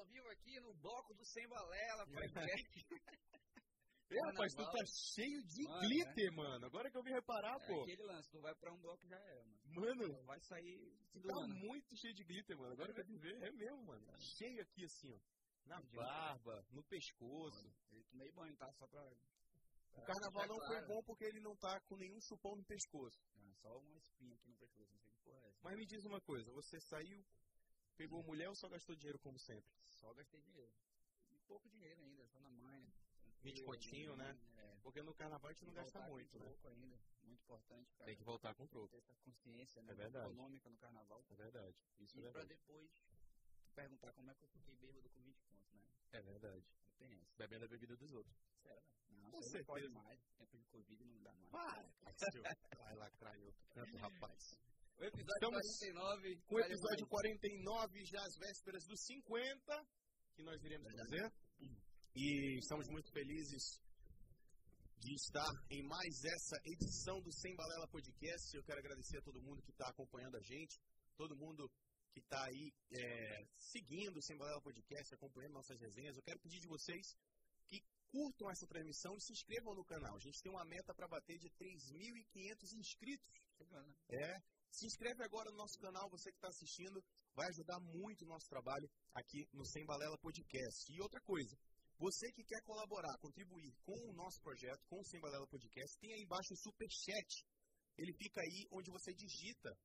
ao vivo aqui no bloco do Sem Balela, podcast. É, rapaz, tu tá cheio de mano, glitter, é. mano. Agora que eu vim reparar, é pô. aquele lance, tu vai pra um bloco já é, mano. Mano. Vai sair. Tá mano. muito cheio de glitter, mano. Agora que eu vim ver. É mesmo, mano. Tá cheio aqui assim, ó. Na barba, no pescoço. Mano, ele meio banho, tá? Só pra. O carnaval não claro. foi bom porque ele não tá com nenhum chupão no pescoço. É, só uma espinha aqui no pescoço, não sei que porra é essa. Mas me diz uma coisa, você saiu, pegou mulher ou só gastou dinheiro como sempre? Só gastei dinheiro. E pouco dinheiro ainda, só na manha. 20 continho, né? É. Porque no carnaval a gente não gasta muito, né? Pouco ainda, muito importante, cara. Tem que voltar com troco. Ter essa consciência né, é econômica no carnaval. É verdade. Isso e é pra depois perguntar como é que eu fiquei bêbado com 20 pontos, né? É verdade. Tem essa. Bebendo a bebida dos outros. Sério, não, com certeza. pode mais. Tempo de Covid não dá mais. Para, Vai lá, tanto, rapaz. O episódio Estamos 49. Com o episódio 49, já às vésperas dos 50, que nós iremos fazer. E estamos muito felizes de estar em mais essa edição do Sem Balela Podcast. Eu quero agradecer a todo mundo que está acompanhando a gente, todo mundo que está aí é, seguindo o Sem Balela Podcast, acompanhando nossas resenhas. Eu quero pedir de vocês que curtam essa transmissão e se inscrevam no canal. A gente tem uma meta para bater de 3.500 inscritos. Chegando. É. Se inscreve agora no nosso canal, você que está assistindo, vai ajudar muito o nosso trabalho aqui no Sem Balela Podcast. E outra coisa, você que quer colaborar, contribuir com o nosso projeto, com o Sem Balela Podcast, tem aí embaixo o Super Chat. Ele fica aí onde você digita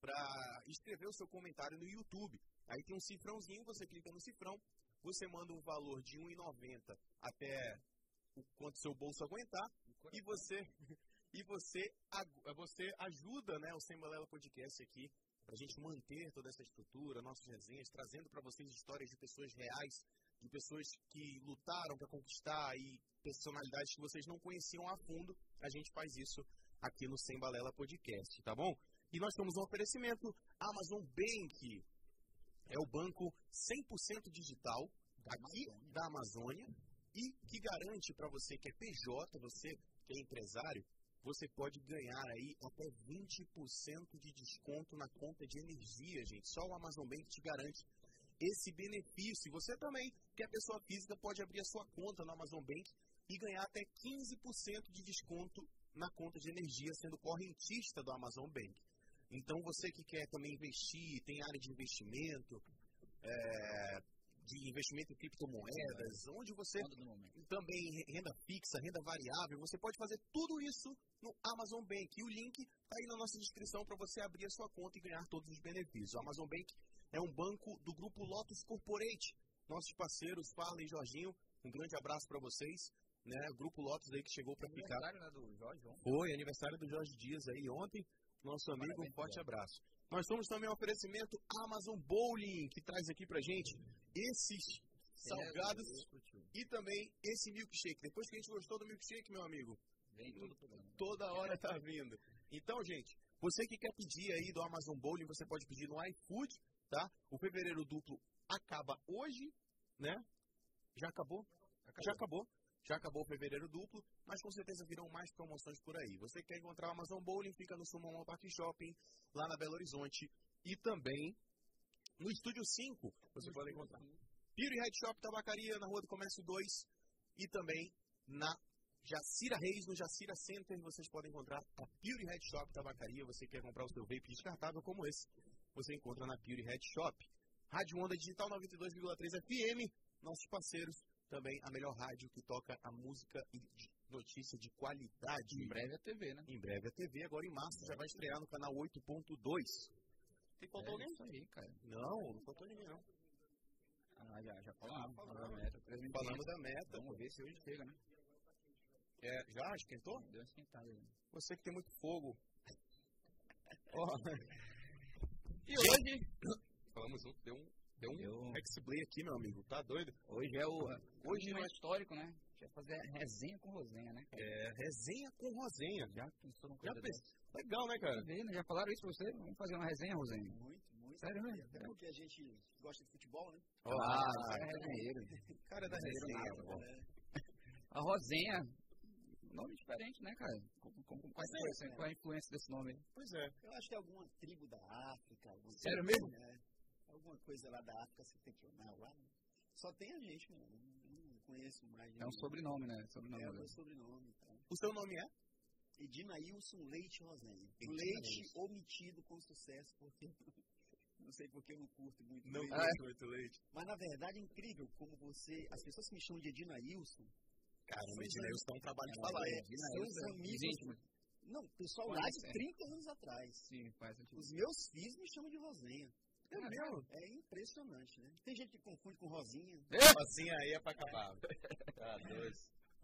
para escrever o seu comentário no YouTube. Aí tem um cifrãozinho, você clica no cifrão, você manda um valor de R$1,90 até o quanto seu bolso aguentar e você e você você ajuda, né, o Sem Balela Podcast aqui para a gente manter toda essa estrutura, nossas resenhas, trazendo para vocês histórias de pessoas reais de pessoas que lutaram para conquistar e personalidades que vocês não conheciam a fundo, a gente faz isso aqui no Sem Balela Podcast, tá bom? E nós temos um oferecimento Amazon Bank. É o banco 100% digital aqui da Amazônia e que garante para você que é PJ, você que é empresário, você pode ganhar aí até 20% de desconto na conta de energia, gente. Só o Amazon Bank te garante esse benefício. Você também, que é pessoa física, pode abrir a sua conta no Amazon Bank e ganhar até 15% de desconto na conta de energia, sendo correntista do Amazon Bank. Então, você que quer também investir, tem área de investimento, é, de investimento em criptomoedas, onde você também renda fixa, renda variável, você pode fazer tudo isso no Amazon Bank. E o link está aí na nossa descrição para você abrir a sua conta e ganhar todos os benefícios. O Amazon Bank é um banco do grupo Lotus Corporate. Nossos parceiros, Farley e Jorginho, um grande abraço para vocês. Né? O grupo Lotus aí que chegou para ficar. Aniversário né, do Jorge ontem. Foi, aniversário do Jorge Dias aí ontem. Nosso amigo, Parabéns, um forte abraço. Nós temos também um oferecimento Amazon Bowling, que traz aqui pra gente esses salgados é, e também esse milkshake. Depois que a gente gostou do milkshake, meu amigo, toda hora tá vindo. Então, gente, você que quer pedir aí do Amazon Bowling, você pode pedir no iFood tá? O fevereiro duplo acaba hoje, né? Já acabou? acabou? Já acabou. Já acabou o fevereiro duplo, mas com certeza virão mais promoções por aí. Você quer encontrar o Amazon Bowling, fica no Sumomon Park Shopping, lá na Belo Horizonte. E também no Estúdio 5, você no pode encontrar. Beauty Head Shop Tabacaria, na Rua do Comércio 2. E também na Jacira Reis, no Jacira Center, vocês podem encontrar a Beauty Head Shop Tabacaria. Você quer comprar o seu vape descartável como esse você encontra na Beauty Head Shop. Rádio Onda Digital 92,3 FM, nossos parceiros, também a melhor rádio que toca a música e notícia de qualidade. Em breve a TV, né? Em breve a TV, agora em março já vai estrear no canal 8.2. Tem faltou é alguém? Isso aí, cara. Não, não faltou ninguém não. Ah, já, já falamos. Ah, da meta. Falando da meta. Vamos ver se hoje chega, né? É, já esquentou? Deu uma esquentada. Você que tem muito fogo. oh. E hoje. Falamos junto, deu um. Deu um deu... X-Play aqui, meu amigo. Tá doido? Hoje é o. Hoje é histórico, né? A gente vai fazer resenha com Rosenha, né? É, resenha com Rosenha. Já pensou no Já pensou? Legal, né, cara? Né? Já falaram isso pra você? Vamos fazer uma resenha, Rosenha? Muito, muito. Sério, né? É porque a gente gosta de futebol, né? Ah, ah é resenheiro. Cara da resenha, bom. A Rosenha nome diferente, né, cara? Com, com, com, qual, é, qual é a influência desse nome? Pois é. Eu acho que é alguma tribo da África. Sério mesmo? Né? Alguma coisa lá da África septentrional lá. Né? Só tem a gente, mano. Não conheço mais. É um sobrenome, né? Sobrenome. É o né? meu sobrenome. Então. O seu nome é? Edinailson Leite. O Edinailson. leite omitido com sucesso, porque não sei porque eu não curto muito Não leite. Ah, é? curto muito leite. Mas na verdade é incrível como você. As pessoas que me chamam de Edinailson Caramba, Sim, Edinailson dá um trabalho de É, falar, é, hein? são os amigos. Não, pessoal lá de é. 30 anos atrás. Sim, faz sentido. Os meus filhos me chamam de Rosenha. É mesmo? É impressionante, né? Tem gente que confunde com Rosinha. Assim aí é pra acabar. Tá dois.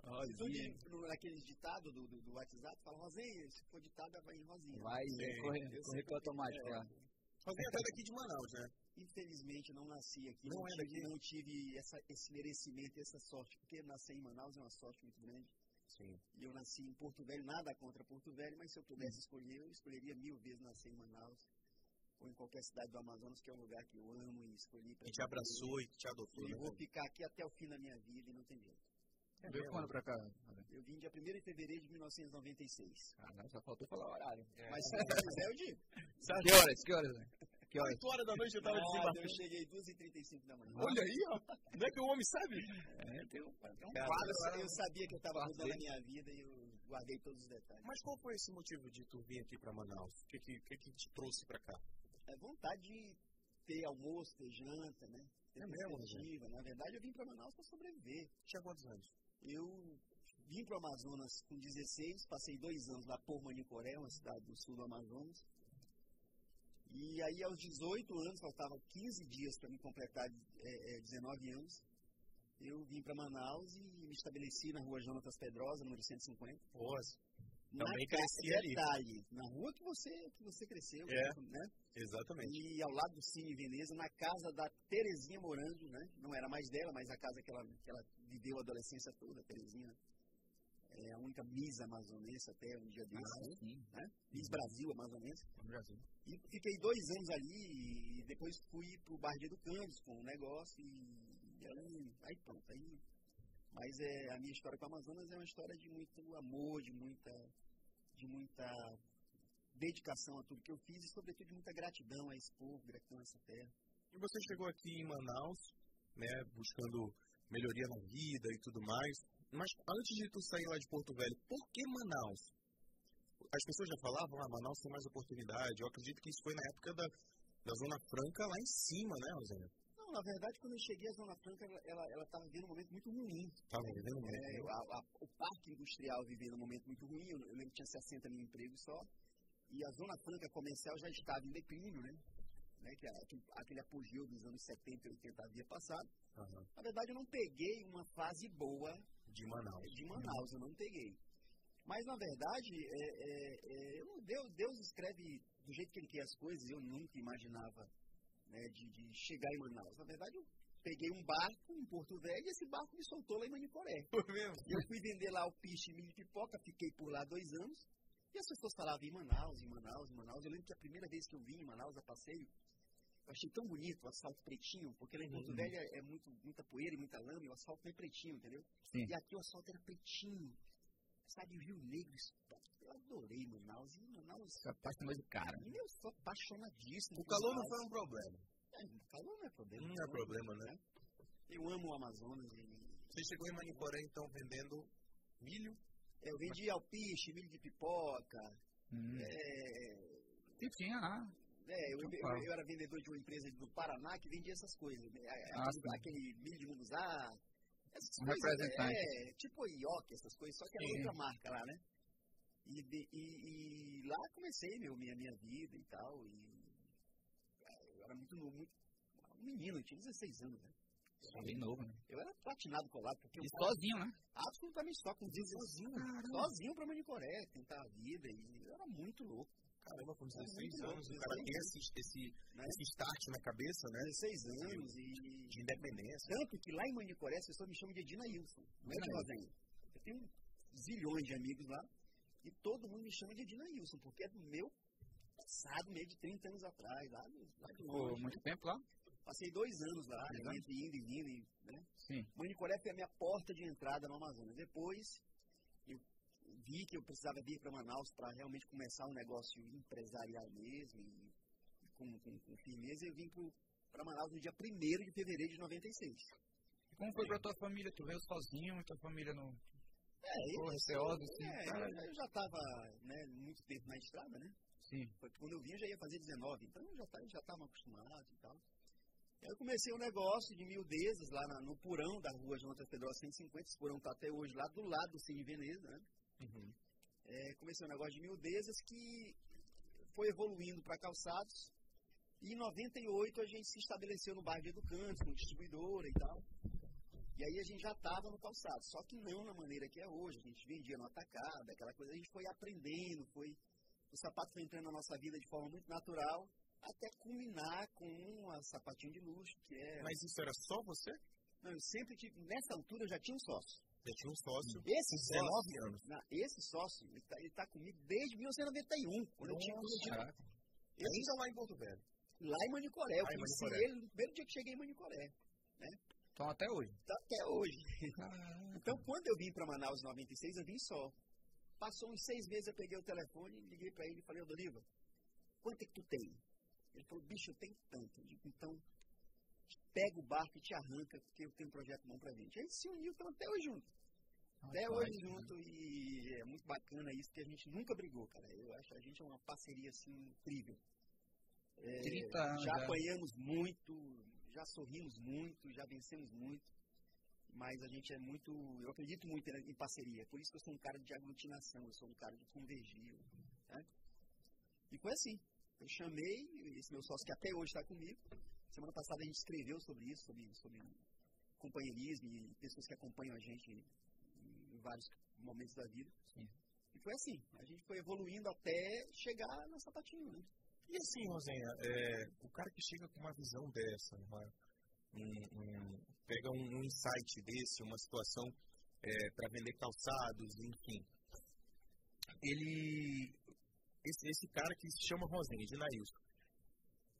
De, no, naqueles ditados do, do, do WhatsApp, fala Rosinha, se for ditado, vai em Rosinha. Vai eu correr sei com automático é. lá. Rosinha é daqui de Manaus, né? Infelizmente, não nasci aqui. Não Não, é tive, daqui? não tive essa, esse merecimento e essa sorte. Porque nascer em Manaus é uma sorte muito grande. Sim. E eu nasci em Porto Velho, nada contra Porto Velho, mas se eu Hum. pudesse escolher, eu escolheria mil vezes nascer em Manaus. Ou em qualquer cidade do Amazonas, que é um lugar que eu amo e escolhi. Que te abraçou e que te adotou, E né? vou ficar aqui até o fim da minha vida e não tem jeito. É Veio quando pra cá? Eu vim dia 1 de fevereiro de 1996. Caralho, só faltou falar o horário. Mas se você quiser, eu digo. Que horas? Que horas? né? Que horas? 8 horas da noite eu tava Ah, desembarcando. eu cheguei 2h35 da manhã. Olha aí, ó. Não é que o homem sabe? É, tem um... É um Cara, quadro, eu sabia que eu estava Quadro mudando a minha vida e eu guardei todos os detalhes. Mas qual foi esse motivo de tu vir aqui pra Manaus? O que que, que que te trouxe pra cá? É vontade de ter almoço, ter janta, né? Ter É mesmo, perspectiva. Na verdade, eu vim para Manaus para sobreviver. Tinha quantos anos? Eu vim para o Amazonas com 16, passei dois anos lá por Manicoré, uma cidade do sul do Amazonas. E aí, aos 18 anos, faltavam 15 dias para me completar é, é, 19 anos, eu vim para Manaus e me estabeleci na rua Jonatas Pedrosa, número 150. Pô, Na Também ca- cresci ali. detalhe, na rua que você, que você cresceu, É. né? exatamente. E ao lado do Cine Veneza, na casa da Terezinha Morando, né? Não era mais dela, mas a casa que ela, que ela viveu a adolescência toda, a Terezinha. É a única Miss amazonense até um dia desses. sim. né? Miss Brasil amazonense. Brasil. E fiquei dois anos ali e depois fui pro Bar de Educandos com um negócio e, e aí, aí pronto. Aí, mas é, a minha história com o Amazonas é uma história de muito amor, de muita, de muita dedicação a tudo que eu fiz e sobretudo de muita gratidão a esse povo, gratidão a essa terra. E você chegou aqui em Manaus, né, buscando melhoria na vida e tudo mais. Mas antes de tu sair lá de Porto Velho, por que Manaus? As pessoas já falavam, ah, Manaus tem mais oportunidade. Eu acredito que isso foi na época da, da Zona Franca lá em cima, né, Rosana? Não, na verdade, quando eu cheguei à Zona Franca, ela estava vivendo um momento muito ruim. Tava vivendo muito. É, a- a- o parque industrial vivendo um momento muito ruim, eu, eu lembro que tinha 60 mil empregos só, e a Zona Franca comercial já estava em declínio, né? né? Que a- aquele, aquele apogeu dos anos 70 e 80 havia passado. Aham. Na verdade, eu não peguei uma fase boa De Manaus. de Manaus, eu não peguei. Mas, na verdade, é, é, é, Deus, Deus escreve do jeito que Ele quer as coisas, eu nunca imaginava né, de, de chegar em Manaus. Na verdade, eu peguei um barco em Porto Velho e esse barco me soltou lá em Manicoré. Foi mesmo? E eu fui vender lá o piche milho e pipoca, fiquei por lá dois anos. E as pessoas falavam em Manaus, em Manaus, em Manaus. Eu lembro que a primeira vez que eu vim em Manaus a passeio, eu achei tão bonito o asfalto pretinho, porque lá em Porto Uhum. Velho é, é muito, muita poeira e muita lama, e o asfalto é pretinho, entendeu? Sim. E aqui o asfalto era pretinho. Sabe, o Rio Negro, eu adorei Manaus. E Manaus, Você apaixonou de cara. eu sou apaixonadíssimo. O calor não foi um problema. É, o calor não é problema. Não é problema, né? Eu amo o Amazonas e Você chegou em Manicoré, então, vendendo milho. eu vendi alpiche, milho de pipoca, Hum. é, E tinha lá. É, eu, eu- eu era vendedor de uma empresa do Paraná que vendia essas coisas. né? Ah, Aquele, sim. aquele milho de munguzá, essas Um coisas. representante. É, tipo ioki, essas coisas, só que era Sim. outra marca lá, né? E, de- e- e lá comecei meu, minha, minha vida e tal. E ah, eu era muito, novo, muito um menino, eu tinha 16 anos, né? Bem novo, né? Eu era platinado colado, porque eu E sozinho, né? absolutamente só com 16 sozinho, sozinho pra Manicoré, tentar a vida. E eu era muito louco. Caramba, com É 16 muito anos, o cara 16 tem esse, esse, Né? esse start na cabeça, né? 16 anos e De independência. Tanto que lá em Manicoré as pessoas me chamam de Edina Wilson. Não é de Edina Rosenha. Eu tenho zilhões de amigos lá e todo mundo me chama de Edina Wilson, porque é do meu passado, meio de 30 anos atrás, lá, lá de longe. muito tempo lá? Passei dois anos lá, né, entre indo e vindo. e, Né? Sim. Manicoré foi a minha porta de entrada no Amazonas. Depois eu vi que eu precisava vir para Manaus para realmente começar um negócio empresarial mesmo e com, com, com firmeza. Eu vim para Manaus no dia 1 de fevereiro de 96. Como foi pra tua família? Tu veio sozinho, tua família não. É, eu, receosa, assim, é, eu, eu já estava né, muito tempo na estrada, né? Sim. Quando eu vim eu já ia fazer 19, então eu já estava já tava acostumado e tal. Aí eu comecei um negócio de miudezas lá na- no Purão da rua Jonathan Federal 150, esse Purão está até hoje lá do lado do Cine Veneza, né? Uhum. É, comecei um negócio de miudezas que foi evoluindo para calçados. E em 98 a gente se estabeleceu no bairro de Educantes, com distribuidora e tal. E aí a gente já estava no calçado, só que não na maneira que é hoje. A gente vendia no atacado, aquela coisa. A gente foi aprendendo, foi o sapato foi entrando na nossa vida de forma muito natural, até culminar com a sapatinho de luxo, que é... Mas isso era só você? Não, eu sempre tive... Nessa altura eu já tinha um sócio. Já tinha um sócio. Esse sócio... 19 anos. Não, esse sócio, ele tá, ele tá comigo desde 1991, quando eu tinha... Quando eu tinha lá em Porto Velho. Lá em Manicoré. Eu Lá em conheci Manicoré. ele no primeiro dia que cheguei em Manicoré. Então até hoje. Tá até hoje. Então, quando eu vim para Manaus em 96, eu vim só. Passou uns seis meses, eu peguei o telefone, liguei para ele e falei, ô Doriva, quanto é que tu tem? Ele falou, bicho, eu tenho tanto. Eu digo, então, pega o barco e te arranca, porque eu tenho um projeto bom pra gente. Aí se uniu, estamos até hoje junto. Até Rapaz, hoje junto e é muito bacana isso, que a gente nunca brigou, cara. Eu acho que a gente é uma parceria, assim, incrível. É, 30 anos já apanhamos muito, já sorrimos muito, já vencemos muito, mas a gente é muito, eu acredito muito em em parceria, por isso que eu sou um cara de aglutinação, eu sou um cara de convergir, né? E foi assim, eu chamei esse meu sócio que até hoje está comigo, semana passada a gente escreveu sobre isso, sobre, sobre companheirismo e pessoas que acompanham a gente em, vários momentos da vida. Sim. E foi assim, a gente foi evoluindo até chegar na sapatinho, né? E assim, Rosenha, é, o cara que chega com uma visão dessa, uma- um- um- pega um, um insight desse, uma situação para vender calçados, enfim. Ele. Esse, esse cara que se chama Rosenha, de Nailson,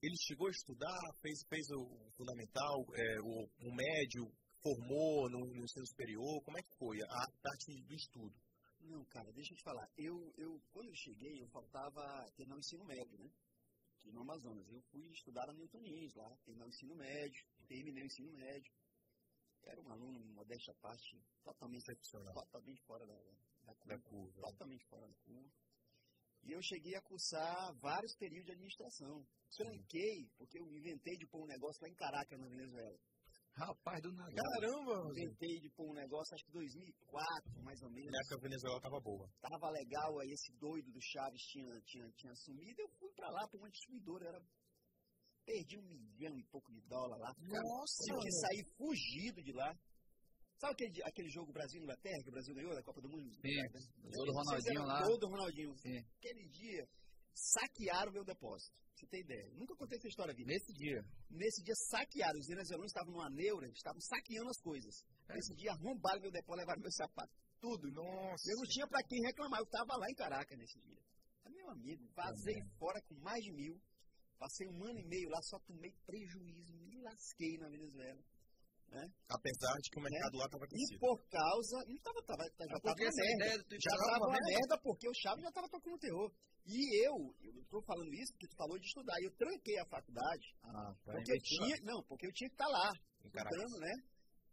ele chegou a estudar, fez, fez o fundamental, é, o, o médio, formou no, no ensino superior, como é que foi a parte do estudo? Não, cara, deixa eu te falar. Eu, eu, quando eu cheguei, eu faltava terminar o ensino médio, né? Aqui no Amazonas. Eu fui estudar na News lá, terminar o ensino médio, terminei o ensino médio. Era um aluno, modéstia à parte, totalmente, totalmente fora da, da, curva, Da curva. Totalmente fora da curva. E eu cheguei a cursar vários períodos de administração. Tranquei, porque eu inventei de pôr um negócio lá em Caracas, na Venezuela. Rapaz do nada. Caramba! Inventei de pôr um negócio, acho que 2004, mais ou menos. Na época a Venezuela tava boa. tava legal, aí esse doido do Chaves tinha, tinha, tinha assumido, eu fui pra lá pra uma distribuidora, era... perdi um milhão e pouco de dólar lá. Nossa, tive que sair fugido de lá. Sabe aquele, aquele jogo Brasil e Inglaterra, que o Brasil ganhou da Copa do Mundo? Sim, Não gol do Ronaldinho lá. Gol do Ronaldinho. Sim. Aquele dia, saquearam meu depósito. Você tem ideia? Nunca contei essa história, vida. Nesse dia. Nesse dia, saquearam. Os venezuelanos estavam numa neura, estavam saqueando as coisas. É. Nesse dia, arrombaram meu depósito, levaram meu sapato. Tudo. Nossa. Eu não tinha pra quem reclamar, eu tava lá em Caracas nesse dia. Ah, Meu amigo, vazei fora com mais de mil, passei um ano e meio lá, só tomei prejuízo, me lasquei na Venezuela. Apesar de que o mercado lá tava E crescido. por causa. Não tava, tava, já tava Porque uma essa merda. ideia do teu Já estado tava tava uma merda. merda porque o Chaves já tava tocando terror. E eu, eu tô falando isso porque tu falou de estudar. E eu tranquei a faculdade. Ah, Porque eu tinha. Não, porque eu tinha que estar lá, Caracas. estudando, né?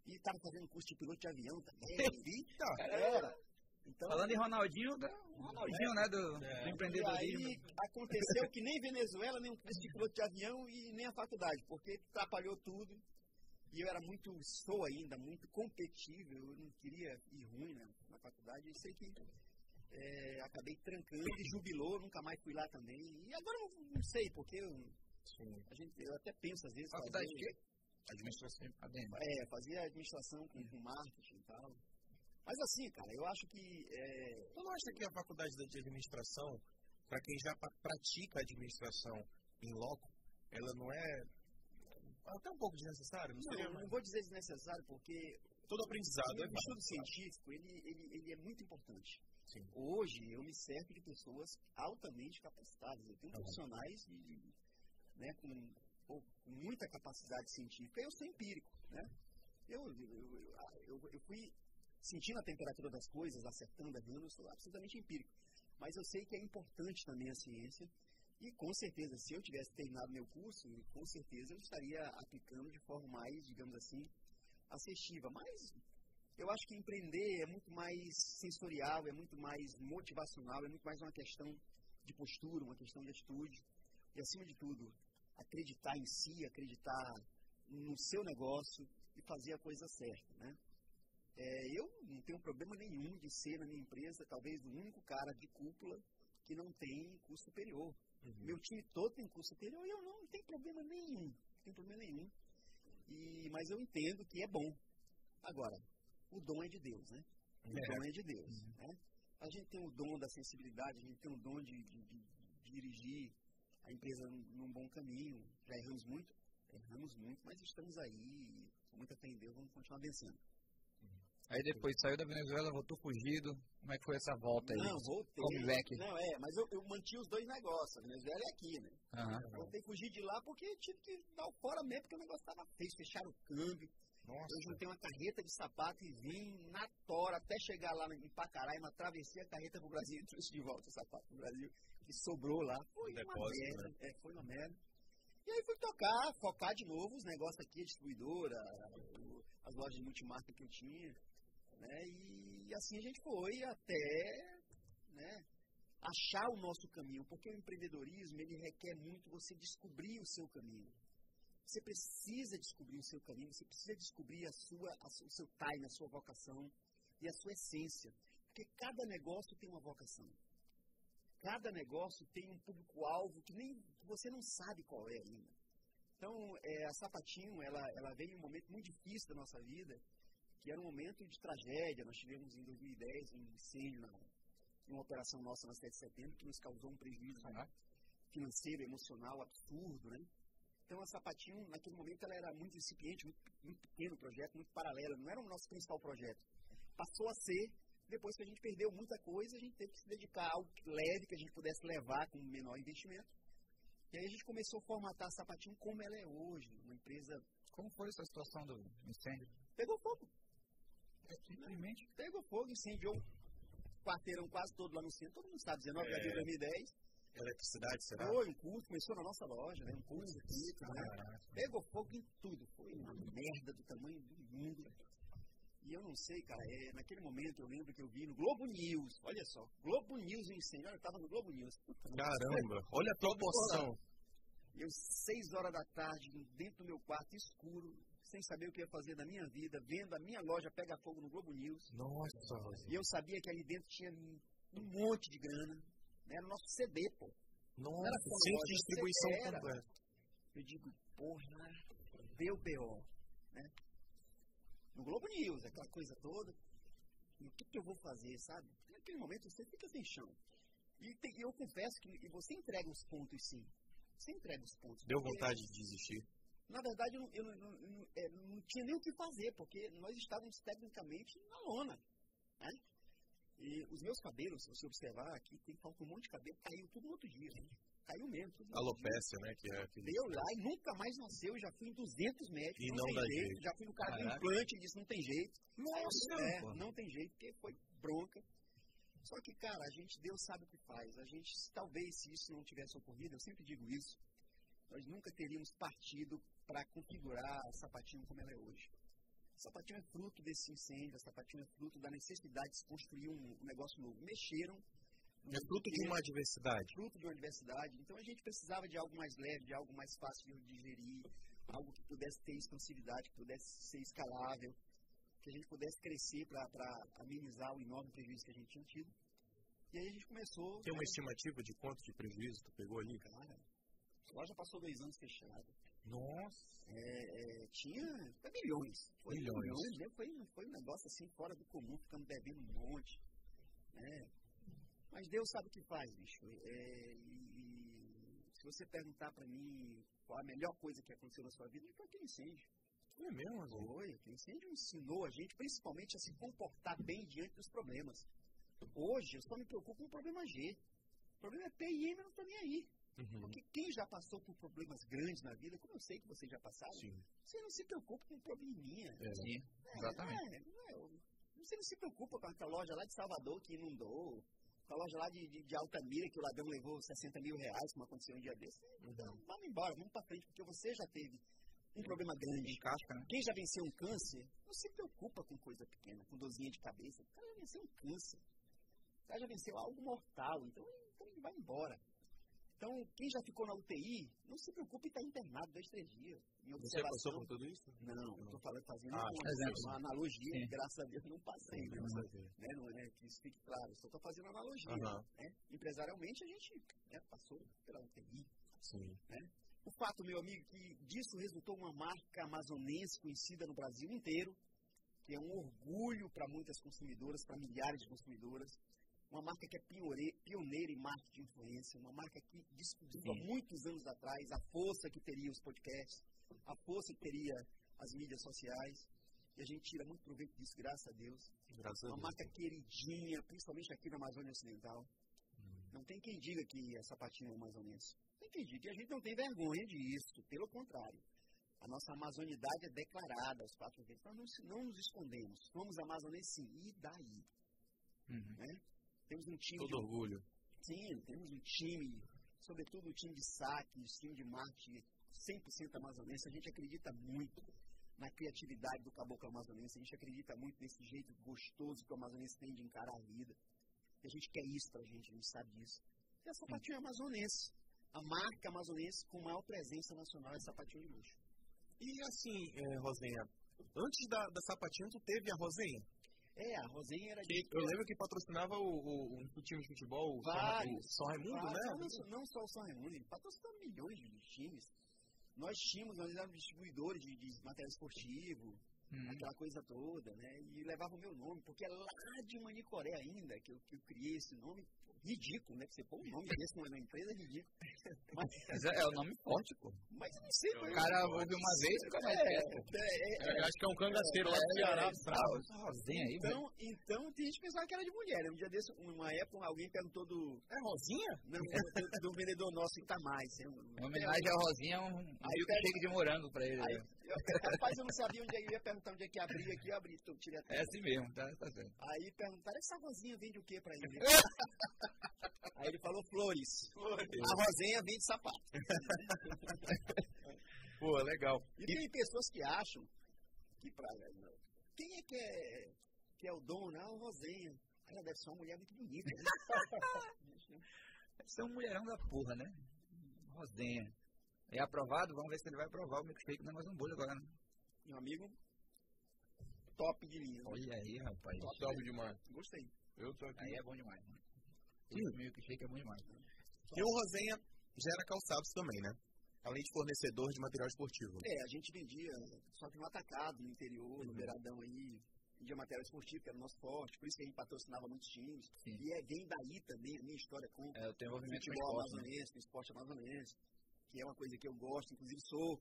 E tava fazendo curso de piloto de avião também. Eita! Era. Então, Falando em Ronaldinho, da- Ronaldinho, né, do, do E aí empreendedorismo. aconteceu que nem Venezuela, nem o curso de piloto de avião e nem a faculdade, porque atrapalhou tudo. E eu era muito, sou ainda, muito competitivo, eu não queria ir ruim né, na faculdade. E sei que é, acabei trancando e jubilou, nunca mais fui lá também. E agora eu não sei, porque eu, a gente, eu até penso às vezes. Faculdade de quê? Administração. ADM. É, fazia administração com, com marketing e tal. Mas assim, cara, eu acho que é, Tu não acha que a faculdade de administração, para quem já pratica administração em loco, ela não é até um pouco desnecessária? Não não, não vou dizer desnecessário, porque todo aprendizado é o estudo científico, ele, ele, ele é muito importante. Sim. Hoje, eu me cerco de pessoas altamente capacitadas. Eu tenho Uhum. profissionais de, de- né, com, com muita capacidade científica. Eu sou empírico, né? Eu, eu, eu, eu- eu fui sentindo a temperatura das coisas, acertando, errando, eu sou absolutamente empírico. Mas eu sei que é importante também a ciência. E com certeza, se eu tivesse terminado meu curso, com certeza eu estaria aplicando de forma mais, digamos assim, assertiva. Mas eu acho que empreender é muito mais sensorial, é muito mais motivacional, é muito mais uma questão de postura, uma questão de atitude. E, acima de tudo, acreditar em si, acreditar no seu negócio e fazer a coisa certa, né? É, eu não tenho problema nenhum de ser na minha empresa talvez o único cara de cúpula que não tem curso superior. Uhum. Meu time todo tem curso superior e eu não, não tenho problema nenhum. Não tenho problema nenhum. E, mas eu entendo que é bom. Agora, o dom é de Deus, né? O é. dom é de Deus. Uhum. Né? A gente tem o dom da sensibilidade, a gente tem o dom de, de, de, de dirigir a empresa num bom caminho. Já erramos muito? Erramos muito, mas estamos aí, com muita fé em Deus, vamos continuar vencendo. Aí depois saiu da Venezuela, voltou fugido. Como é que foi essa volta aí? Não, voltei. Comeback. Não, é, mas eu, eu mantinha os dois negócios, a Venezuela é aqui, né? Uhum. Voltei fugir de lá porque tive que dar fora mesmo, porque o negócio tava feio, fecharam o câmbio. Nossa. Eu juntei uma carreta de sapato e vim na tora até chegar lá em Pacaraima, atravessei a carreta pro Brasil e trouxe de volta o sapato pro Brasil, que sobrou lá. Foi uma merda. Né? É, foi uma merda. E aí fui tocar, focar de novo os negócios aqui, a distribuidora, as lojas de multimarca que eu tinha. Né? E, assim a gente foi até né, achar o nosso caminho, porque o empreendedorismo ele requer muito você descobrir o seu caminho. Você precisa descobrir o seu caminho, você precisa descobrir a sua, a, o seu time, a sua vocação e a sua essência. Porque cada negócio tem uma vocação. Cada negócio tem um público-alvo que nem você não sabe qual é ainda. Então, é, a Sapatinho, ela, ela veio em um momento muito difícil da nossa vida, que era um momento de tragédia. Nós tivemos em 2010 um incêndio na, uma operação nossa na 7 de setembro que nos causou um prejuízo uhum. financeiro, emocional absurdo, né? Então a Sapatinho, naquele momento, ela era muito incipiente, muito, muito pequeno projeto, muito paralelo, não era o nosso principal projeto. Passou a ser, depois que a gente perdeu muita coisa, a gente teve que se dedicar a algo leve que a gente pudesse levar com menor investimento. E aí a gente começou a formatar a Sapatinho como ela é hoje, uma empresa... Como foi essa situação do incêndio? Pegou fogo. Simplesmente pegou fogo, incendiou o quarteirão quase todo lá no centro. Todo mundo sabe, 19 de abril de 2010. Eletricidade, será? Foi um curso, começou na nossa loja, né? Um curso aqui, né? Pegou fogo em tudo. Foi uma merda do tamanho do mundo. E eu não sei, cara, é, naquele momento eu lembro que eu vi no Globo News, olha só, Globo News o incêndio, eu tava no Globo News. Caramba, olha a proporção. Eu, seis horas da tarde, dentro do meu quarto, escuro, sem saber o que ia fazer da minha vida, vendo a minha loja pegar fogo no Globo News. Nossa! E eu sabia que ali dentro tinha um monte de grana. Né? Era o nosso CD, pô. Nossa, era centro de distribuição completa. Eu digo, porra, deu B.O. Né? No Globo News, aquela coisa toda. E o que, que eu vou fazer, sabe? Naquele momento você fica sem chão. E, tem, eu confesso que e você entrega os pontos, sim. Você entrega os pontos. Deu vontade de desistir? Na verdade, eu, não, eu não, não, é, não, tinha nem o que fazer, porque nós estávamos tecnicamente na lona. Né? E os meus cabelos, se você observar aqui, tem falta um monte de cabelo, caiu tudo no outro dia. Né? Caiu mesmo. Alopécia, né? Que é. Deu lá e nunca mais nasceu. Já fui em 200 médicos. E não, não dá jeito. jeito. Já fui no cara do implante e disse: não tem jeito. Nossa! É, não tem jeito, porque foi bronca. Só que, cara, a gente, Deus sabe o que faz. A gente, talvez, se isso não tivesse ocorrido, eu sempre digo isso, nós nunca teríamos partido para configurar a Sapatinho como ela é hoje. A Sapatinho é fruto desse incêndio, a Sapatinho é fruto da necessidade de se construir um, negócio novo. Mexeram. É fruto de uma adversidade. Fruto de uma adversidade. Então a gente precisava de algo mais leve, de algo mais fácil de digerir, algo que pudesse ter expansividade, que pudesse ser escalável, que a gente pudesse crescer para amenizar o enorme prejuízo que a gente tinha tido. E aí a gente começou. Tem uma né? estimativa de quanto de prejuízo tu pegou ali? Cara, a loja passou dois anos fechada. Nossa! É, é, tinha foi milhões. Foi milhões. milhões né? foi, foi um negócio assim fora do comum, ficando devendo um monte. Né? Mas Deus sabe o que faz, bicho. É, e, e, se você perguntar para mim qual a melhor coisa que aconteceu na sua vida, foi aquele incêndio. É mesmo? Assim? Foi. Aquele incêndio ensinou a gente, principalmente, a se comportar bem diante dos problemas. Hoje, eu só me preocupo com o problema G. O problema é P e M, eu não estou nem aí. Uhum. Porque quem já passou por problemas grandes na vida, como eu sei que vocês já passaram, Sim. você não se preocupa com um probleminha. É. Sim, é, exatamente. É, é, você não se preocupa com aquela loja lá de Salvador que inundou, com a loja lá de, de, de Altamira que o ladrão levou 60 mil reais, como aconteceu um dia desse. Então, uhum. vamos embora, vamos para frente, porque você já teve um problema grande. Casca, né? Quem já venceu um câncer, não se preocupa com coisa pequena, com dorzinha de cabeça. O cara já venceu um câncer. O cara já venceu algo mortal, então, então ele vai embora. Então, quem já ficou na UTI, não se preocupe estar internado dois, três dias. Você passou por tudo isso? Não, estou falando, fazendo Ah, uma, uma analogia, Sim. graças a Deus não passei. Né? A Deus. Né? Não é que isso fique claro, só estou fazendo analogia. Né? Empresarialmente, a gente né, passou pela UTI. Sim. O fato, meu amigo, que disso resultou uma marca amazonense conhecida no Brasil inteiro, que é um orgulho para muitas consumidoras, para milhares de consumidoras. Uma marca que é pioneira em marketing de influência, uma marca que descobriu há muitos anos atrás a força que teria os podcasts, a força que teria as mídias sociais. E a gente tira muito proveito disso, graças a Deus. Graças a Uma Deus. marca queridinha, principalmente aqui na Amazônia Ocidental. Não tem quem diga que é sapatinho amazonense. Tem quem diga que a gente não tem vergonha disso. Pelo contrário. A nossa amazonidade é declarada aos quatro ventos. Nós não, não nos escondemos. Somos amazonenses sim. E daí? Uhum. Temos um time Todo de orgulho. Sim, temos um time, sobretudo o time de saques, time de marketing 100% amazonense. A gente acredita muito na criatividade do caboclo amazonense. A gente acredita muito nesse jeito gostoso que o amazonense tem de encarar a vida. E a gente quer isso pra gente, a gente sabe disso. E a sapatinho amazonense. A marca amazonense com maior presença nacional é sapatinho de luxo. E assim, é, Rosenha, antes da, da sapatinha, tu teve a Rosenha. É, a Rosinha era de... eu lembro que patrocinava o, o, um time de futebol, Vários. o São Raimundo, Ah, né? Não, não só o São Raimundo, ele patrocinou milhões de times. Nós tínhamos, nós éramos distribuidores de, de material esportivo, Uhum. aquela coisa toda, né? E levava o meu nome, porque é lá de Manicoré ainda que eu, que eu criei esse nome. Ridículo, né? Que você pôr um nome desse numa empresa é ridículo. Mas, Mas é, é o nome forte, pô. mas eu não sei. O cara ouve uma vez e fica mais perto. É, é, Eu acho que é um cangaceiro lá do Ceará. Essa rosinha aí, velho. então, então tem gente que pensava que era de mulher. Um dia desse, uma época, alguém perguntou do, É Rosinha? não, do, do vendedor nosso que tá mais. né? Em homenagem à Rosinha, um, um Aí milkshake de morango pra ele. Aí, né? Eu, rapaz, eu não sabia onde é que eu ia perguntar onde é que abria aqui, eu abri, então, tirei até. É assim mesmo, tá, tá certo. Aí perguntaram, essa rosinha vende o que pra ele? Aí ele falou flores. A rosinha vende sapato. Pô, legal. E tem pessoas que acham que pra. Quem é que é, que é o dono? Ah, o Rosenha. Ela deve ser uma mulher muito bonita. né? Deve ser um mulherão da porra, né? Rosinha. É aprovado? Vamos ver se ele vai aprovar o milkshake do negócio um bolho agora, né? Meu amigo, top de linha. Olha aí, rapaz. Top demais. Gostei. Eu tô aqui. Aí é bom demais, né? Esse milkshake é bom demais. E o Rosenha gera calçados também, né? Além de fornecedor de material esportivo. É, a gente vendia, só que no atacado, no interior, no beiradão aí, vendia material esportivo, que era o nosso forte, por isso que a gente patrocinava muitos times. Sim. E é, vem daí também a minha história com É, eu tenho envolvimento com futebol esporte, né? amazonense, com esporte amazonense, que é uma coisa que eu gosto, inclusive sou,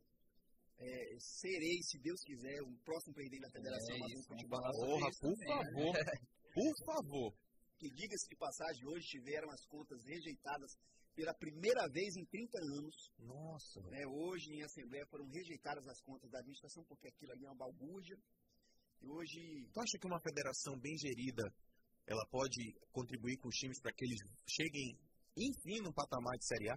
é, serei, se Deus quiser, o próximo presidente da Federação É Amazônica de Futebol. Porra, isso por né? favor. Por favor. Que diga-se de passagem, hoje tiveram as contas rejeitadas pela primeira vez em 30 anos. Nossa. né? Hoje, em Assembleia, foram rejeitadas as contas da administração, porque aquilo ali é uma balbúrdia. E hoje, Tu acha que uma federação bem gerida, ela pode contribuir com os times para que eles cheguem, enfim, no patamar de Série A?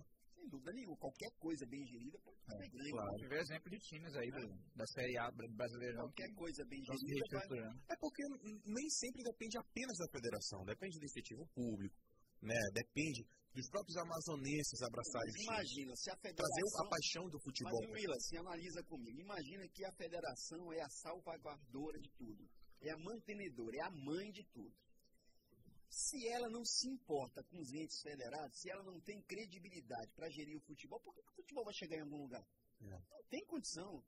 Dúvida nenhuma, qualquer coisa bem gerida pode ser grande. claro. Tive exemplo de times aí do, da Série A bra- brasileirão que Qualquer coisa bem gerida vai, reestruturando. É porque nem sempre depende apenas da federação, depende do incentivo público, né? Depende dos próprios amazonenses abraçarem o time. Imagina, se a Trazer federação... a paixão do Mas, futebol. Willa, se analisa comigo. Imagina que a federação é a salvaguardora de tudo. É a mantenedora, é a mãe de tudo. Se ela não se importa com os entes federados, se ela não tem credibilidade para gerir o futebol, por que que o futebol vai chegar em algum lugar? É. Não tem condição.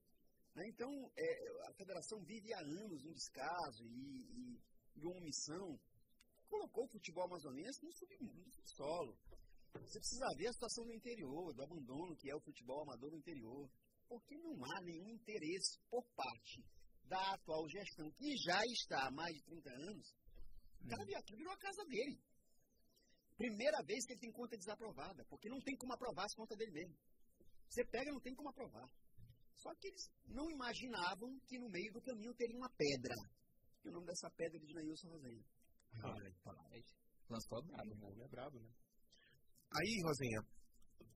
né? Então, é, a federação vive há anos um descaso e, e, e uma omissão. Colocou o futebol amazonense no submundo, no subsolo. Você precisa ver a situação do interior, do abandono que é o futebol amador no interior. Porque não há nenhum interesse por parte da atual gestão, que já está há mais de 30 anos. O cara viu aquilo, virou a casa dele. Primeira vez que ele tem conta desaprovada, porque não tem como aprovar as contas dele mesmo. Você pega, não tem como aprovar. Só que eles não imaginavam que no meio do caminho teria uma pedra. E o nome dessa pedra é de Nailson Rosenha. Rapaz, Lançou brabo. é brabo, né? Aí, Rosinha,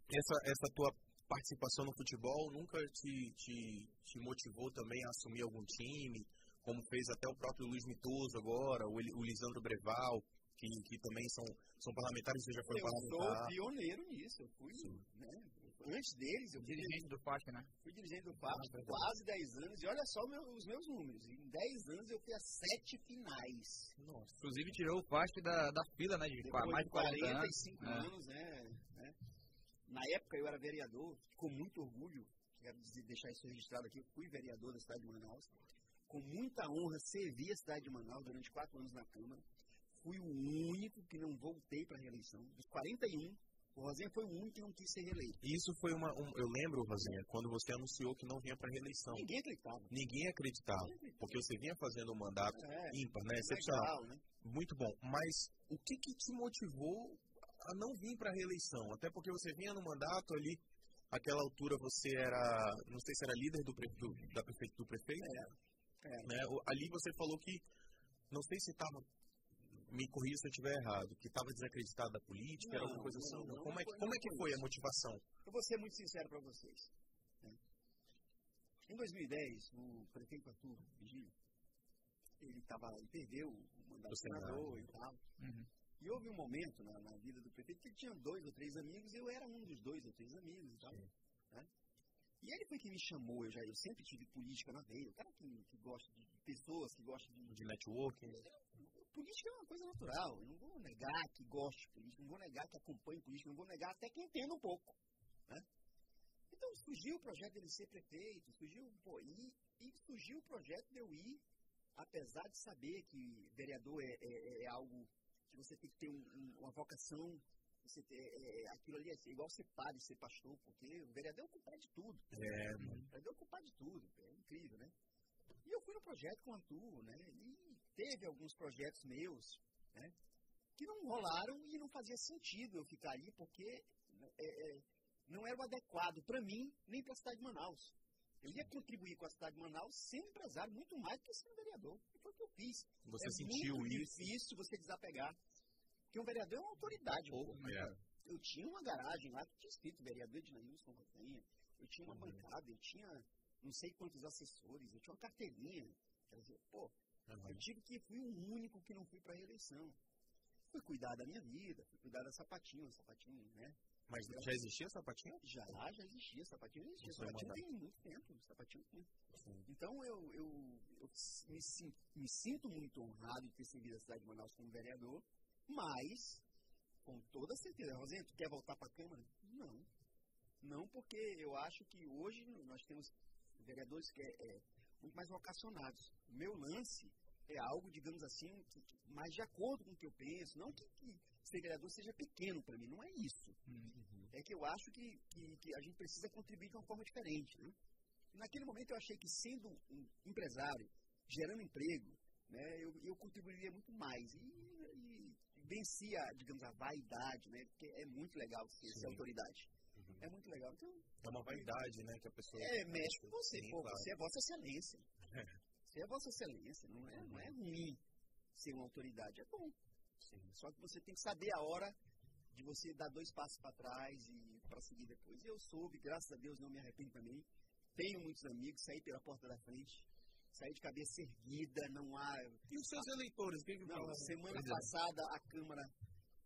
essa, essa tua participação no futebol nunca te, te, te motivou também a assumir algum time, como fez até o próprio Luiz Mitoso agora, o, o Lisandro Breval, que, que também são, são parlamentares, você já foi eu parlamentar. Eu sou pioneiro nisso, eu fui, né, antes deles, eu fui dirigente do FAC, né? Fui dirigente do FAC ah, quase 10 anos, e olha só meu, os meus números, em 10 anos eu fui a 7 finais. Nossa. Inclusive tirou o FAC da, da fila, né, de Depois mais de 45 anos, anos né, né, Na época eu era vereador, com muito orgulho, quero deixar isso registrado aqui, eu fui vereador da cidade de Manaus, com muita honra servi a cidade de Manaus durante 4 anos na Câmara, fui o único que não voltei para a reeleição. Dos 41, o Rosinha foi o único que não quis ser reeleito. Isso foi uma. Um, eu lembro, Rosinha, quando você anunciou que não vinha para reeleição. Ninguém acreditava. Ninguém acreditava. Ninguém acreditava. Porque você vinha fazendo um mandato é, ímpar, né? Excepcional. Legal, né? Muito bom. Mas o que, que te motivou a não vir para a reeleição? Até porque você vinha no mandato ali. Aquela altura você era, não sei se era líder do, pre, do da prefeito, do prefeito. É, é. Né? Ali você falou que, não sei se estava me corrija se eu estiver errado, que estava desacreditado da política, não, era alguma coisa assim? Não, como, é, foi, como é que foi a motivação? Eu vou ser muito sincero para vocês. Né? Em 2010, o prefeito Arthur Vigílio, ele, tava, ele perdeu o mandato do senador e tal. Uhum. E houve um momento na, na, vida do prefeito que ele tinha dois ou três amigos, e eu era um dos dois ou três amigos e tal. Né? E ele foi que me chamou, eu, já, eu sempre tive política na veia, o cara que, que gosta de pessoas, que gosta de... De networking política é uma coisa natural. Eu não vou negar que goste de política, não vou negar que acompanhe política, não vou negar até que entenda um pouco. Né? Então surgiu o projeto dele ser prefeito, surgiu, pô, e, e surgiu o projeto de eu ir, apesar de saber que vereador é, é, é algo que você tem que ter um, um, uma vocação você ter, é, é aquilo ali é igual ser padre, ser pastor, porque o vereador é o culpado de tudo. É, o vereador é o culpado de tudo. É incrível, né? E eu fui no projeto com o Arthur, né? E teve alguns projetos meus, né? Que não rolaram e não fazia sentido eu ficar ali, porque é, é, não era o adequado para mim, nem para a cidade de Manaus. Eu ia contribuir com a cidade de Manaus sendo empresário muito mais do que sendo vereador. E foi o que eu fiz. Você é sentiu muito isso? difícil você desapegar. Porque um vereador é uma autoridade. Pô, é. Eu tinha uma garagem lá que tinha escrito vereador de Nailson Rosenha. Eu tinha uma uhum. bancada, eu tinha não sei quantos assessores, eu tinha uma carteirinha. Quer dizer, pô, uhum. eu tive que fui o único que não fui para a reeleição. Fui cuidar da minha vida, fui cuidar da sapatinho, sapatinho, né? Mas já existia sapatinho? Já, já existia, sapatinho existia. Você sapatinho tem muito tempo, sapatinho tem. Então eu, eu, eu me, me, sinto muito honrado de ter servido a cidade de Manaus como vereador, mas, com toda certeza, Rosinha, tu quer voltar para a Câmara? Não. Não, porque eu acho que hoje nós temos vereadores que é, é, muito mais vocacionados. O meu lance é algo, digamos assim, que, que, mais de acordo com o que eu penso. Não que, que ser vereador seja pequeno para mim, não é isso. Uhum. É que eu acho que, que, a gente precisa contribuir de uma forma diferente. Né? naquele momento eu achei que sendo um empresário, gerando emprego, né, eu, eu contribuiria muito mais. E vencia, digamos, a vaidade, né? Porque é muito legal ser, ser autoridade. Uhum. É muito legal. Então, é uma vaidade, né, que a pessoa... É, mexe com você, Sim, pô, claro. você é Vossa Excelência. Você é Vossa Excelência, não é, uhum. não é ruim ser uma autoridade, é bom. Sim. Só que você tem que saber a hora de você dar dois passos para trás e para seguir depois. Eu soube, graças a Deus, não me arrependo também. Tenho muitos amigos, saí pela porta da frente, saí de cabeça erguida, não há... E os seus eleitores? Que que não, semana passada a Câmara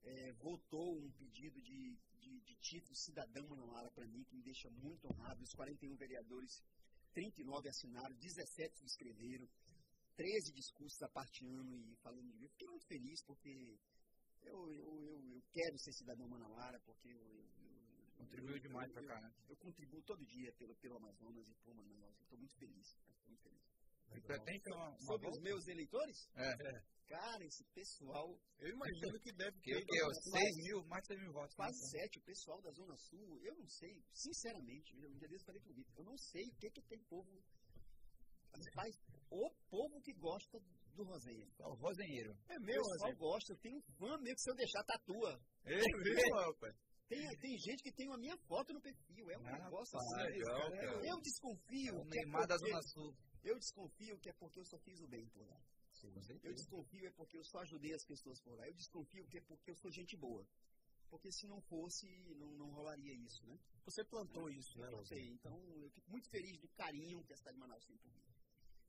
é, votou um pedido de de, de título cidadão Manoara para mim, que me deixa muito honrado. Os 41 vereadores, 39 assinaram, 17 subscreveram, 13 discursos a parte ano e falando de mim. Fiquei muito feliz porque eu, eu, eu, eu quero ser cidadão Manauara, porque eu, eu, Contribuiu demais para cá, né? Eu contribuo todo dia pelo, pelo Amazonas e por Manaus. Estou muito feliz. Estou muito feliz. Você pretende uma, uma Sobre os meus eleitores? É. é. Cara, esse pessoal. Eu imagino que deve ter. Que, que, 6 mil, mais de 6 mil votos. Quase 7. Né? O pessoal da Zona Sul, eu não sei, sinceramente, um dia desses falei pro Vitor, eu não sei o que, que tem povo. Faz o povo que gosta do Rosenha. É o Rosenheiro. É meu, O pessoal gosta. Eu tenho um fã mesmo que se eu deixar tatua. É mesmo, rapaz. Tem, tem gente que tem a minha foto no perfil. É um ah, negócio assim. Legal, cara. Eu desconfio. É o Neymar é porque, da Zona Sul. Eu desconfio que é porque eu só fiz o bem por lá. Sim, eu desconfio é porque eu só ajudei as pessoas por lá. Eu desconfio que é porque eu sou gente boa. porque se não fosse, não, não rolaria isso, né? Você plantou isso, né, Sei, então eu fico muito feliz do carinho que a cidade de Manaus tem por mim.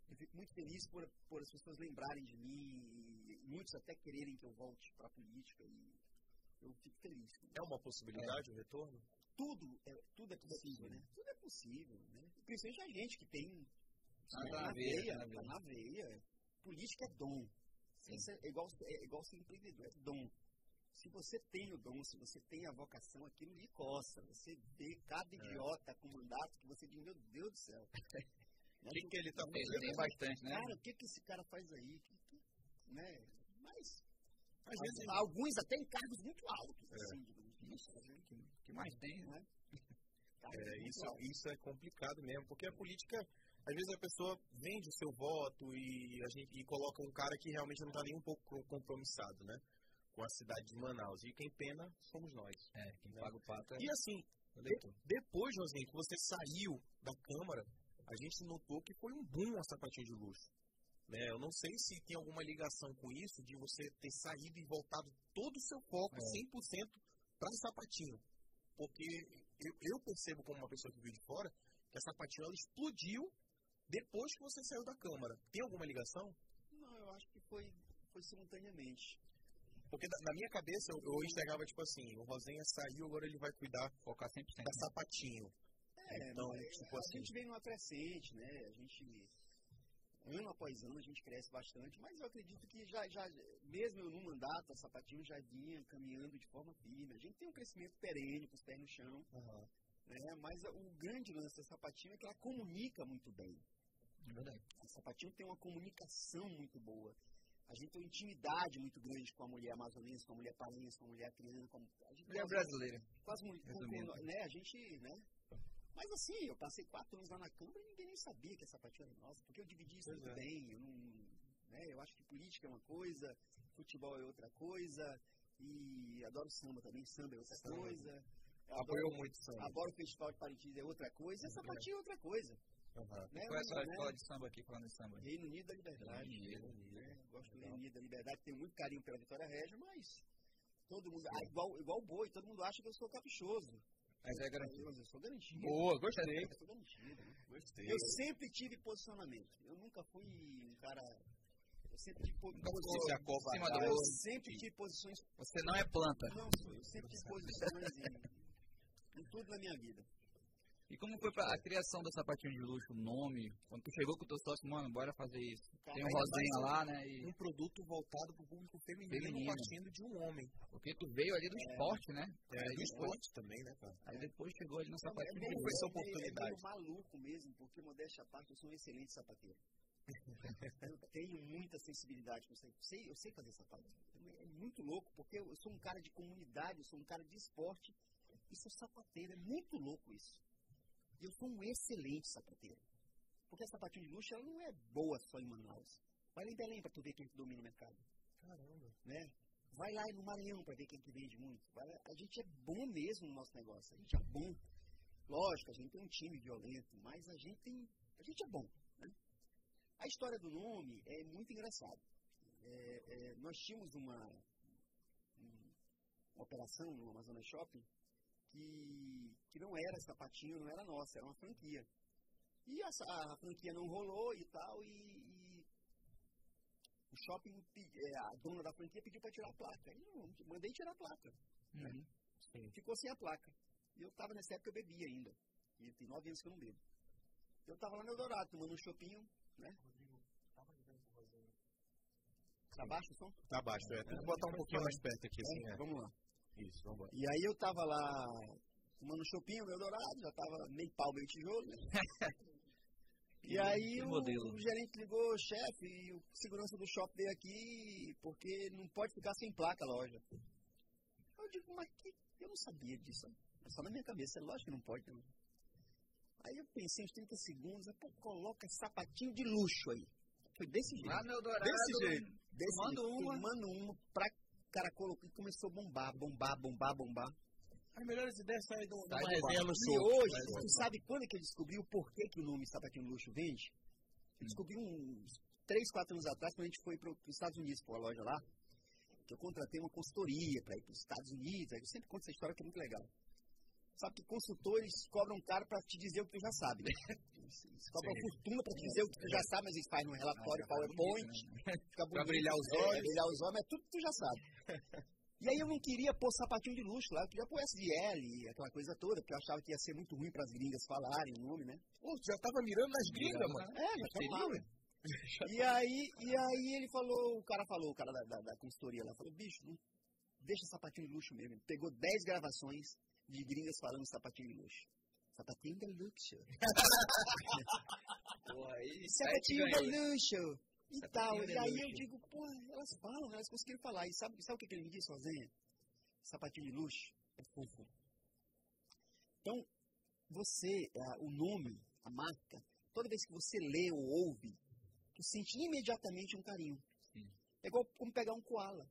Eu fico muito feliz por, por as pessoas lembrarem de mim, e muitos até quererem que eu volte para a política, e eu fico feliz. É uma possibilidade é. o retorno? Tudo é, tudo é possível, né? Tudo é possível, né? Principalmente a gente que tem tá na, na, veia, na, veia. na veia. Política é dom. É igual, é igual ser empreendedor, é dom. Se você tem o dom, se você tem a vocação, aquilo lhe coça. Você vê cada é. idiota é. com mandato que você diz, meu Deus do céu. O que, que ele está fazendo? Tem bastante, né? Cara, o que, que esse cara faz aí? Que, que, né? Mas, às vezes, alguns até em cargos muito altos. É. Assim, isso, que, que mais tem, né? É, isso, isso é complicado mesmo, porque a política, às vezes a pessoa vende o seu voto e, a gente, e coloca um cara que realmente não está nem um pouco compromissado, né? Com a cidade de Manaus. E quem pena somos nós. É, quem né? paga o pato é... E assim, de, depois, Josinho, que você saiu da Câmara, a gente notou que foi um boom a sapatinha de luxo. Né? Eu não sei se tem alguma ligação com isso, de você ter saído e voltado todo o seu foco, é. 100%, para sapatinho. Porque eu, eu, percebo, como uma pessoa que vive de fora, que a sapatinho ela explodiu depois que você saiu da Câmara. Tem alguma ligação? Não, eu acho que foi, foi simultaneamente. Porque na minha cabeça eu, eu enxergava tipo assim, o Rosenha saiu, agora ele vai cuidar, focar 100% da sapatinho. É, então, tipo a assim. gente vem numa crescente, né? A gente, ano após ano, a gente cresce bastante, mas eu acredito que já, já mesmo eu no mandato, a Sapatinho já vinha caminhando de forma firme. A gente tem um crescimento perene, com os pés no chão, uhum. né? Mas o grande lance da Sapatinho é que ela comunica muito bem. É verdade. A Sapatinho tem uma comunicação muito boa. A gente tem uma intimidade muito grande com a mulher amazonense, com a mulher parense, com a mulher criança, com a mulher brasileira. Quase muito. Né? A gente, né? Mas assim, eu passei quatro anos lá na Câmara e ninguém nem sabia que a sapatinha era nossa, porque eu dividi isso pois muito é. bem. Eu, não, né, eu acho que política é uma coisa, futebol é outra coisa, e adoro samba também, samba é outra samba. coisa. Apoiou muito samba. Adoro o Festival de Parintins é outra coisa, e a sapatinha é outra coisa. Uhum. Né? Qual é a sua né? escola de samba aqui falando de samba? Reino Unido da Liberdade. Reino Unido. Né? Gosto do Reino Unido da Liberdade, tenho muito carinho pela Vitória Régia, mas todo mundo, ah, igual, igual o boi, todo mundo acha que eu sou caprichoso. Mas é garantido. Eu sou garantido. Boa, gostei. Eu sou garantido. Gostei. Eu sempre tive posicionamento. Eu nunca fui um cara. Eu sempre tive posições. Eu sempre tive posições. Você não é planta. Não sou. Eu sempre tive posições em, em tudo na minha vida. E como foi pra, a criação da Sapatinho de Luxo, o nome? Quando tu chegou com o teu sócio, mano, bora fazer isso. Cara, Tem um rosinha lá, né? E... Um produto voltado pro público feminino, feminino, partindo de um homem. Porque tu veio ali do é. esporte, né? É, do esporte também, né, cara? Aí depois chegou ali no Sapatinho. É, como foi essa oportunidade? É maluco mesmo, porque modéstia à parte, eu sou um excelente sapateiro. eu tenho muita sensibilidade com isso aí. Eu sei, eu sei fazer sapato. É muito louco, porque eu sou um cara de comunidade, eu sou um cara de esporte e sou sapateiro. É muito louco isso. E eu sou um excelente sapateiro. Porque a sapatinha de luxo ela não é boa só em Manaus. Vai lá em Belém para tu ver quem que domina o mercado. Caramba. Né? Vai lá no Maranhão para ver quem que vende muito. A gente é bom mesmo no nosso negócio. A gente é bom. Lógico, a gente tem um time violento, mas a gente tem, a gente é bom. Né? A história do nome é muito engraçada. É, é, nós tínhamos uma, uma operação no Amazonas Shopping que, que não era sapatinho, não era nossa, era uma franquia. E a, a franquia não rolou e tal, e, e o shopping, é, a dona da franquia pediu para tirar a placa. E eu mandei tirar a placa. Né? Uhum. Né? Ficou sem a placa. E eu tava nessa época, eu bebia ainda. E tem nove anos que eu não bebo. Eu tava lá no Eldorado, tomando um chopinho, né? Tá baixo o som? Tá baixo, é. Tem que botar um pouquinho mais perto aqui, assim, é. Vamos lá. Isso, vamos lá. E aí eu tava lá tomando chopinho, meu dourado, já tava meio pau, meio tijolo, né? E aí o, o, gerente ligou, chefe, e o segurança do shopping veio aqui porque não pode ficar sem placa a loja. Eu digo, mas que? Eu não sabia disso. É só na minha cabeça, é lógico que não pode. Não. Aí eu pensei uns 30 segundos, pô, coloca sapatinho de luxo aí. Foi desse jeito. Lá no Dourado, desse jeito. Desse tomando jeito, uma. Tomando uma pra cara colocou e começou a bombar, bombar, bombar, bombar. As melhores ideias saem do, do resenha no show. E hoje, mas, tu sabe quando que eu descobri o porquê que o nome Sapatinho Luxo vende? Eu descobri uns 3, 4 anos atrás, quando a gente foi para os Estados Unidos, para a loja lá, que eu contratei uma consultoria para ir para os Estados Unidos. Aí eu sempre conto essa história que é muito legal. Sabe que consultores cobram caro para te dizer o que tu já sabe. Né? Eles cobram Sim. fortuna para te dizer o que tu já sabe, mas eles fazem um relatório PowerPoint, bonito, né? fica bonito. Pra brilhar os olhos. É, brilhar os olhos, mas tudo tu já sabe. E aí eu não queria pôr sapatinho de luxo lá, eu queria pôr SDL, aquela coisa toda, porque eu achava que ia ser muito ruim para as gringas falarem o nome, né? Pô, tu já tava mirando nas gringas, mano. É, já tava e aí, e aí ele falou, o cara falou, o cara da, da, da consultoria lá, falou, bicho, não, deixa sapatinho de luxo mesmo. Ele pegou 10 gravações de gringas falando sapatinho de luxo. Sapatinho de luxo. sapatinho de luxo. E tal. E aí eu digo, pô, elas falam, elas conseguiram falar. E sabe, sabe o que, ele me disse, sozinha? Sapatinho de luxo é fofo. Então, você, o nome, a marca, toda vez que você lê ou ouve, tu sente imediatamente um carinho. Sim. É igual como pegar um koala.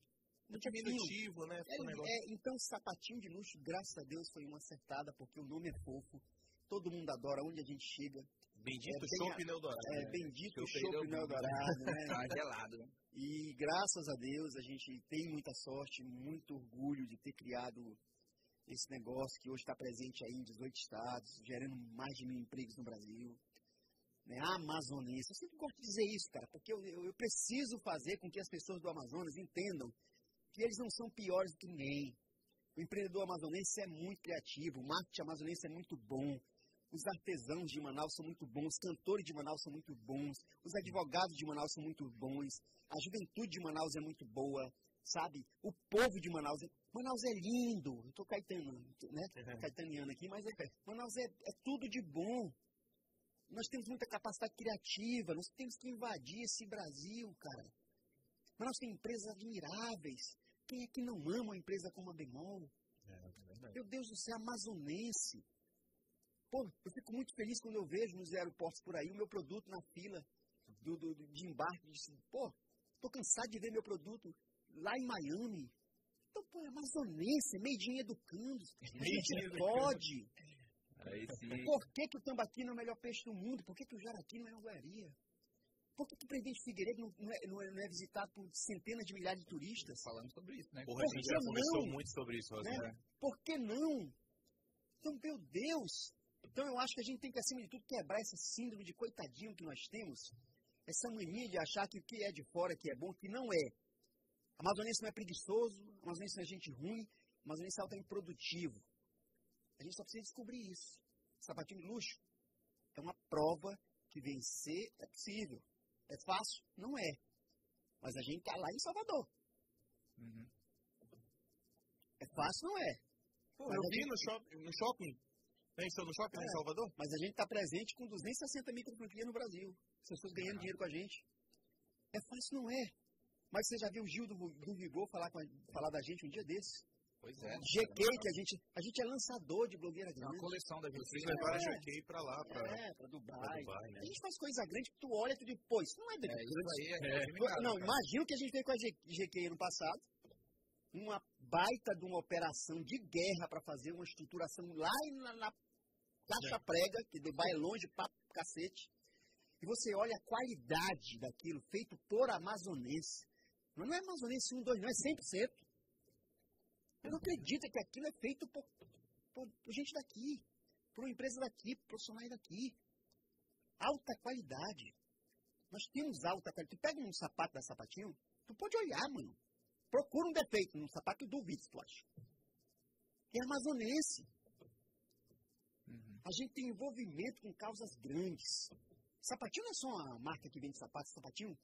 Um diminutivo, né? É, é, então, sapatinho de luxo, graças a Deus, foi uma acertada, porque o nome é fofo. Todo mundo adora onde a gente chega. Bendito é, Chopp Neodorado. É, né? bendito Chopp Neodorado, né? Tá gelado. E graças a Deus a gente tem muita sorte, muito orgulho de ter criado esse negócio que hoje está presente aí em 18 estados, gerando mais de mil empregos no Brasil. Né? A amazonense. Eu sempre gosto de dizer isso, cara, porque eu, eu, eu preciso fazer com que as pessoas do Amazonas entendam que eles não são piores do que ninguém. O empreendedor amazonense é muito criativo, o marketing amazonense é muito bom, os artesãos de Manaus são muito bons, os cantores de Manaus são muito bons, os advogados de Manaus são muito bons, a juventude de Manaus é muito boa, sabe? O povo de Manaus é, Manaus é lindo. Eu tô caetano, né? Uhum. Caetaniano aqui, mas é, Manaus é, é tudo de bom. Nós temos muita capacidade criativa, nós temos que invadir esse Brasil, cara. Manaus tem empresas admiráveis. Quem é que não ama uma empresa como a Bemol? É, é Meu Deus do céu, amazonense. Pô, eu fico muito feliz quando eu vejo nos aeroportos por aí o meu produto na fila do, do, de embarque. De, pô, tô cansado de ver meu produto lá em Miami. Então, pô, é amazonense, made in educando. A gente pode. Por que, que o tambaqui não é o melhor peixe do mundo? Por que, que o jaraqui não é uma guaria? Por que, que o Presidente Figueiredo não, não, é, não, é, não, é, visitado por centenas de milhares de turistas? Falando sobre isso, né? Porra, a gente já conversou muito sobre isso, Né? né? Por que não? Então, meu Deus, então eu acho que a gente tem que, acima de tudo, quebrar essa síndrome de coitadinho que nós temos, essa mania de achar que o que é de fora que é bom, que não é. A amazonense não é preguiçoso, a amazonense não é gente ruim, a amazonense é altamente produtivo. A gente só precisa descobrir isso. Sapatinho de luxo é uma prova que vencer é possível. É fácil? Não é. Mas a gente está lá em Salvador. Uhum. É fácil? Não é. Pô, eu vi gente... no, shopping, no shopping Pensou no shopping é, em Salvador? Mas a gente está presente com 260 microfranquias no Brasil. As pessoas ganhando dinheiro com a gente. É fácil, não é? Mas você já viu o Gil do, do Vigor falar, com a, falar da gente um dia desses? Pois é. GK, que a gente, a gente é lançador de blogueira grande. É uma coleção da Vocês levaram a GK pra lá, pra, é, pra Dubai. Pra Dubai né? A gente faz coisa grande que tu olha e tu diz, pô, isso não é grande. É, isso aí é, é. Não, imagina o que a gente fez com a GK ano passado. Uma baita de uma operação de guerra para fazer uma estruturação lá na, na caixa prega, que é longe pra cacete. E você olha a qualidade daquilo feito por amazonense. Não é amazonense 1, 2, não, é 100%. Eu não acredito que aquilo é feito por, por, por gente daqui, por uma empresa daqui, por profissionais daqui. Alta qualidade. Nós temos alta qualidade. Tu pega um sapato da sapatinho, tu pode olhar, mano. Procura um defeito no sapato e duvida se tu acha. É amazonense. A gente tem envolvimento com causas grandes. Sapatinho não é só uma marca que vende sapatos, Sapatinho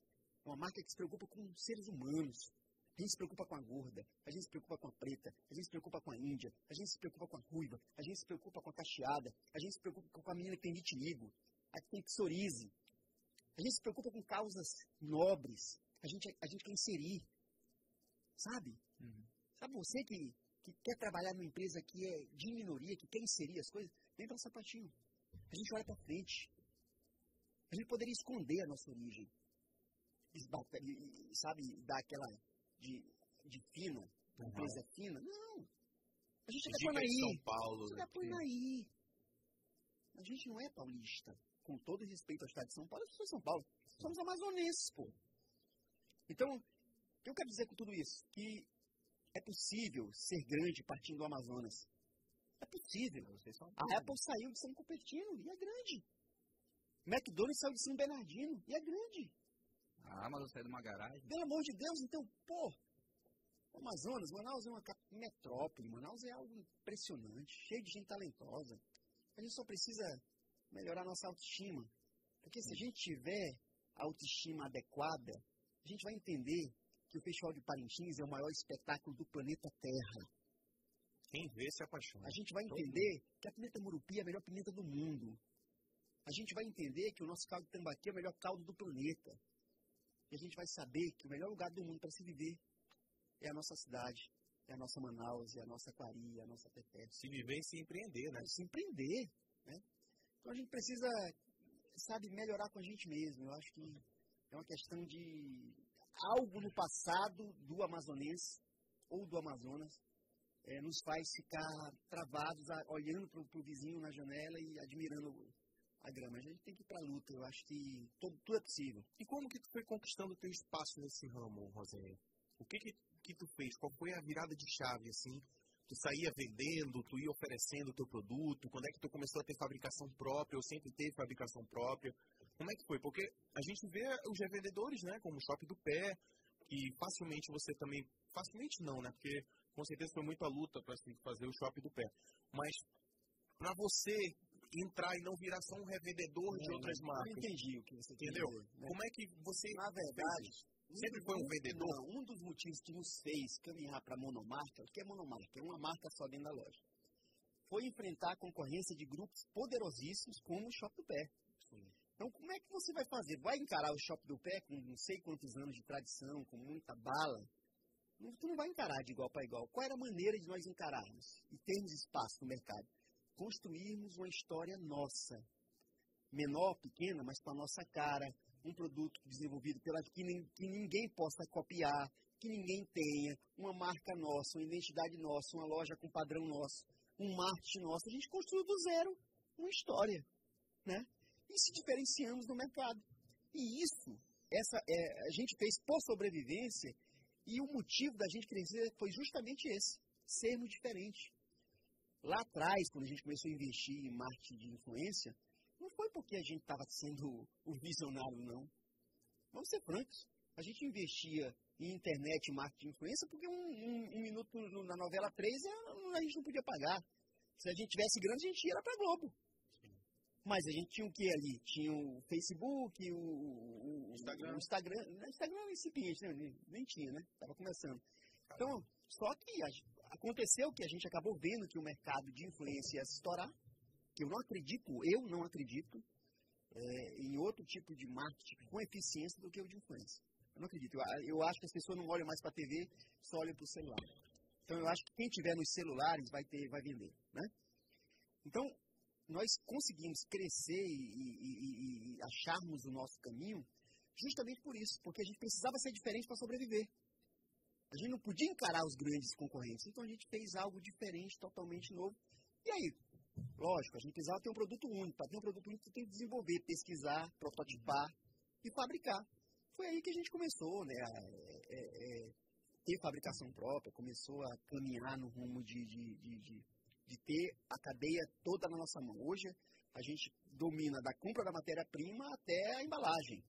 é uma marca que se preocupa com seres humanos. A gente se preocupa com a gorda, a gente se preocupa com a preta, a gente se preocupa com a índia, a gente se preocupa com a ruiva, a gente se preocupa com a cacheada, a gente se preocupa com a menina que tem vitiligo, a que tem psoríase. A gente se preocupa com causas nobres. A gente, a gente quer inserir. Sabe? Uhum. Sabe você que, que quer trabalhar numa empresa que é de minoria, que quer inserir as coisas? Vem para o sapatinho. A gente olha para frente. A gente poderia esconder a nossa origem. Sabe, dar aquela de, de fina, uhum. empresa fina. Não. A gente é Panaí. São Paulo. A gente é aí. A gente não é paulista. Com todo respeito ao estado de São Paulo, eu sou de São Paulo. Somos amazonenses, pô. Então, que eu quero dizer com tudo isso? Que é possível ser grande partindo do Amazonas. É possível. A Apple saiu de São Cupertino e é grande. McDonald's saiu de São Bernardino e é grande. A Amazon saiu de uma garagem. Pelo amor de Deus, então, pô. Amazonas, Manaus é uma metrópole. Manaus é algo impressionante, cheio de gente talentosa. A gente só precisa melhorar a nossa autoestima. Porque se a gente tiver a autoestima adequada, a gente vai entender que o Festival de Parintins é o maior espetáculo do planeta Terra. Quem vê se apaixona. A gente vai entender que a pimenta Murupi é a melhor pimenta do mundo. A gente vai entender que o nosso caldo de tambaqui é o melhor caldo do planeta. E a gente vai saber que o melhor lugar do mundo para se viver é a nossa cidade, é a nossa Manaus, é a nossa Aquari, é a nossa Tefé. Se viver e se empreender, né? Se empreender, né? Então a gente precisa, sabe, melhorar com a gente mesmo. Eu acho que é uma questão de algo no passado do amazonense ou do Amazonas é, nos faz ficar travados, a, olhando para o vizinho na janela e admirando a grama. A gente tem que ir para a luta. Eu acho que tudo, tudo, é possível. E como que tu foi conquistando o teu espaço nesse ramo, Rosinha? O que que, que tu fez? Qual foi a virada de chave, assim? Tu saía vendendo, tu ia oferecendo o teu produto? Quando é que tu começou a ter fabricação própria? Ou sempre teve fabricação própria? Como é que foi? Porque a gente vê os revendedores, né? Como o Shop do Pé, que facilmente você também... Facilmente não, né? Porque com certeza foi muita luta para fazer o Shop do Pé. Mas para você entrar e não virar só um revendedor de outras marcas. Eu entendi o que você entendeu. Dizer, né? Como é que você na verdade sempre foi um vendedor? Não, um dos motivos que nos fez caminhar para monomarca, o que é monomarca? É uma marca só dentro da loja. Foi enfrentar a concorrência de grupos poderosíssimos como o Shop do Pé. Sim. Então, como é que você vai fazer? Vai encarar o Shop do Pé com não sei quantos anos de tradição, com muita bala? Tu não vai encarar de igual para igual. Qual era a maneira de nós encararmos e termos espaço no mercado? Construirmos uma história nossa. Menor, pequena, mas com a nossa cara. Um produto desenvolvido pela que, que ninguém possa copiar, que ninguém tenha. Uma marca nossa, uma identidade nossa, uma loja com padrão nosso, um marketing nosso. A gente construiu do zero uma história. Né? e se diferenciamos no mercado. E isso, essa, é, a gente fez por sobrevivência e o motivo da gente crescer foi justamente esse, sermos diferentes. Lá atrás, quando a gente começou a investir em marketing de influência, não foi porque a gente estava sendo o visionário, não. Vamos ser francos. A gente investia em internet e marketing de influência porque um, um, um minuto na novela 3 a gente não podia pagar. Se a gente tivesse grande, a gente ia para Globo. Mas a gente tinha o que ali? Tinha o Facebook, o, o, Instagram. o Instagram. O Instagram é incipiente, né? Nem, tinha, né? Tava começando. Então, só que aconteceu que a gente acabou vendo que o mercado de influência ia se estourar. Que eu não acredito, eu não acredito é, em outro tipo de marketing com eficiência do que o de influência. Eu não acredito. Eu, eu acho que as pessoas não olham mais para a TV, só olham para o celular. Então, eu acho que quem tiver nos celulares vai ter, vai vender, né? Então, nós conseguimos crescer e, e, e, acharmos o nosso caminho justamente por isso, porque a gente precisava ser diferente para sobreviver. A gente não podia encarar os grandes concorrentes, então a gente fez algo diferente, totalmente novo. E aí, lógico, a gente precisava ter um produto único. Para ter um produto único, você tem que desenvolver, pesquisar, prototipar e fabricar. Foi aí que a gente começou né, a é, é, ter fabricação própria, começou a caminhar no rumo de, de, de, de de ter a cadeia toda na nossa mão. Hoje a gente domina da compra da matéria-prima até a embalagem,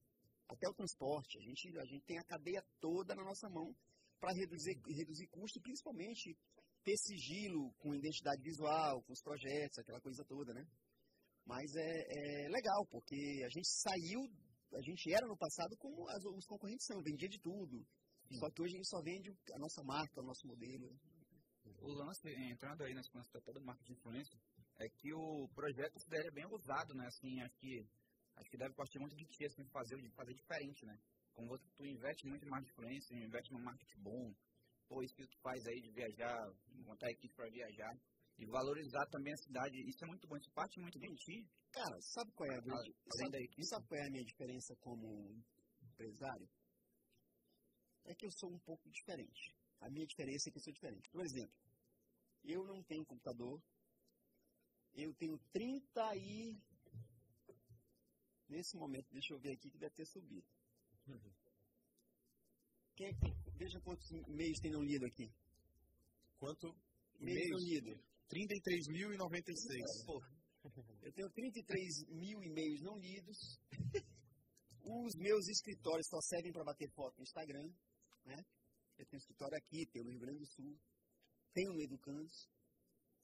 até o transporte. A gente, a gente tem a cadeia toda na nossa mão para reduzir, reduzir custo e principalmente ter sigilo com identidade visual, com os projetos, aquela coisa toda, né? Mas é, é legal, porque a gente saiu, a gente era no passado como as, os concorrentes são, vendia de tudo. Sim. Só que hoje a gente só vende a nossa marca, o nosso modelo o lance, entrando aí nesse lance toda marca de influência, é que o projeto é bem usado, né? Assim, acho que, acho que deve partir muito de ti, assim, fazer, de fazer diferente, né? Como você, tu investe muito em marketing de influência, investe num marketing bom, pô, isso que tu faz aí de viajar, montar equipe para viajar, e valorizar também a cidade, isso é muito bom, isso parte muito de ti. Cara, sabe qual é a, grande, sabe, sabe qual é a minha diferença como empresário? É que eu sou um pouco diferente. A minha diferença é que eu sou diferente. Por exemplo, eu não tenho computador. Eu tenho 30 e. Nesse momento, deixa eu ver aqui que deve ter subido. Uhum. Quem é que tem Veja quantos e-mails tem não lido aqui. Quanto? E-mails não lido. 33.096. Pô, eu tenho 33 mil e-mails não lidos. Os meus escritórios só servem para bater foto no Instagram. Né? Eu tenho escritório aqui, tenho no Rio Grande do Sul, tenho no Educandos,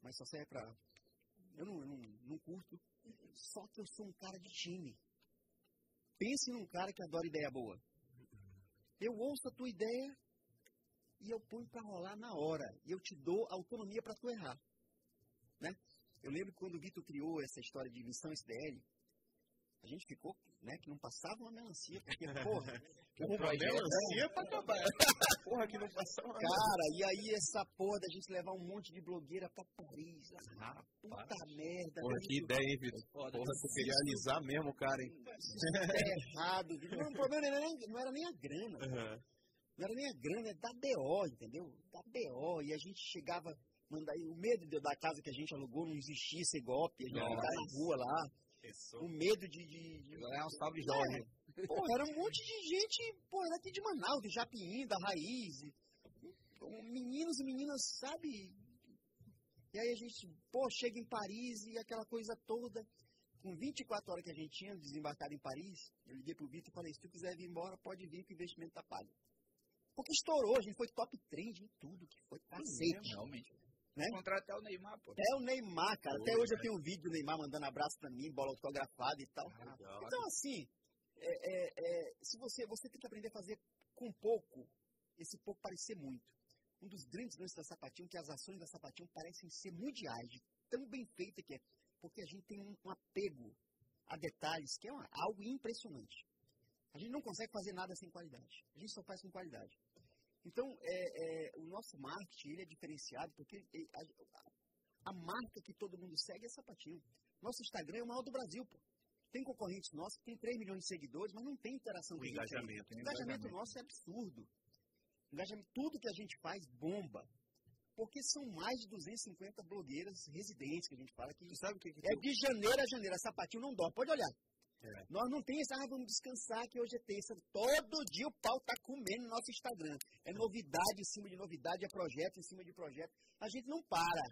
mas só serve para. Eu, não, eu não, não curto. Só que eu sou um cara de time. Pense num cara que adora ideia boa. Eu ouço a tua ideia e eu ponho para rolar na hora. E eu te dou autonomia para tu errar. Né? Eu lembro quando o Vitor criou essa história de missão SDL, a gente ficou, né, que não passava uma melancia, porque, porra, uma melancia pra acabar. porra, que não passava uma Cara, e aí essa porra da gente levar um monte de blogueira pra Paris, ah, puta merda. Porra, que isso- ideia, hein, Vitor? Porra, tu queria alisar mesmo, cara, hein? É errado. Vitor. Não, o problema não era, nem, não era nem a grana. Não era nem a grana, é da BO, entendeu? Da BO. E a gente chegava, mandar, o medo da casa que a gente alugou não existia esse golpe, a gente andar na rua lá. O medo de. de, de É um salve Jorge. É, pô, era um monte de gente, pô, era aqui de Manaus, de Japim, da Raiz. e- Meninos e meninas, sabe? E aí a gente, pô, chega em Paris e aquela coisa toda. Com 24 horas que a gente tinha desembarcado em Paris, eu liguei pro Vitor e falei, se tu quiser vir embora, pode vir que o investimento tá pago. Porque estourou, a gente foi top trend em tudo, que foi cacete. Realmente. Né? Encontrar até o Neymar, pô. Até o Neymar, cara. Até hoje eu tenho um vídeo do Neymar mandando abraço pra mim, bola autografada e tal. Então, assim, é, é, é, se você, você tem que aprender a fazer com pouco, esse pouco parecer muito. Um dos grandes lances da Sapatinho, é que as ações da Sapatinho parecem ser mundiais, de tão bem feita que é. Porque a gente tem um, um apego a detalhes, que é uma- algo impressionante. A gente não consegue fazer nada sem qualidade. A gente só faz com qualidade. Então, é, é, o nosso marketing ele é diferenciado porque ele- a, a marca que todo mundo segue é Sapatinho. Nosso Instagram é o maior do Brasil, pô. Tem concorrentes nossos que tem 3 milhões de seguidores, mas não tem interação O com ainda. engajamento. O engajamento nosso é absurdo. O engajamento, tudo que a gente faz bomba. Porque são mais de 250 blogueiras residentes que a gente fala que sabe o que que é de janeiro a janeiro. A sapatinho não dorme. Pode olhar. É. Nós não tem esse, ah, vamos descansar que hoje é terça. Todo dia o pau tá comendo no nosso Instagram. É novidade em cima de novidade, é projeto em cima de projeto. A gente não para.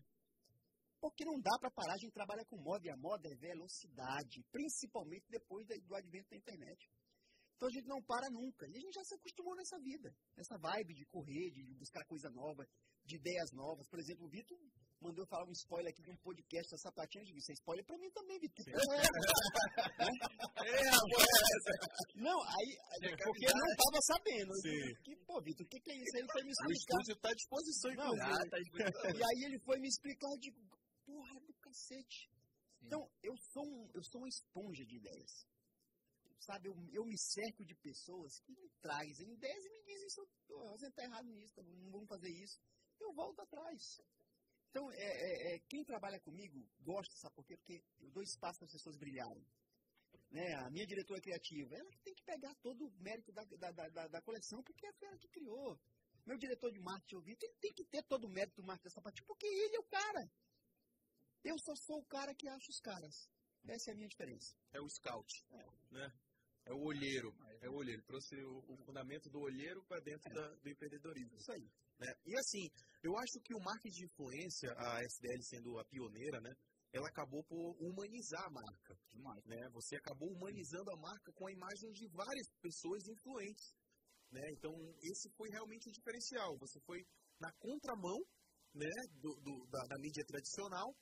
Porque não dá para parar, a gente trabalha com moda e a moda é velocidade, principalmente depois do advento da internet. Então a gente não para nunca. E a gente já se acostumou nessa vida, nessa vibe de correr, de buscar coisa nova, de ideias novas. Por exemplo, o Vitor mandou falar um spoiler aqui de um podcast da Sapatinha. Eu digo, isso é spoiler pra mim também, Vitor. Porra é essa? Não, aí, porque eu não tava sabendo. Sim. Que, pô, Vitor, o que, que é isso? Aí ele foi me O explicar. estúdio está à disposição, Não. Ah, tá. E aí ele foi me explicar, eu digo, porra é do cacete. Sim. Então, eu sou, um, eu sou uma esponja de ideias. Sabe, eu, eu me cerco de pessoas que me trazem ideias e me dizem, isso, "Pô, você está errado nisso, tá não vamos fazer isso. Eu volto atrás. Então, é, é, é, quem trabalha comigo gosta, sabe por quê? Porque eu dou espaço para as pessoas brilharem. Né? A minha diretora criativa, ela tem que pegar todo o mérito da, da, da, da- coleção, porque foi ela que criou. Meu diretor de marketing, eu vi, tem, tem que ter todo o mérito do marketing da sapatinho, porque ele é o cara. Eu só sou o cara que acha os caras. Essa é a minha diferença. É o scout, né? É o olheiro. É o olheiro. Trouxe o, o fundamento do olheiro para dentro da- do empreendedorismo. Isso aí. Né? E assim, eu acho que o marketing de influência, a SDL sendo a pioneira, né? Ela acabou por humanizar a marca. Demais. Né? Você acabou humanizando a marca com a imagem de várias pessoas influentes. Né? Então, esse foi realmente o diferencial. Você foi na contramão né, do, do- da, da mídia tradicional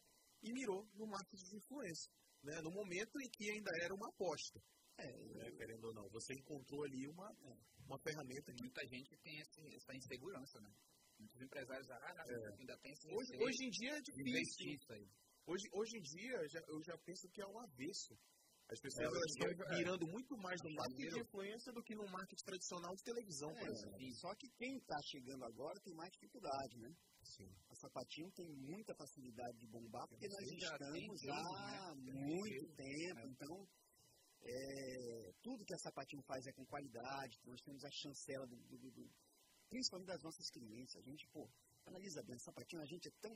e mirou no marketing de influência. Né? No momento em que ainda era uma aposta. Né, querendo ou não. Você encontrou ali uma, uma ferramenta que Muita gente tem esse, essa insegurança, né? Muitos empresários ah, ainda tem esse hoje, hoje em dia é de difícil. isso aí. Hoje, hoje em dia, já- eu já penso que é um avesso. As pessoas É, elas estão é. virando muito mais no marketing de influência do que no marketing tradicional de televisão, por É, exemplo. só que quem está chegando agora tem mais dificuldade, né? Sim. A Sapatinho tem muita facilidade de bombar, porque nós já tem estamos tempo, há muito tempo. Então, é, tudo que a Sapatinho faz é com qualidade. Nós temos a chancela, do, do- do- do- principalmente das nossas clientes. A gente, pô, analisa bem, Sapatinho, a gente é tão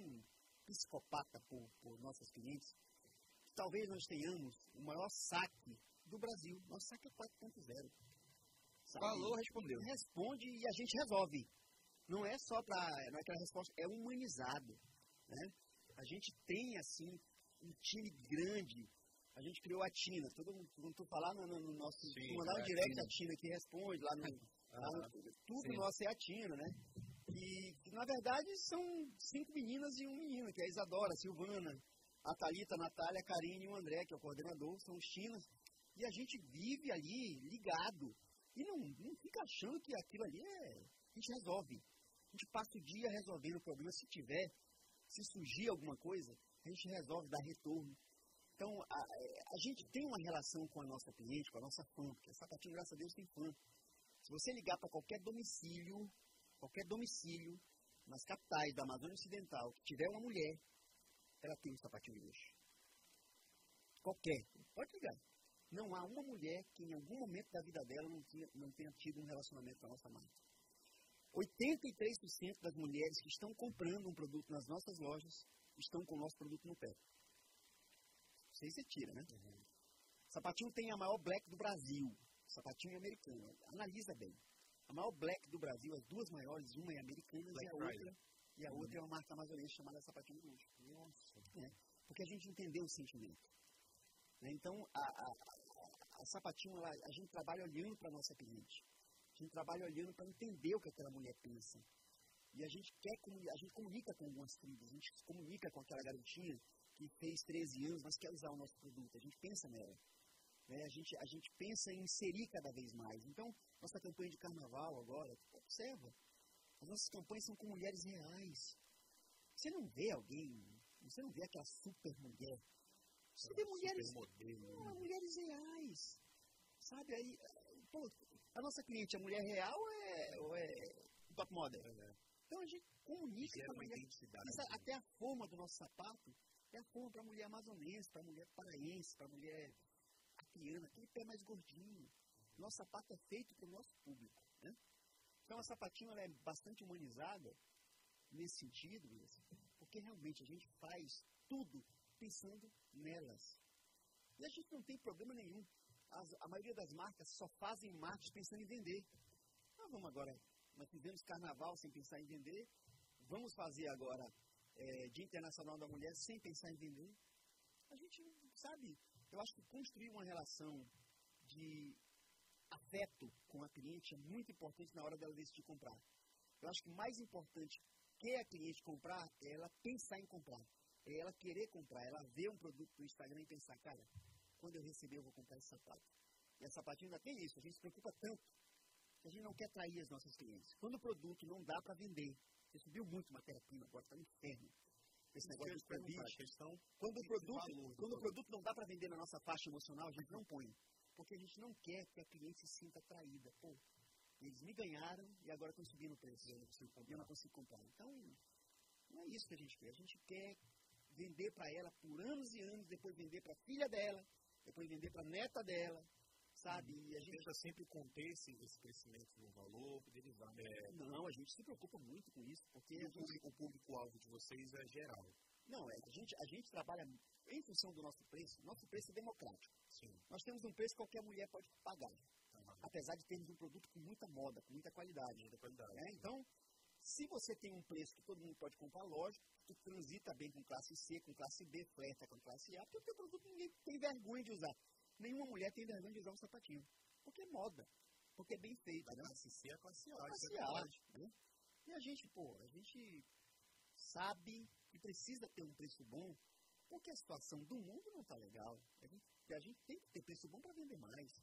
psicopata por, por nossas clientes, que talvez nós tenhamos o maior saque do Brasil. Nosso saque é 4.0. sabe? Falou, respondeu. Responde e a gente resolve. Não é só para. Não é aquela resposta, é humanizado. Né? A gente tem, assim, um time grande. A gente criou a Tina. Todo mundo, quando tu falar no, no nosso. Sim, mandar um é, direct a Tina que responde lá no. lá no- tudo sim. nosso é a Tina, né? E, que, na verdade, são cinco meninas e um menino, que é a Isadora, a Silvana, a Thalita, a Natália, a Karine e o André, que é o coordenador, são os Tinas. E a gente vive ali ligado. E não, não fica achando que aquilo ali é. A gente resolve. A gente passa o dia resolvendo o problema. Se tiver, se surgir alguma coisa, a gente resolve, dá retorno. Então, a, a gente tem uma relação com a nossa cliente, com a nossa fã, porque a Sapatinho, graças a Deus, tem fã. Se você ligar para qualquer domicílio, qualquer domicílio, nas capitais da Amazônia Ocidental, que tiver uma mulher, ela tem um sapatinho de luxo. Qualquer. Pode ligar. Não há uma mulher que em algum momento da vida dela não, não tenha tido um relacionamento com a nossa marca. 83% das mulheres que estão comprando um produto nas nossas lojas estão com o nosso produto no pé. Se você tira, né? Sapatinho tem a maior black do Brasil. Sapatinho é americano. Analisa bem. A maior black do Brasil, as duas maiores, uma é americana e Black a Friday. outra, e a outra é uma marca amazonense chamada Sapatinho de Luxo. É, porque a gente entendeu o sentimento. Né? Então, a, a, a, a Sapatinho, ela, a gente trabalha olhando para a nossa cliente. A gente trabalha olhando para entender o que aquela mulher pensa. E a gente quer a gente comunica com algumas tribos, a gente comunica com aquela garotinha que fez 13 anos, mas quer usar o nosso produto. A gente pensa nela. né? A, gente, a gente pensa em inserir cada vez mais. Então, nossa campanha de carnaval agora, observa. As nossas campanhas são com mulheres reais. Você não vê alguém, você não vê aquela super mulher. Você vê mulheres Supermodelo. ah, mulheres reais. Sabe? Aí, pô, a nossa cliente é mulher real ou é, ou é top model? Então a gente comunica com a mulher. identidade. Essa- até a forma do nosso sapato é a para a mulher amazonense, para a mulher paraense, para a mulher apiana, aquele pé mais gordinho. Nosso sapato é feito para o nosso público. Né? Então a sapatinho é bastante humanizada nesse sentido, porque realmente a gente faz tudo pensando nelas. E a gente não tem problema nenhum. As- a maioria das marcas só fazem marketing pensando em vender. Nós vamos agora, nós fizemos carnaval sem pensar em vender, vamos fazer agora é, Dia Internacional da Mulher sem pensar em vender. A gente, sabe, eu acho que construir uma relação de afeto com a cliente é muito importante na hora dela decidir comprar. Eu acho que mais importante que a cliente comprar é ela pensar em comprar. É ela querer comprar, ela ver um produto no Instagram e pensar, cara, quando eu receber eu vou comprar esse sapato. E a sapatinho ainda tem isso, a gente se preocupa tanto que a gente não quer trair as nossas clientes. Quando o produto não dá para vender, você subiu muito matéria-prima, agora está no inferno. Esse negócio de Covid. a questão Quando o produto, quando o produto não dá para vender na nossa faixa emocional, a gente não põe. Porque a gente não quer que a cliente se sinta traída. Pô, eles me ganharam e agora estão subindo o preço. Eu não consigo comprar. Eu não consigo comprar. Então, não é isso que a gente quer. A gente quer vender para ela por anos e anos, depois vender para a filha dela, depois vender para a neta dela, sabe? E a gente tenta sempre conter esse, esse crescimento no valor, derivar. É, não, a gente se preocupa muito com isso, porque o gente público- público-alvo de vocês é geral. Não, é, a, gente, a gente trabalha em função do nosso preço. Nosso preço é democrático. Sim. Nós temos um preço que qualquer mulher pode pagar. Apesar de termos um produto com muita moda, com muita qualidade. Muita qualidade. né? Então, se você tem um preço que todo mundo pode comprar, lógico, tu transita bem com classe C, com classe B, flerta com classe A, porque o teu produto ninguém tem vergonha de usar. Nenhuma mulher tem vergonha de usar um sapatinho. Porque é moda. Porque é bem feito. A Né? classe C é classe A. classe é A, né? E a gente, pô, a gente sabe que precisa ter um preço bom, porque a situação do mundo não está legal. A gente, a gente tem que ter preço bom para vender mais.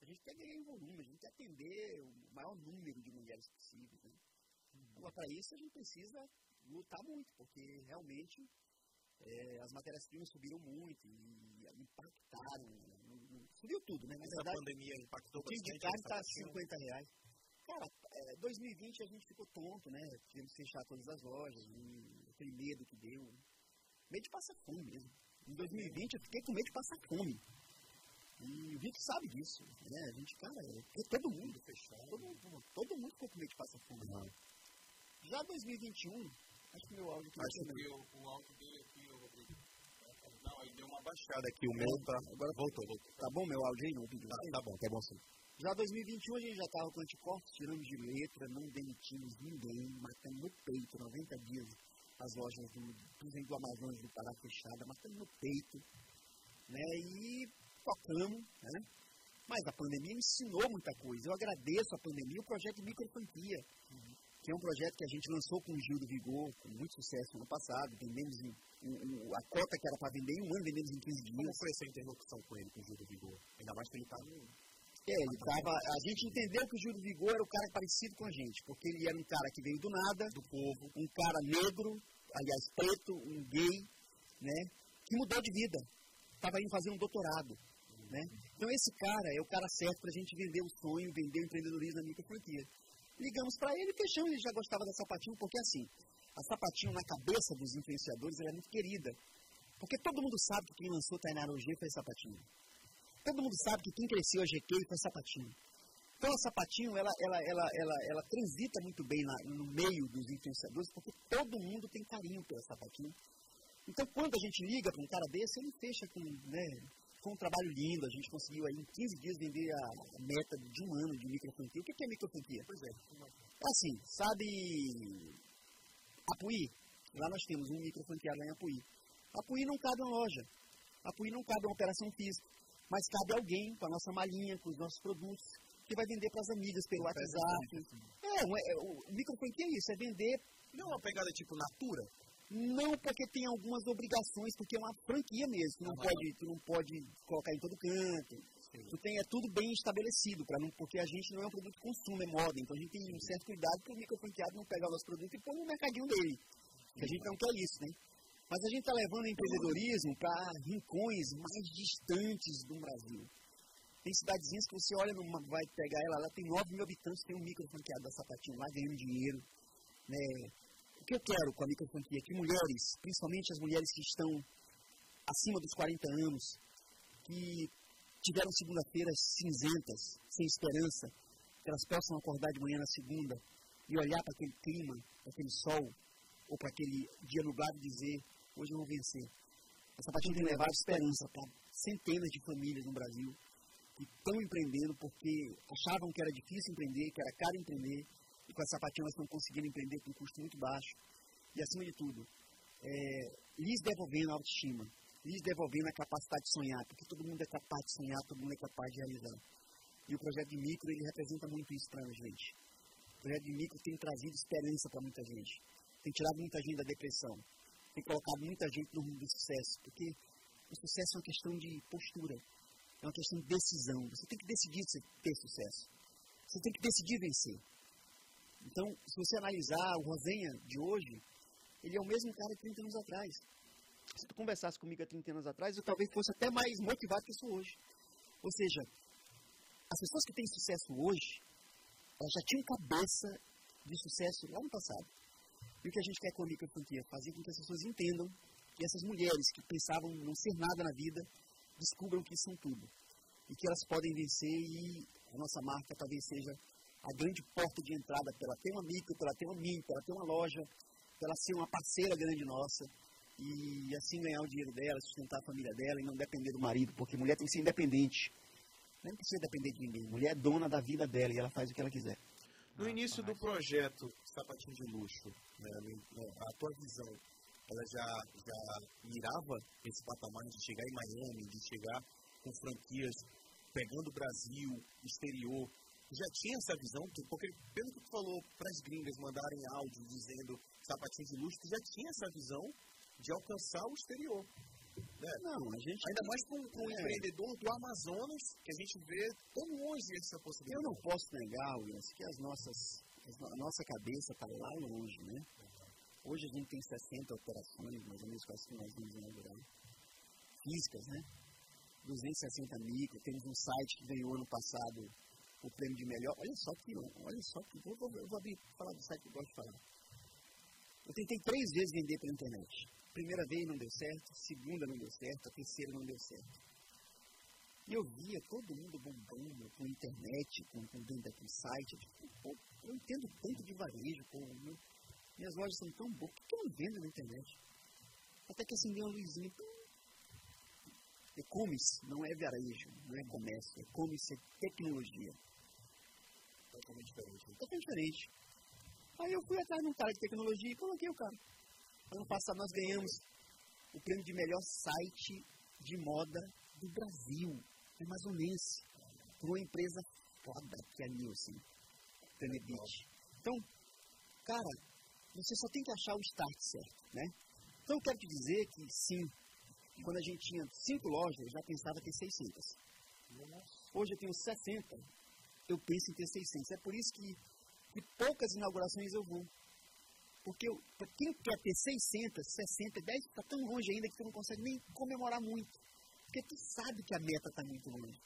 A gente quer ganhar em volume, a gente quer atender o maior número de mulheres possível. Né? Agora, para isso, a gente precisa lutar muito, porque realmente é, as matérias-primas subiram muito e impactaram. né? Subiu tudo, né? Na Essa verdade, pandemia impactou o de bastante carne essa está questão. 50 reais. Cara, é, 2020 a gente ficou tonto, né? Tivemos que fechar todas as lojas, e aquele medo que deu. Medo de passar fome mesmo. Em 2020 eu fiquei com medo de passar fome. E o Vitor sabe disso. Né? A gente, cara, é, todo mundo fechado. Todo, mundo- todo mundo ficou com medo de passar fome. Já 2021, acho que meu áudio aqui Acho tá que o, o áudio dele aqui, o Rodrigo. Não, aí deu uma baixada aqui, o meu tá. Agora voltou, voltou. Tá bom meu áudio aí, não, Vitor? Tá, tá bom, tá bom sim. Já 2021 a gente já estava com anticorpos, tiramos de letra, não demitimos ninguém, matando no peito, 90 dias as lojas do, do Amazonas do Pará fechadas, matando no peito, né? E tocamos, né? Mas a pandemia ensinou muita coisa. Eu agradeço a pandemia, o projeto de microfranquia, uhum. Que é um projeto que a gente lançou com o Gil do Vigor, com muito sucesso no ano passado. Vendemos em, a cota que era para vender em um ano, vendemos em 15 dias. Como foi essa interlocução com ele, com o Gil do Vigor? Ainda mais que ele estava no é, ele tava, a gente entendeu que o Júlio Vigor era o cara parecido com a gente, porque ele era um cara que veio do nada, do povo, um cara negro, aliás, preto, um gay, né, que mudou de vida. Estava indo fazer um doutorado, né. Então esse cara é o cara certo para a gente vender o sonho, vender o empreendedorismo na microfranquia. Ligamos para ele, fechamos, ele já gostava da Sapatinho, porque assim, a Sapatinho na cabeça dos influenciadores ela é muito querida. Porque todo mundo sabe que quem lançou Tainara OG foi a Sapatinho. Todo mundo sabe que quem cresceu a GQ foi sapatinho. Então, a sapatinho, ela, ela, ela, ela, ela transita muito bem na, no meio dos influenciadores, porque todo mundo tem carinho pela sapatinho. Então, quando a gente liga para um cara desse, ele fecha com, né, foi um trabalho lindo, a gente conseguiu aí em 15 dias vender a meta de um ano de microfranquia. O que é microfranquia? Pois é. É assim, sabe Apuí? Lá nós temos um microfranqueado lá em Apuí. Apuí não cabe uma loja. Apuí não cabe uma operação física mas cabe alguém com a nossa malinha, com os nossos produtos, que vai vender para as amigas pelo WhatsApp. É, é, o microfranquia é isso, é vender. Não é uma pegada tipo Natura? Não, porque tem algumas obrigações, porque é uma franquia mesmo. Tu não, pode, tu não pode colocar em todo canto. Tu tem, é tudo bem estabelecido, pra não, porque a gente não é um produto de consumo, é moda. Então a gente tem um certo cuidado para o microfranqueado não pegar o nosso produto e pôr no mercadinho dele. Que a gente não quer isso, né? Mas a gente está levando o empreendedorismo para rincões mais distantes do Brasil. Tem cidadezinhas que você olha, numa, vai pegar ela, ela tem 9 mil habitantes, tem um micro franqueado da Sapatinho lá ganhando dinheiro. Né? O que eu quero com a micro franquia? Que mulheres, principalmente as mulheres que estão acima dos 40 anos, que tiveram segunda-feiras cinzentas, sem esperança, que elas possam acordar de manhã na segunda e olhar para aquele clima, para aquele sol, ou para aquele dia nublado e dizer: hoje eu vou vencer. Essa partida tem levado esperança para centenas de famílias no Brasil que estão empreendendo porque achavam que era difícil empreender, que era caro empreender, e com essa sapatinha elas estão conseguindo empreender com um custo muito baixo. E acima de tudo, é, lhes devolvendo a autoestima, lhes devolvendo a capacidade de sonhar, porque todo mundo é capaz de sonhar, todo mundo é capaz de realizar. E o projeto de micro, ele representa muito isso para a gente. O projeto de micro tem trazido esperança para muita gente, tem tirado muita gente da depressão, tem colocado muita gente no rumo do sucesso, porque o sucesso é uma questão de postura, é uma questão de decisão. Você tem que decidir ter sucesso. Você tem que decidir vencer. Então, se você analisar o Rosenha de hoje, ele é o mesmo cara de 30 anos atrás. Se tu conversasse comigo há 30 anos atrás, eu talvez fosse até mais motivado que eu sou hoje. Ou seja, as pessoas que têm sucesso hoje, elas já tinham cabeça de sucesso lá no passado. E o que a gente quer com a microfranquia? Fazer com que as pessoas entendam que essas mulheres que pensavam não ser nada na vida, descubram que são tudo. E que elas podem vencer e a nossa marca talvez seja a grande porta de entrada para ela ter uma micro, para ela ter uma mini, para ela ter uma loja, para ela ser uma parceira grande nossa e assim ganhar o dinheiro dela, sustentar a família dela e não depender do marido, porque mulher tem que ser independente. Não precisa depender de ninguém. Mulher é dona da vida dela e ela faz o que ela quiser. No início do projeto Sapatinho de Luxo, né, a tua visão, ela já, já mirava esse patamar de chegar em Miami, de chegar com franquias pegando o Brasil, exterior. Já tinha essa visão? Porque pelo que tu falou para as gringas mandarem áudio dizendo sapatinho de luxo, tu já tinha essa visão de alcançar o exterior. Né? Não, a gente. Ainda mais com, com é. empreendedor do Amazonas, que a gente vê tão longe essa possibilidade. Eu não posso negar, Williams, que as nossas, a nossa cabeça está lá longe, né? Hoje a gente tem 60 operações, mais ou menos, quase que nós vamos inaugurar. Físicas, né? 260 micro, temos um site que ganhou ano passado o prêmio de melhor. Olha só que, olha só que, vou, vou, eu vou abrir, falar do site que eu gosto de falar. Eu tentei três vezes vender pela internet. Primeira vez não deu certo, segunda não deu certo, terceira não deu certo. E eu via todo mundo bombando com internet, com, com dentro daquele site. Eu, tipo, eu entendo tanto de varejo, pô, meu, minhas lojas são tão boas, que eu não vendo na internet? Até que acendeu uma luzinha. E-commerce não é varejo, não é comércio. E-commerce é tecnologia. Totalmente diferente. né? Totalmente diferente. Aí eu fui atrás de um cara de tecnologia e coloquei o cara. Ano passado nós ganhamos o prêmio de melhor site de moda do Brasil, amazonense, por uma empresa foda que é a Nielsen, Tenebit. Então, cara, você só tem que achar o start certo, né? Então eu quero te dizer que sim, quando a gente tinha cinco lojas, eu já pensava ter 600. Hoje eu tenho 60, eu penso em ter 600. É por isso que, que poucas inaugurações eu vou. Porque eu, quem quer ter 600, 60, 10, está tão longe ainda que tu não consegue nem comemorar muito. Porque tu sabe que a meta está muito longe.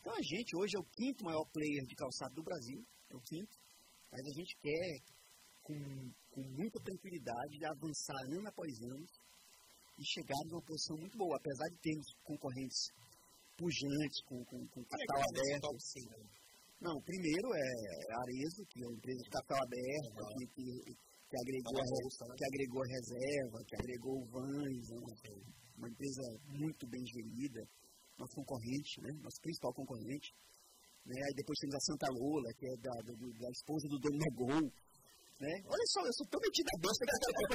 Então a gente hoje é o quinto maior player de calçado do Brasil, é o quinto, mas a gente quer, com, com muita tranquilidade, avançar ano após ano e chegar numa posição muito boa, apesar de termos concorrentes pujantes, com, com, com capital aberto. Top 100, né? Não, o primeiro é a Arezo, que é uma empresa de capital aberto, que, que, que agregou, a, re- que agregou a reserva, que agregou o Vans, né? uma empresa muito bem gerida, nosso concorrente, né? nosso principal concorrente. Né? Aí depois temos a Santa Lola, que é da, do- da esposa do dono da Gol. Né? Olha só, eu sou tão metido a besta que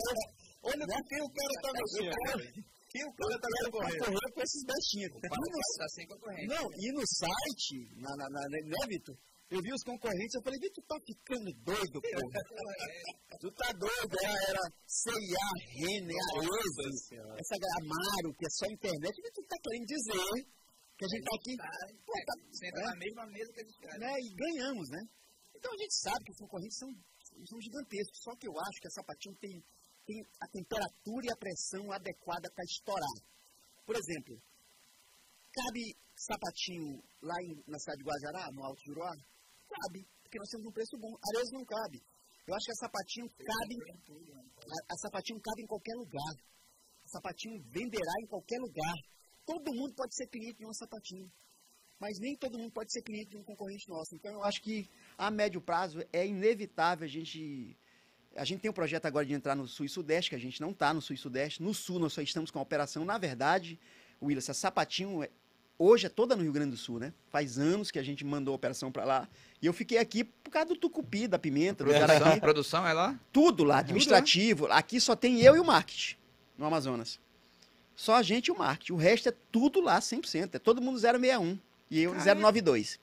Olha com quem o cara tá mexendo. Quem o cara tá correr com esses bestinhos. E no Tá sem concorrente. não, e no site, na, na, na, né, Vitor? Eu vi os concorrentes, eu falei, Vitor, tu tá ficando doido, pô. tu tá doido, era, era C&A, Renner, Arezzo, essa Amaro, que é só internet. Vitor, tu tá querendo dizer que a gente tá aqui, pô, tá, Senta na mesma mesa que a gente quer. né, e ganhamos, né? Então a gente sabe que os concorrentes são, são gigantescos, só que eu acho que a Sapatinho tem, tem a temperatura e a pressão adequada para estourar. Por exemplo, cabe sapatinho lá em- na cidade de Guajará, no Alto Juruá? Cabe, porque nós temos um preço bom. Areias não cabe. Eu acho que a sapatinho cabe, a, a sapatinho cabe em qualquer lugar. A sapatinho venderá em qualquer lugar. Todo mundo pode ser cliente de um sapatinho mas nem todo mundo pode ser cliente de um concorrente nosso. Então, eu acho que a médio prazo é inevitável a gente. A gente tem um projeto agora de entrar no Sul e Sudeste, que a gente não está no Sul e Sudeste. No Sul, nós só estamos com a operação. Na verdade, Willis, a Sapatinho é- hoje é toda no Rio Grande do Sul, né? Faz anos que a gente mandou a operação para lá. E eu fiquei aqui por causa do tucupi, da pimenta, do Produção, produção é lá? Tudo lá, administrativo. Aqui só tem eu e o marketing no Amazonas. Só a gente e o marketing. O resto é tudo lá, 100%. É todo mundo 061. E eu 092.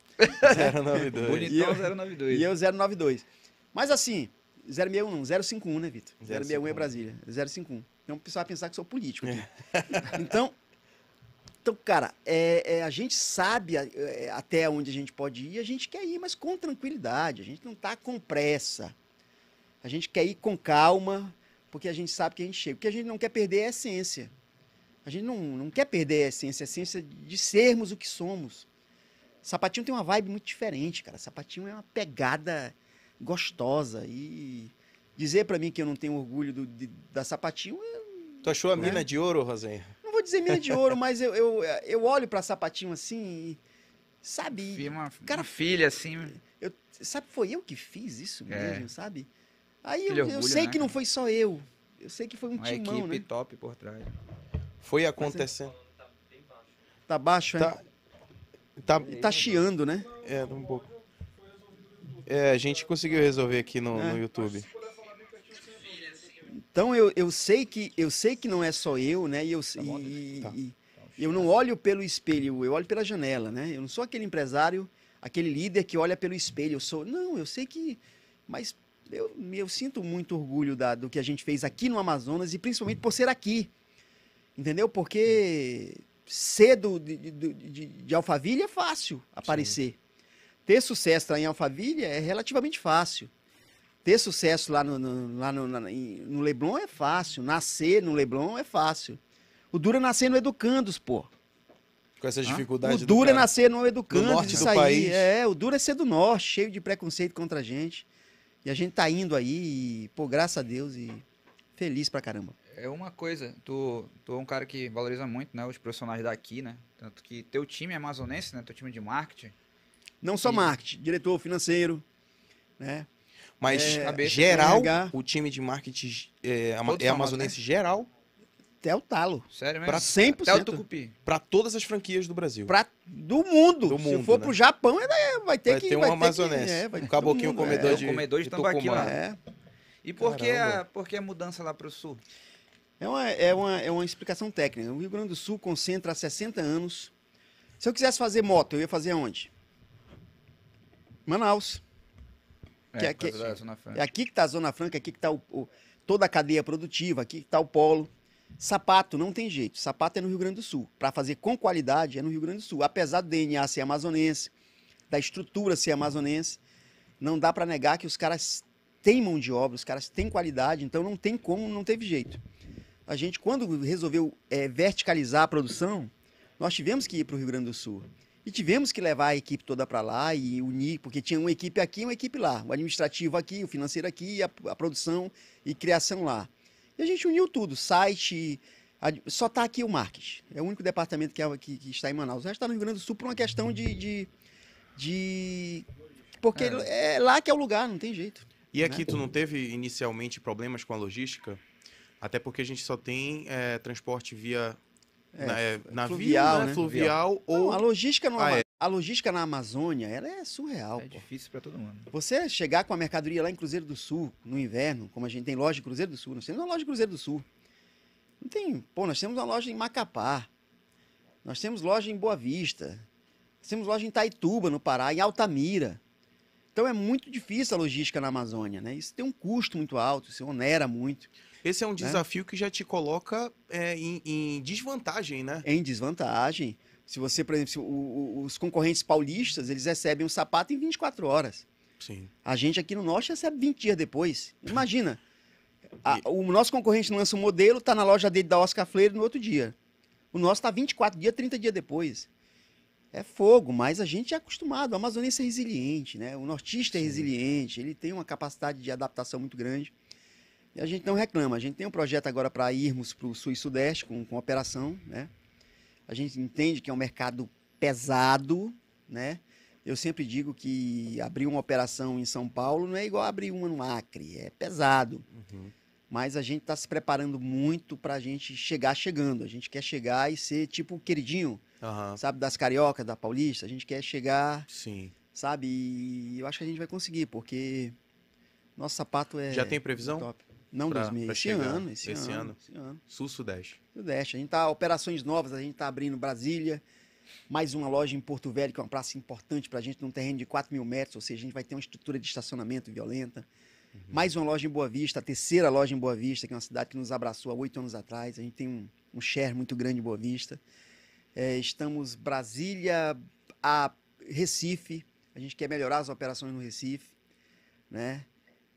092. Bonitão eu- 092. E eu 092. Mas assim, 061 não, 051, né, Vitor? 061 é 051. Brasília. 051. Então o pessoal vai pensar que sou político aqui. então, então, cara, é, é, a gente sabe é, até onde a gente pode ir, a gente quer ir, mas com tranquilidade. A gente não tá com pressa. A gente quer ir com calma, porque a gente sabe que a gente chega. Porque a gente não quer perder a essência. A gente não, não quer perder a essência, a essência de sermos o que somos. Sapatinho tem uma vibe muito diferente, cara. Sapatinho é uma pegada gostosa. E dizer pra mim que eu não tenho orgulho do- de- da Sapatinho, eu Tu achou a Né? mina de ouro, Rosenha? não vou dizer mina de ouro, mas eu, eu, eu olho pra Sapatinho assim e. Sabe? Vi uma, Cara, uma filha assim. Eu, sabe, foi eu que fiz isso É. mesmo, sabe? Aí eu, Aquele eu orgulho, sei né, que não foi só eu. Eu sei que foi um Uma timão, equipe né? top por trás. Foi acontecendo. Tá baixo, é? Tá, tá, tá chiando, né? é, um pouco. É, a gente conseguiu resolver aqui no, É. no YouTube. Então eu, eu sei que eu sei que não é só eu, né? E eu, e, Tá. e- eu não olho pelo espelho, eu olho pela janela, né? Eu não sou aquele empresário, aquele líder que olha pelo espelho. Eu sou, não, eu sei que, mas eu, eu sinto muito orgulho da, do que a gente fez aqui no Amazonas e principalmente por ser aqui, entendeu? Porque ser do, de, de, de, de Alphaville é fácil aparecer. Ter sucesso lá em Alphaville é relativamente fácil. Ter sucesso lá no, no- lá no, no Leblon é fácil. Nascer no Leblon é fácil. O duro é nascer no Educandos, pô. Com essas dificuldades O do duro é nascer no Educandos. Do norte isso do aí. país. É, o duro é ser do norte, cheio de preconceito contra a gente. E a gente tá indo aí, e, pô, graças a Deus, e feliz pra caramba. É uma coisa, tu, tu é um cara que valoriza muito, né, os profissionais daqui, né? Tanto que teu time é amazonense, né? Teu time de marketing. Não só E- marketing, diretor financeiro, né? Mas É, geral, o time de marketing é, é amazonense geral. até o talo. Sério mesmo? Pra 100%. Até o Tucupi. Pra todas as franquias do Brasil. Pra, do mundo. Do Se mundo, for né? pro Japão, é- vai ter Vai que. ter um vai amazonense. Que, é, vai Um ter caboclinho todo mundo, comedor é. de- o comedor de de tambaqui lá. É. E por que, a, por que a mudança lá pro sul? É uma, é, uma, é uma explicação técnica. O Rio Grande do Sul concentra há 60 anos. Se eu quisesse fazer moto, eu ia fazer aonde? Manaus. Que é- que- causa da Zona Franca. É aqui que está a Zona Franca, aqui que está toda a cadeia produtiva, aqui que está o polo. Sapato não tem jeito. Sapato é no Rio Grande do Sul. Para fazer com qualidade é no Rio Grande do Sul. Apesar do DNA ser amazonense, da estrutura ser amazonense, não dá para negar que os caras têm mão de obra, os caras têm qualidade, então não tem como, não teve jeito. A gente, quando resolveu é, verticalizar a produção, nós tivemos que ir para o Rio Grande do Sul. E tivemos que levar a equipe toda para lá e unir, porque tinha uma equipe aqui e uma equipe lá. O administrativo aqui, o financeiro aqui, a, a produção e criação lá. E a gente uniu tudo, site, só está aqui o marketing. É o único departamento que, é- que- que está em Manaus. O resto está no Rio Grande do Sul por uma questão de... de, de- porque é. lá que é o lugar, não tem jeito. E aqui tu não teve inicialmente problemas com a logística? Até porque a gente só tem é, transporte via É, na, é, navio, fluvial, né? né? fluvial Não, ou a logística, no, Ah, é. a logística na Amazônia, ela é surreal. É pô. difícil pra todo mundo. Você chegar com a mercadoria lá em Cruzeiro do Sul, no inverno, como a gente tem loja em Cruzeiro do Sul, nós temos uma loja em Cruzeiro do Sul. Não tem. Pô, nós temos uma loja em Macapá. Nós temos loja em Boa Vista. Nós temos loja em Taituba, no Pará, em Altamira. Então é muito difícil a logística na Amazônia, né? Isso tem um custo muito alto, isso onera muito, esse é um desafio que já te coloca é, em, em desvantagem, né? em desvantagem. Se você, por exemplo, o- os concorrentes paulistas, eles recebem o sapato em 24 horas. Sim. A gente aqui no Norte recebe 20 dias depois. Imagina. a- o nosso concorrente lança um modelo, tá na loja dele da Oscar Freire no outro dia. O nosso tá 24 dias, 30 dias depois. É fogo, mas a gente é acostumado. O amazonense é resiliente, né? O nortista é Sim. resiliente, ele tem uma capacidade de adaptação muito grande. E a gente não reclama. A gente tem um projeto agora para irmos para o Sul e Sudeste com, com operação, né? A gente entende que é um mercado pesado, né? Eu sempre digo que abrir uma operação em São Paulo não é igual abrir uma no Acre, é pesado. Uhum. Mas a gente está se preparando muito para a gente chegar chegando. A gente quer chegar e ser tipo o queridinho, Aham. sabe, das cariocas, da paulista. A gente quer chegar, Sim. sabe? E eu acho que a gente vai conseguir, porque nosso sapato é. Já tem previsão? top. Não, pra- 2000, pra esse ano, esse, esse ano, ano? esse ano. Sul-Sudeste. Sudeste. A gente tá operações novas, a gente tá abrindo Brasília, mais uma loja em Porto Velho, que é uma praça importante pra gente, num terreno de 4 mil metros, ou seja, a gente vai ter uma estrutura de estacionamento violenta. Mais uma loja em Boa Vista, a terceira loja em Boa Vista, que é uma cidade que nos abraçou há oito anos atrás. A gente tem um, um share muito grande em Boa Vista. É, estamos Brasília a Recife. A gente quer melhorar as operações no Recife, né?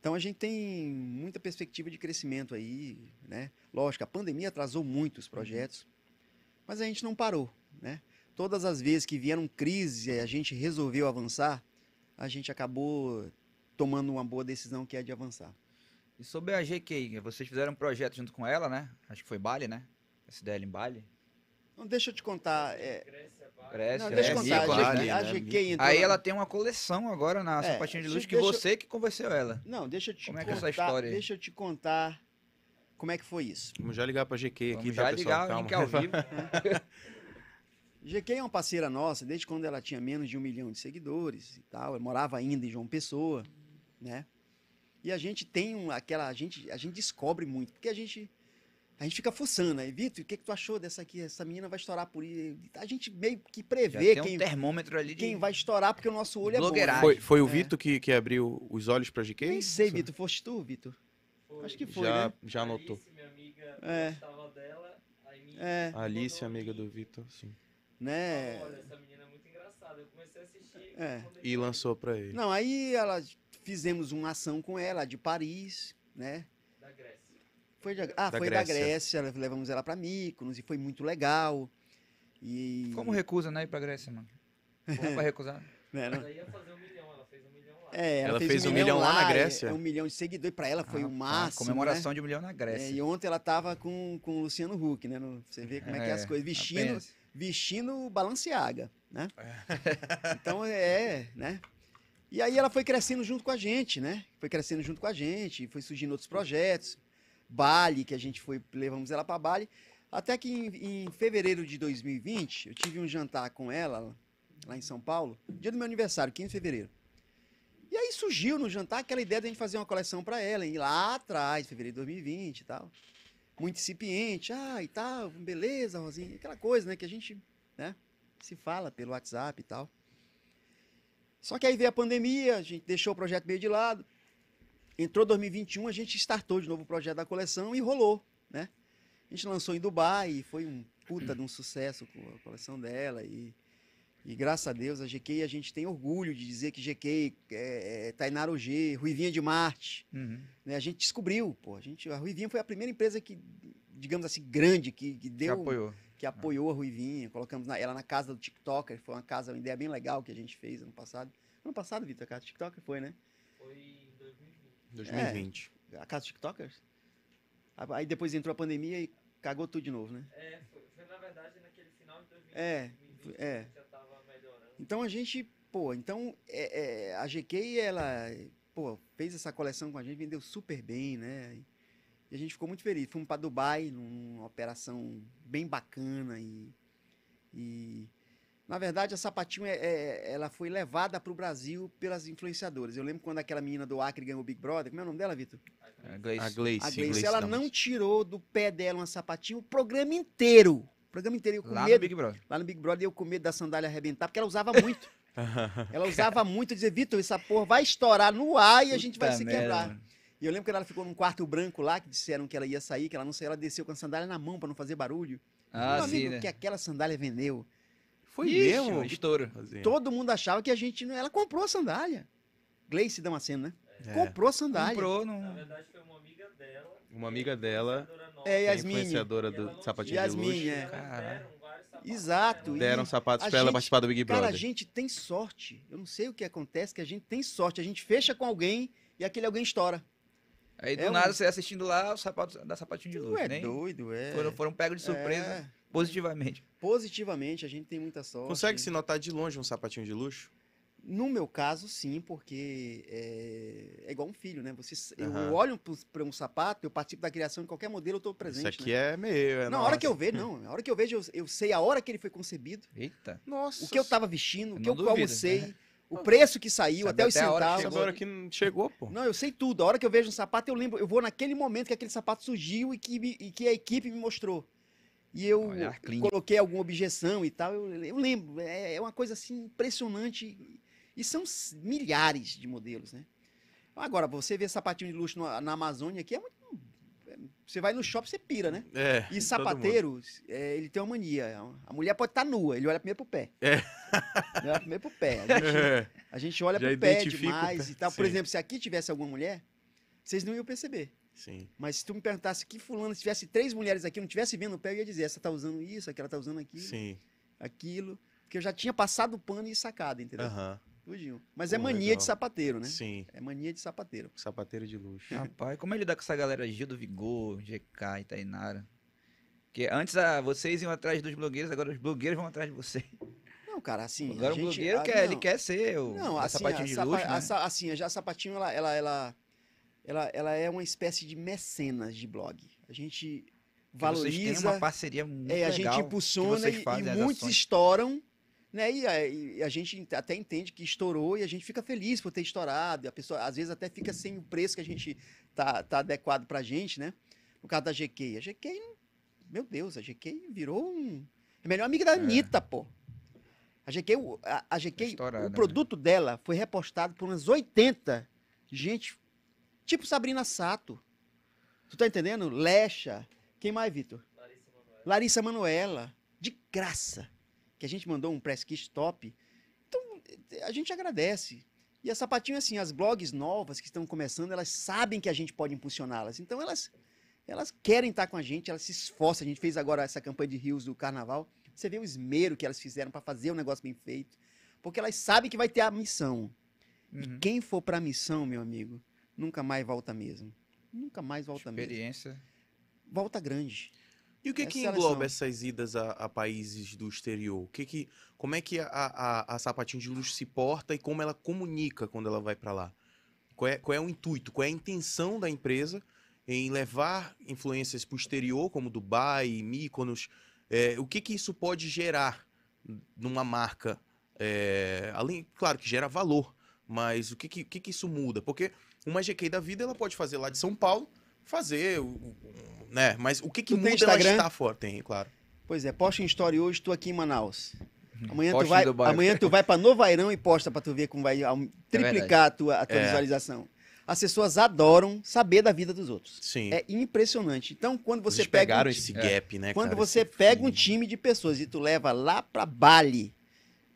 Então a gente tem muita perspectiva de crescimento aí, né? Lógico, a pandemia atrasou muito os projetos, mas a gente não parou, né? Todas as vezes que vieram crises e a gente resolveu avançar, a gente acabou tomando uma boa decisão que é de avançar. E sobre a GK, vocês fizeram um projeto junto com ela, né? Acho que foi Bali, né? SDL em Bali. Então deixa eu te contar, é, Grécia, não, deixa eu é, contar, a, GK, a né? GK entrou Aí ela tem uma coleção agora na É, sapatinha de deixa- luxo que deixa- você que convenceu ela. Não, deixa eu te Como é que é contar, essa história aí? deixa eu te contar como é que foi isso. Vamos já ligar pra GQ aqui, Vamos tá, já pessoal? ligar o Calma. link ao vivo. GQ é uma parceira nossa desde quando ela tinha menos de um milhão de seguidores e tal. Ela morava ainda em João Pessoa, né? E a gente tem um, aquela. A gente, a gente descobre muito, porque a gente. A gente fica fuçando aí, Vitor, o que, que tu achou dessa aqui? Essa menina vai estourar por aí. A gente meio que prevê tem um quem, termômetro ali de... quem vai estourar, porque o nosso olho é bom. né? Foi, foi o É. Vitor que, que abriu os olhos pra GQ? Nem sei, Vitor. Foste tu, Vitor? Acho que foi, já, né? já anotou. Alice, minha amiga, É. gostava dela, aí me É. Alice, amiga do Vitor, sim. Né? Olha, essa menina é muito engraçada. Eu comecei a assistir. É. E lançou pra ele. Não, aí ela fizemos uma ação com ela de Paris, né? Foi de- ah, Da foi Grécia. da Grécia, levamos ela para Mykonos e foi muito legal. E Como recusa, né, ir pra Grécia, mano? Como pra recusar? né, não? Ela ia fazer um milhão, ela fez um milhão lá. É, ela, Ela fez, fez um um milhão, milhão lá na é- Grécia? É, um milhão de seguidores para ela foi Ah, o máximo. Comemoração né? de um milhão na É, Grécia. e ontem ela tava com, com o Luciano Huck, né? no- Você vê como é, que é as coisas. Vestindo, apenas. vestindo Balenciaga, né? É. Então é, né? E aí ela foi crescendo junto com a gente, né? Foi crescendo junto com a gente, foi surgindo outros projetos. Bali, que a gente foi, levamos ela para Bali. Até que em, em fevereiro de 2020, eu tive um jantar com ela, lá em São Paulo, dia do meu aniversário, 15 de fevereiro. E aí surgiu no jantar aquela ideia de a gente fazer uma coleção para ela, e lá atrás, fevereiro de 2020 e tal. Muito incipiente, ah, e tal, beleza, Rosinha, aquela coisa, né, que a gente, né, se fala pelo WhatsApp e tal. Só que aí veio a pandemia, a gente deixou o projeto meio de lado. Entrou 2021, a gente startou de novo o projeto da coleção e rolou, né? A gente lançou em Dubai, e foi um puta de um sucesso com a coleção dela e e graças a Deus, a GK, a gente tem orgulho de dizer que GK é, é Tainara OG, Ruivinha de Marte. Uhum. Né? A gente descobriu, pô. A, gente, a Ruivinha foi a primeira empresa que, digamos assim, grande, que, que Que deu. apoiou. que apoiou a Ruivinha. Colocamos na- ela na casa do TikToker. Foi uma casa, uma ideia bem legal que a gente fez ano passado. Ano passado, Vitor, a casa do TikToker foi, né? Foi 2020. 2020. A casa do TikTokers. Aí depois entrou a pandemia e cagou tudo de novo, né? É, foi, foi na verdade naquele final de 2020. É, 2020 é. que já tava melhorando. Então a gente, pô, então é, é, a GK, ela, pô, fez essa coleção com a gente, vendeu super bem, né? E a gente ficou muito feliz. Fomos para Dubai, numa operação bem bacana e, e na verdade a Sapatinho é, é- ela foi levada para o Brasil pelas influenciadoras. Eu lembro quando aquela menina do Acre ganhou o Big Brother, como é o nome dela, Vitor? Gleice. A Gleice. A Gleice ela não tirou do pé dela uma sapatinho o programa inteiro. O programa inteiro, eu com Lá no medo. Big Brother. Lá no Big Brother, eu com medo da sandália arrebentar, porque ela usava muito. Ela usava muito, dizia, Vitor, essa porra vai estourar no ar e a gente vai Puta se merda, quebrar. E eu lembro que ela ficou num quarto branco lá, que disseram que ela ia sair, que ela não saiu, ela desceu com a sandália na mão pra não fazer barulho. Ah, Meu amigo, sim, né? que aquela sandália vendeu. Foi Ixi, mesmo? um estouro. Todo mundo achava que a gente não... Ela comprou a sandália. Gleice Damasceno, né? É. Comprou a sandália. Comprou Na no... verdade foi uma amiga dela. Uma amiga dela, É, que é Yasmine. influenciadora do não sapatinho tinha- de luxo. é. Elas Caralho. deram vários sapatos Exato, Deram sapatos a pra ela gente- participar do Big Cara, a Brother. gente tem sorte. Eu não sei o que acontece, que a gente tem sorte. A gente fecha com alguém e aquele alguém estoura. Aí do É um- nada você assistindo lá o sapato da sapatinho de luxo. é doido, é. Foram, foram pegos de surpresa É. positivamente. Positivamente, a gente tem muita sorte. Consegue se notar de longe um sapatinho de luxo? No meu caso, sim, porque é, é igual um filho, né? Você, eu Aham. olho para um sapato, eu participo da criação em qualquer modelo, eu estou presente. Isso aqui né? é meu. É Na hora que eu vejo, não. Na hora que eu vejo, eu, eu sei a hora que ele foi concebido, Eita. Nossa. o que eu tava vestindo, o Eu que eu duvido, almocei, né? o preço que saiu, Sabe até os até centavos. A hora que não chegou, pô. Não, eu sei tudo. A hora que eu vejo um sapato, eu lembro, eu vou naquele momento que aquele sapato surgiu e que, me- e que a equipe me mostrou. E eu coloquei alguma objeção e tal. Eu, eu lembro, é, é uma coisa assim impressionante. E são milhares de modelos, né? Agora, você vê sapatinho de luxo no- na Amazônia aqui, é muito. é- Você vai no shopping, você pira, né? É. E sapateiro, é, ele tem uma mania. A mulher pode estar nua, ele olha primeiro pro pé. É. Ele olha primeiro pro pé. A gente, É. a gente olha Já pro pé demais pé. e tal. Por Sim. exemplo, se aqui tivesse alguma mulher, vocês não iam perceber. Sim. Mas se tu me perguntasse que fulano, se tivesse três mulheres aqui, não tivesse vendo o pé, eu ia dizer, essa tá usando isso, aquela tá usando aquilo, Sim. aquilo. Porque eu já tinha passado o pano e sacado, entendeu? Aham. Tudinho. Mas é Pô, mania legal. de sapateiro, né? Sim. É mania de sapateiro. Sapateiro de luxo. Rapaz, como ele lidar com essa galera Gil do Vigor, GK e Tainara? Porque antes ah, vocês iam atrás dos blogueiros, agora os blogueiros vão atrás de vocês. Não, cara, assim. agora a o gente- blogueiro ah, quer, ele não. quer ser o Não, a assim, sapatinho a, de luxo, a né? sa- assim, já a sapatinho, ela, ela, ela, ela, ela é uma espécie de mecenas de blog. A gente Porque Vocês têm valoriza, uma parceria muito é, a legal gente impulsiona e, e muitos ações. estouram, né? E a, e a gente ent- até entende que estourou e a gente fica feliz por ter estourado. E a pessoa às vezes até fica sem o preço que a gente tá, tá adequado pra gente, né? No caso da GK, a GK, meu Deus, a GK virou um é a melhor amiga da Anitta, pô. A GK, o- a, a GK, estourada, o né? produto dela foi repostado por umas 80 gente, tipo Sabrina Sato. Tu tá entendendo? Lecha. Quem mais, Vitor? Larissa Manoela. Larissa Manoela, de graça, que a gente mandou um press kit top. Então, a gente agradece. E a Sapatinho, assim, as blogs novas que estão começando, elas sabem que a gente pode impulsioná-las. Então, elas, elas querem estar com a gente, elas se esforçam. A gente fez agora essa campanha de rios do carnaval. Você vê o esmero que elas fizeram para fazer o negócio bem feito. Porque elas sabem que vai ter a missão. Uhum. Quem for para a missão, meu amigo, nunca mais volta mesmo. Nunca mais volta mesmo. Experiência. Volta grande. E o que É que seleção. engloba essas idas a, a países do exterior? O que que, como é que a, a, a sapatinho de luxo se porta e como ela comunica quando ela vai pra lá? Qual é, qual é o intuito? Qual é a intenção da empresa em levar influências para o exterior, como Dubai, Mykonos, é, o que que isso pode gerar numa marca? É, além, claro que gera valor, mas o que que, o que que isso muda? Porque uma GK da vida ela pode fazer lá de São Paulo, fazer, né? Mas o que que Tu tem muda ela Instagram? estar fora? Tem, claro. Pois é, posta em story hoje, tô aqui em Manaus. Amanhã, tu vai, amanhã tu vai pra Novairão e posta pra tu ver como vai aum- triplicar a tua, a tua É. visualização. As pessoas adoram saber da vida dos outros. Sim. É impressionante. Então, quando você Vocês pega um pegaram ti- esse é. gap, né, quando cara? você pega um feeling. time de pessoas e tu leva lá pra Bali,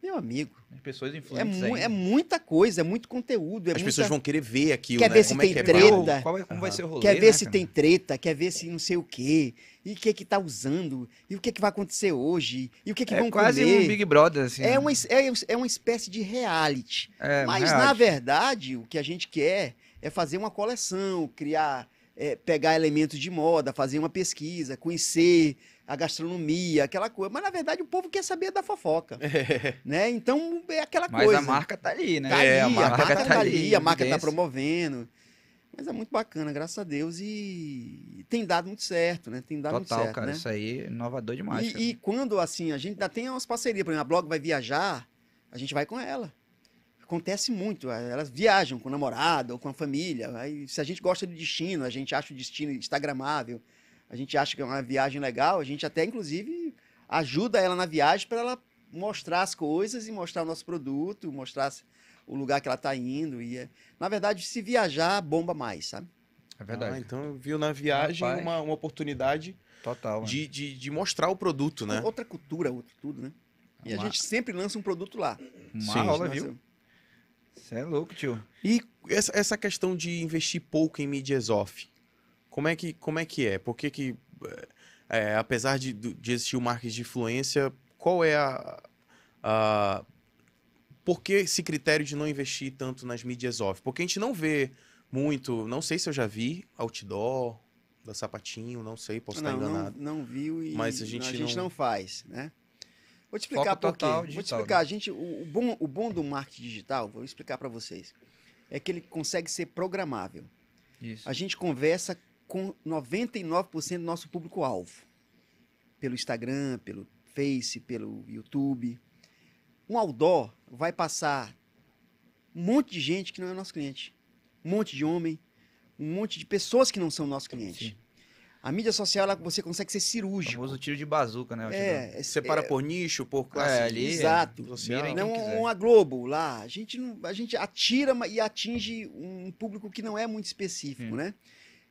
meu amigo, As pessoas é, influentes mu- ainda. é muita coisa, é muito conteúdo. É As muita- pessoas vão querer ver aquilo, Quer né? ver se Como tem é que é treta. É, como vai ser o rolê, Quer ver né, se cara? tem treta, quer ver se não sei o quê, e o que que tá usando, e o que que vai acontecer hoje, e o que que É vão quase comer. um Big Brother, assim. É né? uma, é, é uma espécie de reality. É, Mas, reality. na verdade, o que a gente quer é fazer uma coleção, criar, é, pegar elementos de moda, fazer uma pesquisa, conhecer a gastronomia, aquela coisa. Mas, na verdade, o povo quer saber da fofoca, né? Então, é aquela Mas coisa. a marca tá ali, né? Tá é, ali, a marca, tá ali, a marca tá promovendo. Mas é muito bacana, graças a Deus, e tem dado muito certo, né? Tem dado muito Total, certo, cara. né? Isso aí é inovador demais. E, e quando, assim, a gente ainda tem umas parcerias, por exemplo, a Blog vai viajar, a gente vai com ela. Acontece muito, elas viajam com o namorado ou com a família. Aí, se a gente gosta do destino, a gente acha o destino instagramável, a gente acha que é uma viagem legal, a gente até, inclusive, ajuda ela na viagem para ela mostrar as coisas e mostrar o nosso produto, mostrar o lugar que ela está indo. E é- Na verdade, se viajar, bomba mais, sabe? É verdade. Ah, então viu na viagem Rapaz. uma, uma oportunidade Total. de, de, de mostrar o produto, né? Outra cultura, outro tudo, né? E a Uma- gente sempre lança um produto lá. Uma Sim. Nossa, viu? Você é louco, tio. E essa, essa questão de investir pouco em mídias off, como é que, como é, que é? Por que que, é, apesar de, de existir o marketing de influência, qual é a, a... Por que esse critério de não investir tanto nas mídias off? Porque a gente não vê muito, não sei se eu já vi, outdoor, da Sapatinho, não sei, posso estar não, enganado. Não, não viu e Mas a não, gente não... não- faz, né? Vou te explicar Foco por quê. total Vou te digital, explicar. né? A gente, o, o bom, o bom do marketing digital, vou explicar para vocês, é que ele consegue ser programável. Isso. A gente conversa com 99% do nosso público-alvo. Pelo Instagram, pelo Face, pelo YouTube. Um outdoor vai passar um monte de gente que não é nosso cliente. Um monte de homem, um monte de pessoas que não são nosso cliente. Sim. A mídia social, ela, você consegue ser O cirúrgico. famoso tiro de bazuca, né? o. É, é, Separa é, por nicho, por classe. É, ali, exato. social. Não quiser. uma Globo lá. A gente, não, a gente atira e atinge um público que não é muito específico, Hum. né?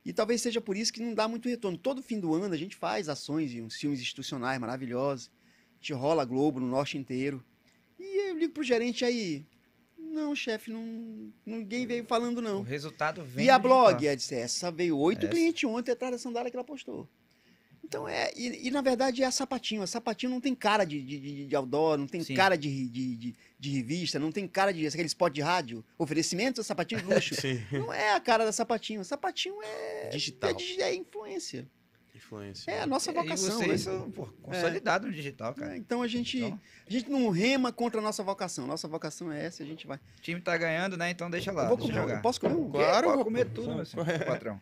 E talvez seja por isso que não dá muito retorno. Todo fim do ano a gente faz ações e uns filmes institucionais maravilhosos. A gente rola a Globo no norte inteiro. E eu ligo pro gerente aí. Não, chefe, não, ninguém veio falando O não. resultado vem E a blog? Ela disse, essa veio oito clientes ontem atrás da sandália que ela postou. Então é, e, e, na verdade é a sapatinho. A sapatinho não tem cara de, de, de, de outdoor, não tem Sim. cara de, de, de, de revista, não tem cara de aquele spot de rádio, oferecimento sapatinho de luxo. Sim, não é a cara da sapatinho. Sapatinho é, digital. é, é influência. Influência. É a nossa E vocação. vocês né? são pô, consolidados no digital, cara. É, então a gente, a gente não rema contra a nossa vocação. Nossa vocação é essa a gente vai. O time tá ganhando, né? Então deixa lá. eu, vou deixa comer, jogar. eu posso comer um? Claro, Pode vou- comer tudo, meu patrão.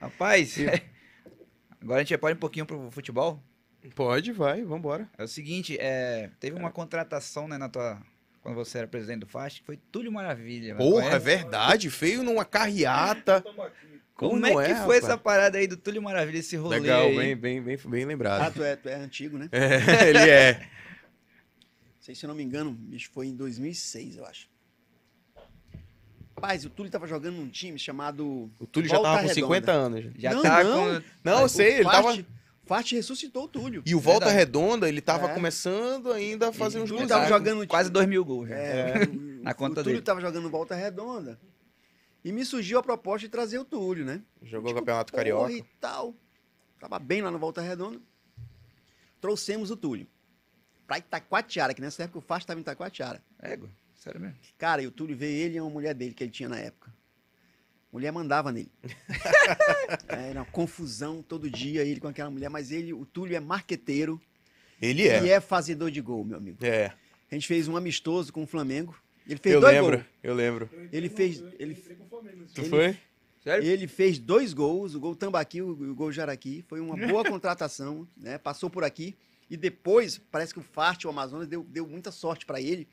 Rapaz, agora a gente pode ir um pouquinho pro futebol. Pode, vai, vambora. É o seguinte, é, teve uma contratação, né, na tua... Quando você era presidente do FAST, que foi Túlio Maravilha. Porra, é Conhece? verdade, feio numa carreata. Como, Como é que é, foi rapaz? essa parada aí do Túlio Maravilha, esse rolê Legal, aí? bem, bem, bem, bem Ah, lembrado. tu é, tu é antigo, né? É, ele é. sei se eu não me engano, bicho, foi em 2006, eu acho. Rapaz, o Túlio tava jogando num time chamado. O Túlio já Volta tava com Redonda. 50 anos. Já Não, tá não. com... Não, eu sei, ele tava. Fast, Fast ressuscitou o Túlio. E o Volta Verdade. Redonda, ele tava É. começando ainda a fazer uns gols. tava jogando com quase 2 mil gols. já. É, Na o, conta o Túlio dele. tava jogando volta redonda. E me surgiu a proposta de trazer o Túlio, né? Jogou o Tipo, Campeonato porra Carioca. E tal. Tava bem lá no Volta Redonda. Trouxemos o Túlio. Pra Itacoatiara, que nessa época o Fast tava em Itacoatiara. Égua, sério mesmo. Cara, e o Túlio veio ele e uma mulher dele que ele tinha na época. Mulher mandava nele. É, Era uma confusão todo dia, ele com aquela mulher, mas ele, o Túlio é marqueteiro Ele e é. é fazedor de gol, meu amigo. É, A gente fez um amistoso com o Flamengo. Ele fez eu dois lembro, gols. eu lembro. Ele fez. Ele, Tu Ele- foi? Sério? Ele fez dois gols, o gol Tambaqui e o gol Jaraqui. Foi uma boa contratação, né? Passou por aqui. E depois, parece que o Farte, o Amazonas, deu, deu muita sorte para ele.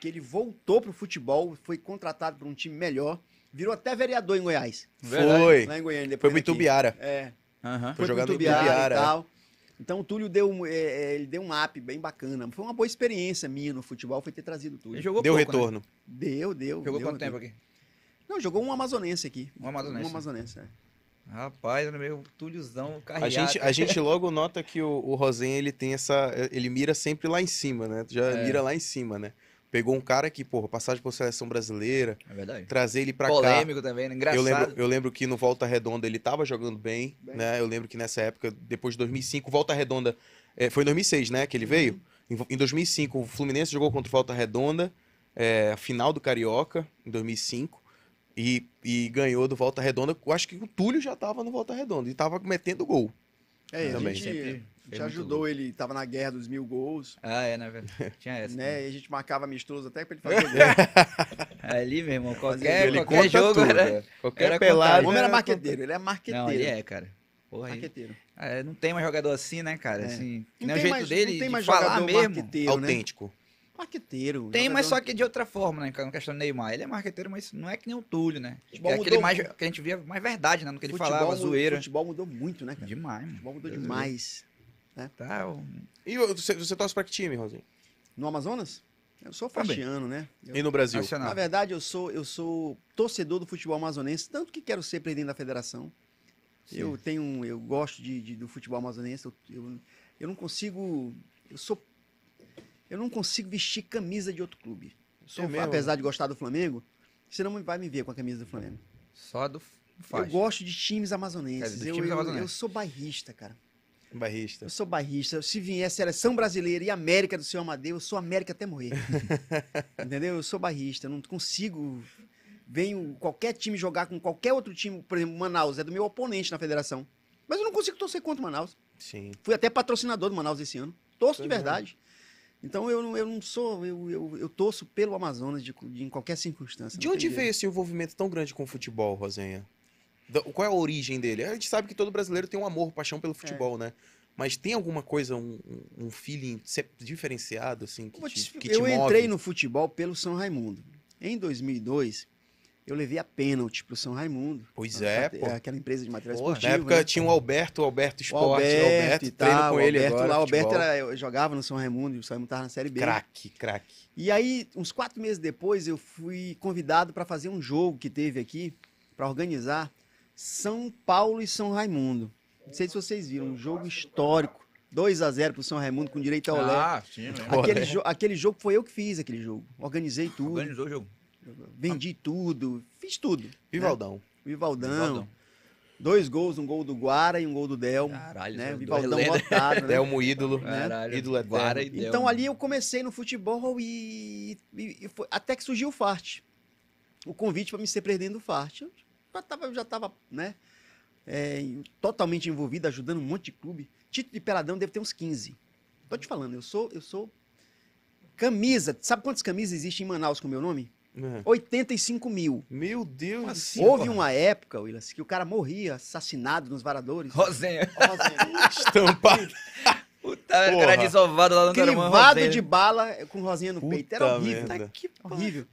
Que ele voltou pro futebol, foi contratado por um time melhor. Virou até vereador em Goiás. Foi. Lá em Goiânia. Foi depois pro daqui. Itubiara. É. Aham. Foi no Itubiara, Itubiara, e é. tal. Então o Túlio deu, um- é, é, ele deu um up bem bacana. Foi uma boa experiência minha no futebol, foi ter trazido o Ele Túlio. jogou Deu pouco, né? retorno. Deu, deu. Jogou deu, quanto deu. tempo aqui? Não, jogou um amazonense aqui. Um amazonense. Um amazonense, é. Rapaz, era meio Túliozão A carreado. gente, a gente logo nota que o, o Rosenha, ele tem essa. Ele mira sempre lá em cima, né? Já É. mira lá em cima, né? Pegou um cara que, porra, passagem por seleção brasileira, É verdade. trazer ele pra cá. Polêmico também, né? Engraçado. Eu lembro, eu lembro que no Volta Redonda ele tava jogando bem, Bem. né? Eu lembro que nessa época, depois de 2005, Volta Redonda. é, foi em 2006, né? Que ele veio. Em, em 2005, o Fluminense jogou contra o Volta Redonda, é, a final do Carioca, em 2005. E, e ganhou do Volta Redonda. Eu acho que o Túlio já tava no Volta Redonda e tava metendo gol. É, a Também. gente, fez ajudou gol. ele, tava na guerra dos mil gols, Ah, é, né, velho? Tinha essa. né? E a gente marcava amistoso até pra ele fazer gol. Ali, meu irmão, qualquer, qualquer conta jogo tudo, era... né? Qualquer era o pelado. homem era marqueteiro, ele é marqueteiro. Não, ele é, cara. Porra. Marqueteiro. É, não tem mais jogador assim, né, cara? É. Assim, Não nem o jeito mais, dele não tem de mais falar jogador mesmo. né? Autêntico. Marqueteiro. Tem, mas jogador- só que de outra forma, né? Na questão do Neymar. Ele é marqueteiro, mas não é que nem o Túlio, né? Futebol é aquele mudou mais, que a gente via mais verdade, né? No que ele futebol falava, zoeira. Futebol mudou muito, né, cara? Demais, mano. Futebol mudou demais. Tá, o- E você, você torce pra que time, Rosinho? No Amazonas? Eu sou faxiano, né? Eu- E no Brasil? Nacional. Na verdade, eu sou, eu sou torcedor do futebol amazonense, tanto que quero ser presidente da federação. Eu tenho, eu gosto de, de- do futebol amazonense. Eu, eu, eu não consigo, eu sou, eu não consigo vestir camisa de outro clube. Eu sou, É apesar de gostar do Flamengo, você não vai me ver com a camisa do Flamengo. Só do Eu faz. gosto de times É, amazonenses. dos eu, times eu- amazonenses. eu sou bairrista, cara. Barrista. Eu sou bairrista. Se vier seleção brasileira e América do seu Amadeu, eu sou América até morrer. Entendeu? Eu sou bairrista. Eu não consigo. Venho qualquer time jogar com qualquer outro time. Por exemplo, Manaus é do meu oponente na federação. Mas eu não consigo torcer contra o Manaus. Sim. Fui até patrocinador do Manaus esse ano. Torço de é. verdade. Então eu não, eu não sou. Eu, eu, eu torço pelo Amazonas de, de- em qualquer circunstância. De onde veio esse envolvimento tão grande com o futebol, Rosenha? Qual é a origem dele? A gente sabe que todo brasileiro tem um amor, paixão pelo futebol, né? Mas tem alguma coisa, um, um- feeling diferenciado, assim, que Vou te, te- que eu entrei no futebol pelo São Raimundo. Em 2002, eu levei a pênalti pro São Raimundo. Pois é, pô. Aquela empresa de material esportivo. na época né? tinha o Alberto, o Alberto O Esporte, Alberto, Alberto, e treino tal, com o ele Alberto agora, lá, o Alberto era, eu jogava no São Raimundo, e o São Raimundo tava na Série B. Craque, craque. E aí, uns quatro meses depois, eu fui convidado para fazer um jogo que teve aqui, para organizar São Paulo e São Raimundo. Não sei se vocês viram, um jogo histórico. 2 a 0 pro São Raimundo com direito ao olé. Ah, sim, né? Aquele, olé. jo- aquele jogo foi eu que fiz aquele jogo. Organizei tudo, Organizou o jogo. vendi tudo, fiz tudo. né? Vivaldão. Vivaldão. Vivaldão. Dois gols, um gol do Guara e um gol do Delmo. Caralho, né? Vivaldão lotado, né? Delmo ídolo. Caralho, Ídolo eterno. Guara e Delmo. Então ali eu comecei no futebol e, e- e foi- até que surgiu o Fart. O convite para me ser presidente do Fart. Eu já estava, eu já tava, né, é, totalmente envolvido, ajudando um monte de clube. Título de peladão deve ter uns 15. Tô te falando, eu sou, eu sou camisa. Sabe quantas camisas existem em Manaus com o meu nome? É. 85 mil. Meu Deus do Assim, céu. Houve porra. uma época, Willis, que o cara morria assassinado nos varadores. Rosenha. Estampado. Puta, o cara Porra. desovado lá no Crivado de bala com rosinha no Puta peito. Era horrível. merda. Que horrível.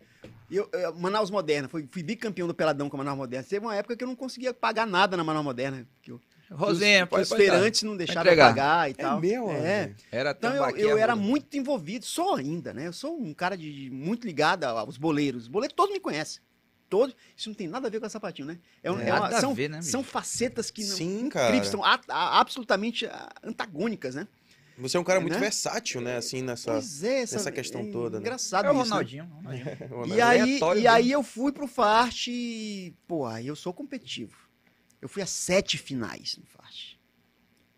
E Eu, eu- Manaus Moderna, fui, fui bicampeão do Peladão com a Manaus Moderna. Teve uma época que eu não conseguia pagar nada na Manaus Moderna. Que, eu, Rosenha, que os, os feirantes não deixavam eu entregar. pagar e É tal. meu, É. Era Então eu, eu era muito envolvido, sou ainda, né? Eu sou um cara de, muito ligado aos boleiros. Os boleiros todos me conhecem. Todos. Isso não tem nada a ver com a sapatinho, né? É É, é uma- nada a são, ver, né, são facetas que não. Sim, cara. incríveis, são a- a- absolutamente ah, antagônicas, né? Você é um cara muito Né? versátil, né? Assim, nessa. Pois é, essa, essa questão é toda, né? Engraçado É o isso, né? Ronaldinho. Ronaldinho. E aí, e mesmo. aí eu fui pro Fart e, pô, aí eu sou competitivo. Eu fui a sete finais no Fart.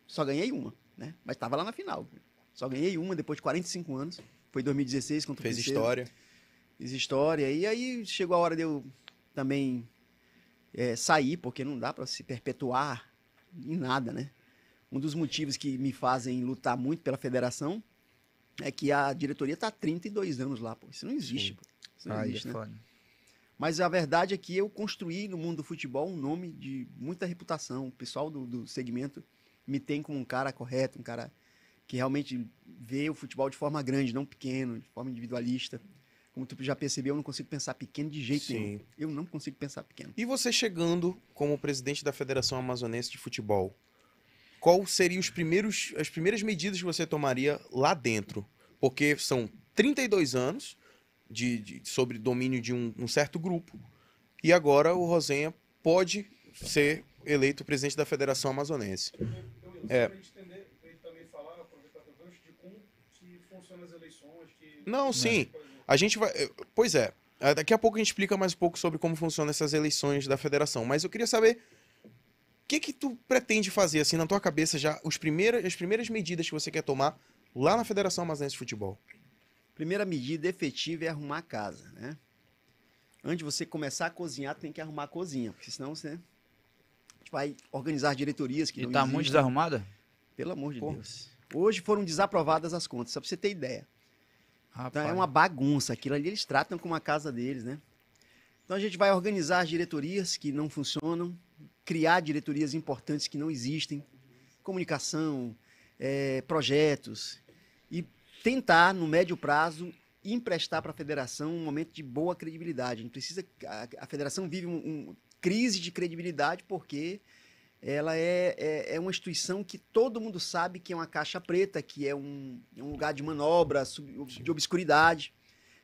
Só ganhei uma, né? Mas tava lá na final. Só ganhei uma depois de 45 anos. Foi em 2016 contra o Fez história. Fiz história. E aí chegou a hora de eu também é, sair, porque não dá pra se perpetuar em nada, né? Um dos motivos que me fazem lutar muito pela federação é que a diretoria tá há 32 anos lá, pô. Isso não existe, pô. Isso não Aí é existe, né? foda. Mas a verdade é que eu construí no mundo do futebol um nome de muita reputação. O pessoal do, do segmento me tem como um cara correto, um cara que realmente vê o futebol de forma grande, não pequeno, de forma individualista. Como tu já percebeu, eu não consigo pensar pequeno de jeito Sim. nenhum. Eu não consigo pensar pequeno. E você chegando como presidente da Federação Amazonense de Futebol, qual seriam os primeiros, as primeiras medidas que você tomaria lá dentro? Porque são 32 anos de, de- sobre domínio de um, um certo grupo e agora o Rosenha pode ser eleito presidente da Federação Amazonense. É. É. Entender, falar, de como que as eleições, que... Não, sim. Por exemplo, A gente vai. eh, Pois é. eh, Daqui a pouco a gente explica mais um pouco sobre como funcionam essas eleições da federação. Mas eu queria saber que que tu pretende fazer, assim, na tua cabeça já, os primeiras, as primeiras medidas que você quer tomar lá na Federação Amazonense de Futebol. Primeira medida efetiva é arrumar a casa, né? Antes de você começar a cozinhar, tem que arrumar a cozinha, porque senão você a gente vai organizar diretorias que E não tá existem. muito desarrumada? Pelo amor de Pô. Deus. Hoje foram desaprovadas as contas, só pra você ter ideia. Então Rapaz. é uma bagunça. Aquilo ali eles tratam como a casa deles, né? Então a gente vai organizar as diretorias que não funcionam, criar diretorias importantes que não existem, comunicação, eh, projetos, e tentar, no médio prazo, emprestar para a federação um momento de boa credibilidade. A precisa. A, a federação vive uma um, crise de credibilidade porque ela é, é, é uma instituição que todo mundo sabe que é uma caixa preta, que é um, é um lugar de manobra, sub- de obscuridade.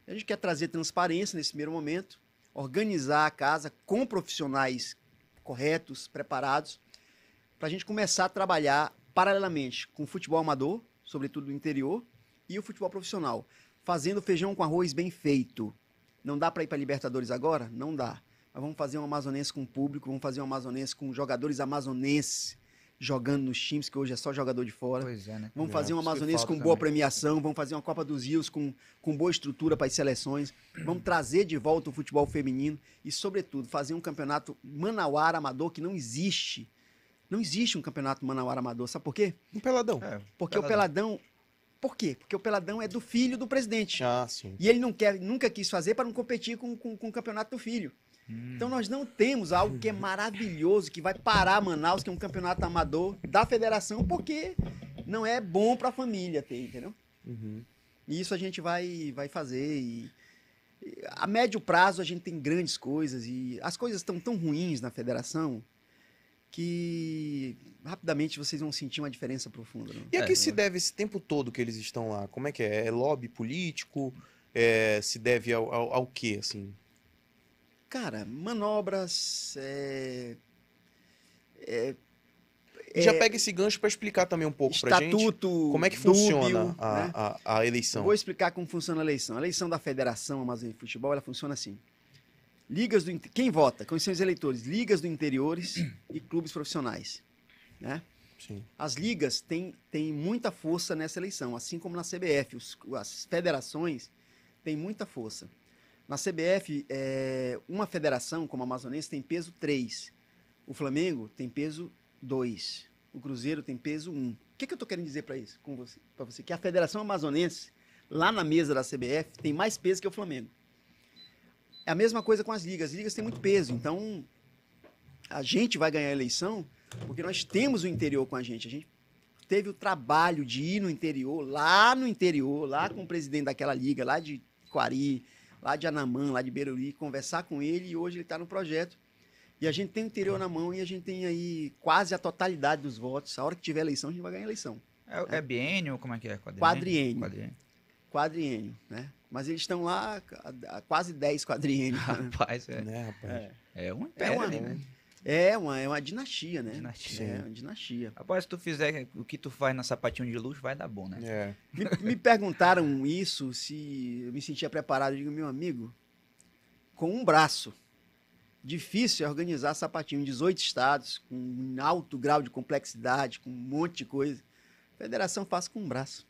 A gente quer trazer transparência nesse primeiro momento, organizar a casa com profissionais corretos, preparados, para a gente começar a trabalhar paralelamente com o futebol amador, sobretudo no interior, e o futebol profissional, fazendo feijão com arroz bem feito. Não dá para ir para Libertadores agora? Não dá. Mas vamos fazer um amazonense com público, vamos fazer um amazonense com jogadores amazonenses jogando nos times, que hoje é só jogador de fora. Pois é, né? Vamos É, fazer um amazonense com boa também. premiação, vamos fazer uma Copa dos Rios com, com boa estrutura para as seleções, vamos trazer de volta o futebol feminino e, sobretudo, fazer um campeonato manauara amador que não existe. Não existe um campeonato manauara amador, sabe por quê? Um peladão. É, Porque o Peladão... Por quê? Porque o Peladão é do filho do presidente. Ah, sim. E ele não quer, nunca quis fazer para não competir com, com, com o campeonato do filho. Hum. Então nós não temos algo que é maravilhoso, que vai parar Manaus, que é um campeonato amador da federação, porque não é bom para a família ter, entendeu? Uhum. E isso a gente vai, vai fazer. E, a médio prazo a gente tem grandes coisas e as coisas estão tão ruins na federação que rapidamente vocês vão sentir uma diferença profunda. né? E a que É, se deve esse tempo todo que eles estão lá? Como é que é? É lobby político? É, se deve ao, ao, ao quê, assim? Cara, manobras. É, é, já pega esse gancho para explicar também um pouco pra gente estatuto. como é que dúbio, funciona a, né? a, a eleição. Vou explicar como funciona a eleição. A eleição da Federação Amazônia de Futebol, ela funciona assim. Ligas do quem vota? Quem são os eleitores? Ligas do interiores e clubes profissionais, né? Sim. As ligas têm, têm muita força nessa eleição, assim como na CBF. Os- as federações têm muita força. Na CBF, é, uma federação como a Amazonense tem peso 3. O Flamengo tem peso 2. O Cruzeiro tem peso 1. O que, que eu estou querendo dizer para isso, com você, para você? Que a Federação Amazonense, lá na mesa da CBF, tem mais peso que o Flamengo. É a mesma coisa com as ligas. As ligas têm muito peso. Então, a gente vai ganhar a eleição porque nós temos o interior com a gente. A gente teve o trabalho de ir no interior, lá no interior, lá com o presidente daquela liga, lá de Quari, lá de Anamã, lá de Beruri, conversar com ele e hoje ele está no projeto. E a gente tem o interior na mão e a gente tem aí quase a totalidade dos votos. A hora que tiver eleição, a gente vai ganhar a eleição. É, é biênio? Como é que é? Quadriênio. Quadriênio. Quadriênio, né? Mas eles estão lá há quase 10 quadriênios. né? Rapaz, é, Né, rapaz? é um É império uma, ali, né? É uma, é uma dinastia, né? Dinastia. É uma dinastia. Rapaz, se tu fizer o que tu faz na sapatinho de luxo, vai dar bom, né? É. Me, me perguntaram isso, se eu me sentia preparado. Eu digo, meu amigo, com um braço. Difícil é organizar sapatinho em 18 estados, com um alto grau de complexidade, com um monte de coisa. Federação faz com um braço.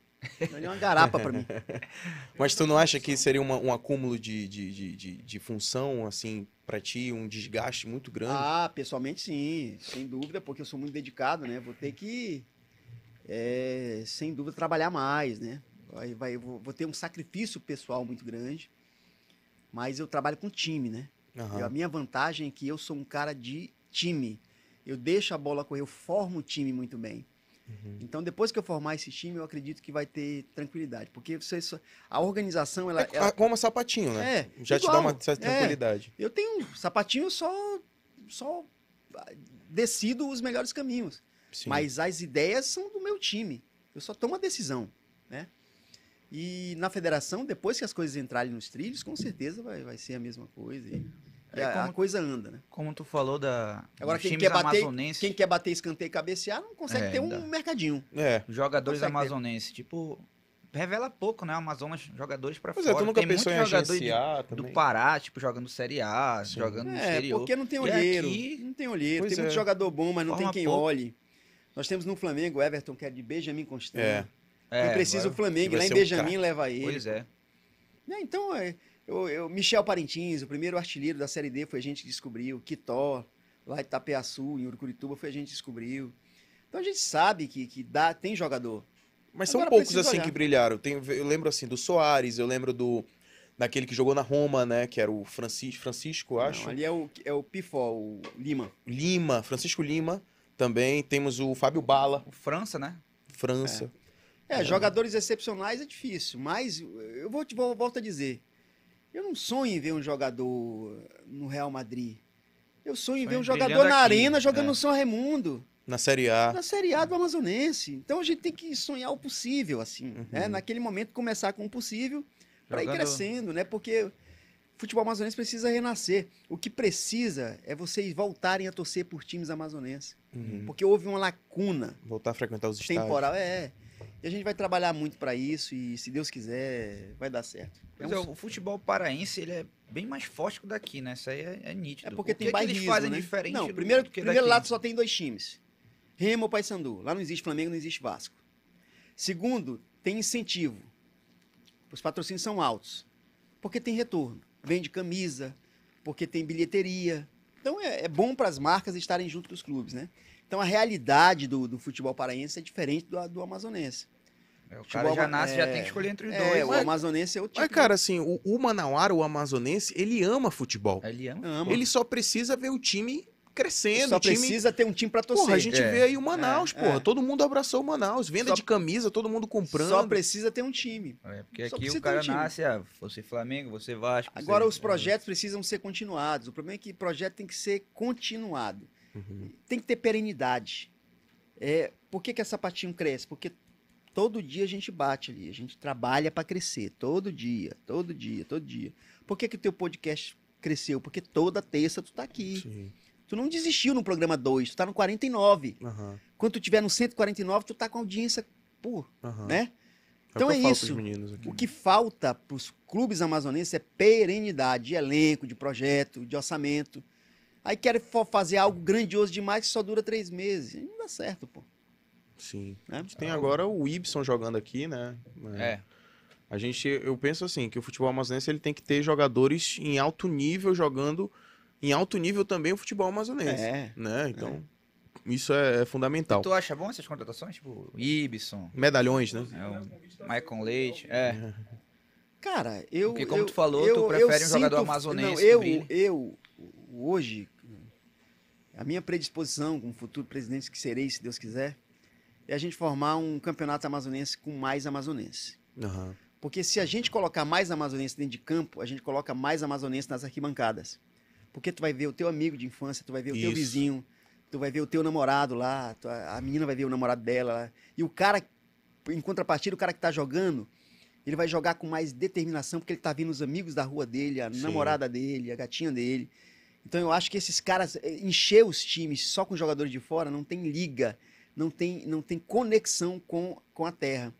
É uma garapa para mim. Mas tu não acha que seria uma- um acúmulo de, de, de, de, de função, assim, pra ti, um desgaste muito grande? Ah, pessoalmente sim, sem dúvida, porque eu sou muito dedicado, né? Vou ter que, é, sem dúvida, trabalhar mais, né? Vai, vai, vou, vou ter um sacrifício pessoal muito grande, mas eu trabalho com time, né? Eu- a minha vantagem é que eu sou um cara de time. Eu deixo a bola correr, eu formo o time muito bem. Uhum. Então, depois que eu formar esse time, eu acredito que vai ter tranquilidade. Porque você a organização, ela, É ela- como sapatinho, né? é, Já te igual. dá uma certa É. tranquilidade. Eu tenho um sapatinho só, só ah, decido os melhores caminhos. Sim. Mas as ideias são do meu time. Eu só tomo a decisão, né? E na federação, depois que as coisas entrarem nos trilhos, com certeza vai, vai ser a mesma coisa. E, e É a, coisa anda, né? Como tu falou da Agora, quem quer, bater, amazonenses, quem quer bater escanteio e cabecear não consegue É, ter um dá. mercadinho. É. jogadores consegue ter. amazonenses, tipo, revela pouco, né? Amazonas, jogadores pra Pois fora. é, tu nunca Tem pensou em muito jogador de- do? Pará, tipo, jogando Série A, Sim. jogando no É, exterior. porque não tem olheiro. aqui- Não tem olheiro. Pois tem muito é. jogador bom, mas não tem Forma quem pouco. olhe. Nós temos no Flamengo o Everton, que é de Benjamin Constant. É. É, Quem precisa o Flamengo, lá em ser um Benjamin leva ele. Pois é. É, então, é, eu, eu- Michel Parintins, o primeiro artilheiro da Série D foi a gente que descobriu. Quitó, lá em Itapeaçu, em Urucurituba, foi a gente que descobriu. Então a gente sabe que, que dá, tem jogador. Mas são Agora poucos precisa assim olhar. que brilharam. Tem- eu lembro assim do Soares, eu lembro do daquele que jogou na Roma, né, que era o Francisco, Francisco, acho. Não, ali é o, é o Pifó, o Lima. Lima, Francisco Lima. Também temos o Fábio Bala, O França, né? França. É, jogadores excepcionais é difícil, mas eu vou te vou, volto a dizer. Eu não sonho em ver um jogador no Real Madrid. Eu sonho em Sonho ver um em jogador na aqui, arena jogando é. no São Raimundo. Na Série A. na Série A do Amazonense. Então a gente tem que sonhar o possível, assim, Uhum. né? Naquele momento começar com o possível para ir crescendo, né? Porque o futebol amazonense precisa renascer. O que precisa é vocês voltarem a torcer por times amazonenses. Uhum. Porque houve uma lacuna Voltar a frequentar os estádios. temporal. É. E a gente vai trabalhar muito para isso e, se Deus quiser, vai dar certo. É, um é, o futebol paraense, ele é bem mais forte que o daqui, né? Isso aí é, é nítido. É porque o que tem que eles bairrismo, fazem né? diferente Não, primeiro, do que primeiro lado só tem dois times. Remo ou Paysandu. Lá não existe Flamengo, não existe Vasco. Segundo, tem incentivo. Os patrocínios são altos. Porque tem retorno. Vende camisa, porque tem bilheteria. Então é, é bom para as marcas estarem junto com os clubes, né? Então a realidade do, do futebol paraense é diferente do, do amazonense. É, o futebol cara já nasce, já é, tem que escolher entre os É, dois. o amazonense é o tipo. Mas, cara, assim, o, o Manauara, o amazonense, ele ama futebol. Aí Ele ama. ama. Ele só precisa ver o time crescendo. só o time... precisa ter um time para torcer. Porra, a gente É. vê aí o Manaus, É, porra. é. Todo mundo abraçou o Manaus. Venda Só- de camisa, todo mundo comprando. Só precisa ter um time. É, porque Só aqui o um cara time. nasce, ah, você Flamengo, você Vasco. Agora, você... os projetos precisam ser continuados. O problema é que o projeto tem que ser continuado. Uhum. Tem que ter perenidade. É, por que, que a sapatinho cresce? Porque todo dia a gente bate ali, a gente trabalha para crescer. Todo dia, todo dia, todo dia. Por que, que o teu podcast cresceu? Porque toda terça tu tá aqui. Sim. Tu não desistiu no programa 2, tu tá no 49. Aham, Quando tu tiver no 149, tu tá com audiência, pô, aham. né? É Então é falo isso. O que falta para os clubes amazonenses é perenidade de elenco, de projeto, de orçamento. Aí querem fazer algo grandioso demais que só dura três meses. Não dá certo, pô. Sim. Né? A gente tem agora o Ibson jogando aqui, né? É, A gente, eu penso assim, que o futebol amazonense ele tem que ter jogadores em alto nível jogando em alto nível também o futebol amazonense, É. né? Então, isso é, é fundamental. tu acha bom essas contratações? Tipo, Ibson, Medalhões, né? é, o Michael Leite, é. Cara, eu. Porque como eu- tu falou, eu- tu eu prefere um jogador sinto- amazonense Não, eu, eu, hoje, a minha predisposição como futuro presidente que serei, se Deus quiser, é a gente formar um campeonato amazonense com mais amazonenses. Aham. Porque se a gente colocar mais amazonense dentro de campo, a gente coloca mais amazonense nas arquibancadas. Porque tu vai ver o teu amigo de infância, tu vai ver o teu Isso. vizinho, tu vai ver o teu namorado lá, a menina vai ver o namorado dela. lá. E o cara, em contrapartida, o cara que tá jogando, ele vai jogar com mais determinação, porque ele tá vendo os amigos da rua dele, a Sim. namorada dele, a gatinha dele. Então eu acho que esses caras, eh, encher os times só com jogadores de fora, não tem liga, não tem, não tem conexão com, com a terra.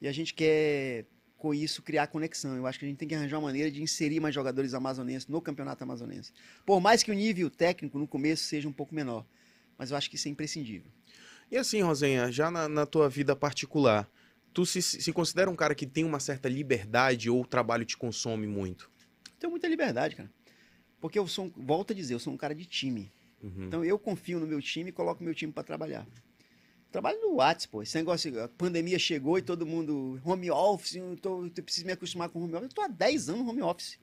E a gente quer, com isso, criar conexão. Eu acho que a gente tem que arranjar uma maneira de inserir mais jogadores amazonenses no campeonato amazonense. Por mais que o nível técnico no começo seja um pouco menor. Mas eu acho que isso é imprescindível. E assim, Rosenha, já na, na tua vida particular, tu se, se considera um cara que tem uma certa liberdade ou o trabalho te consome muito? Tenho muita liberdade, cara. Porque eu sou, volto a dizer, eu sou um cara de time. Uhum. Então eu confio no meu time e coloco meu time para trabalhar. Trabalho no WhatsApp, pô. Esse negócio, a pandemia chegou e todo mundo home office, eu, tô, eu preciso me acostumar com home office. Eu tô há 10 anos no home office.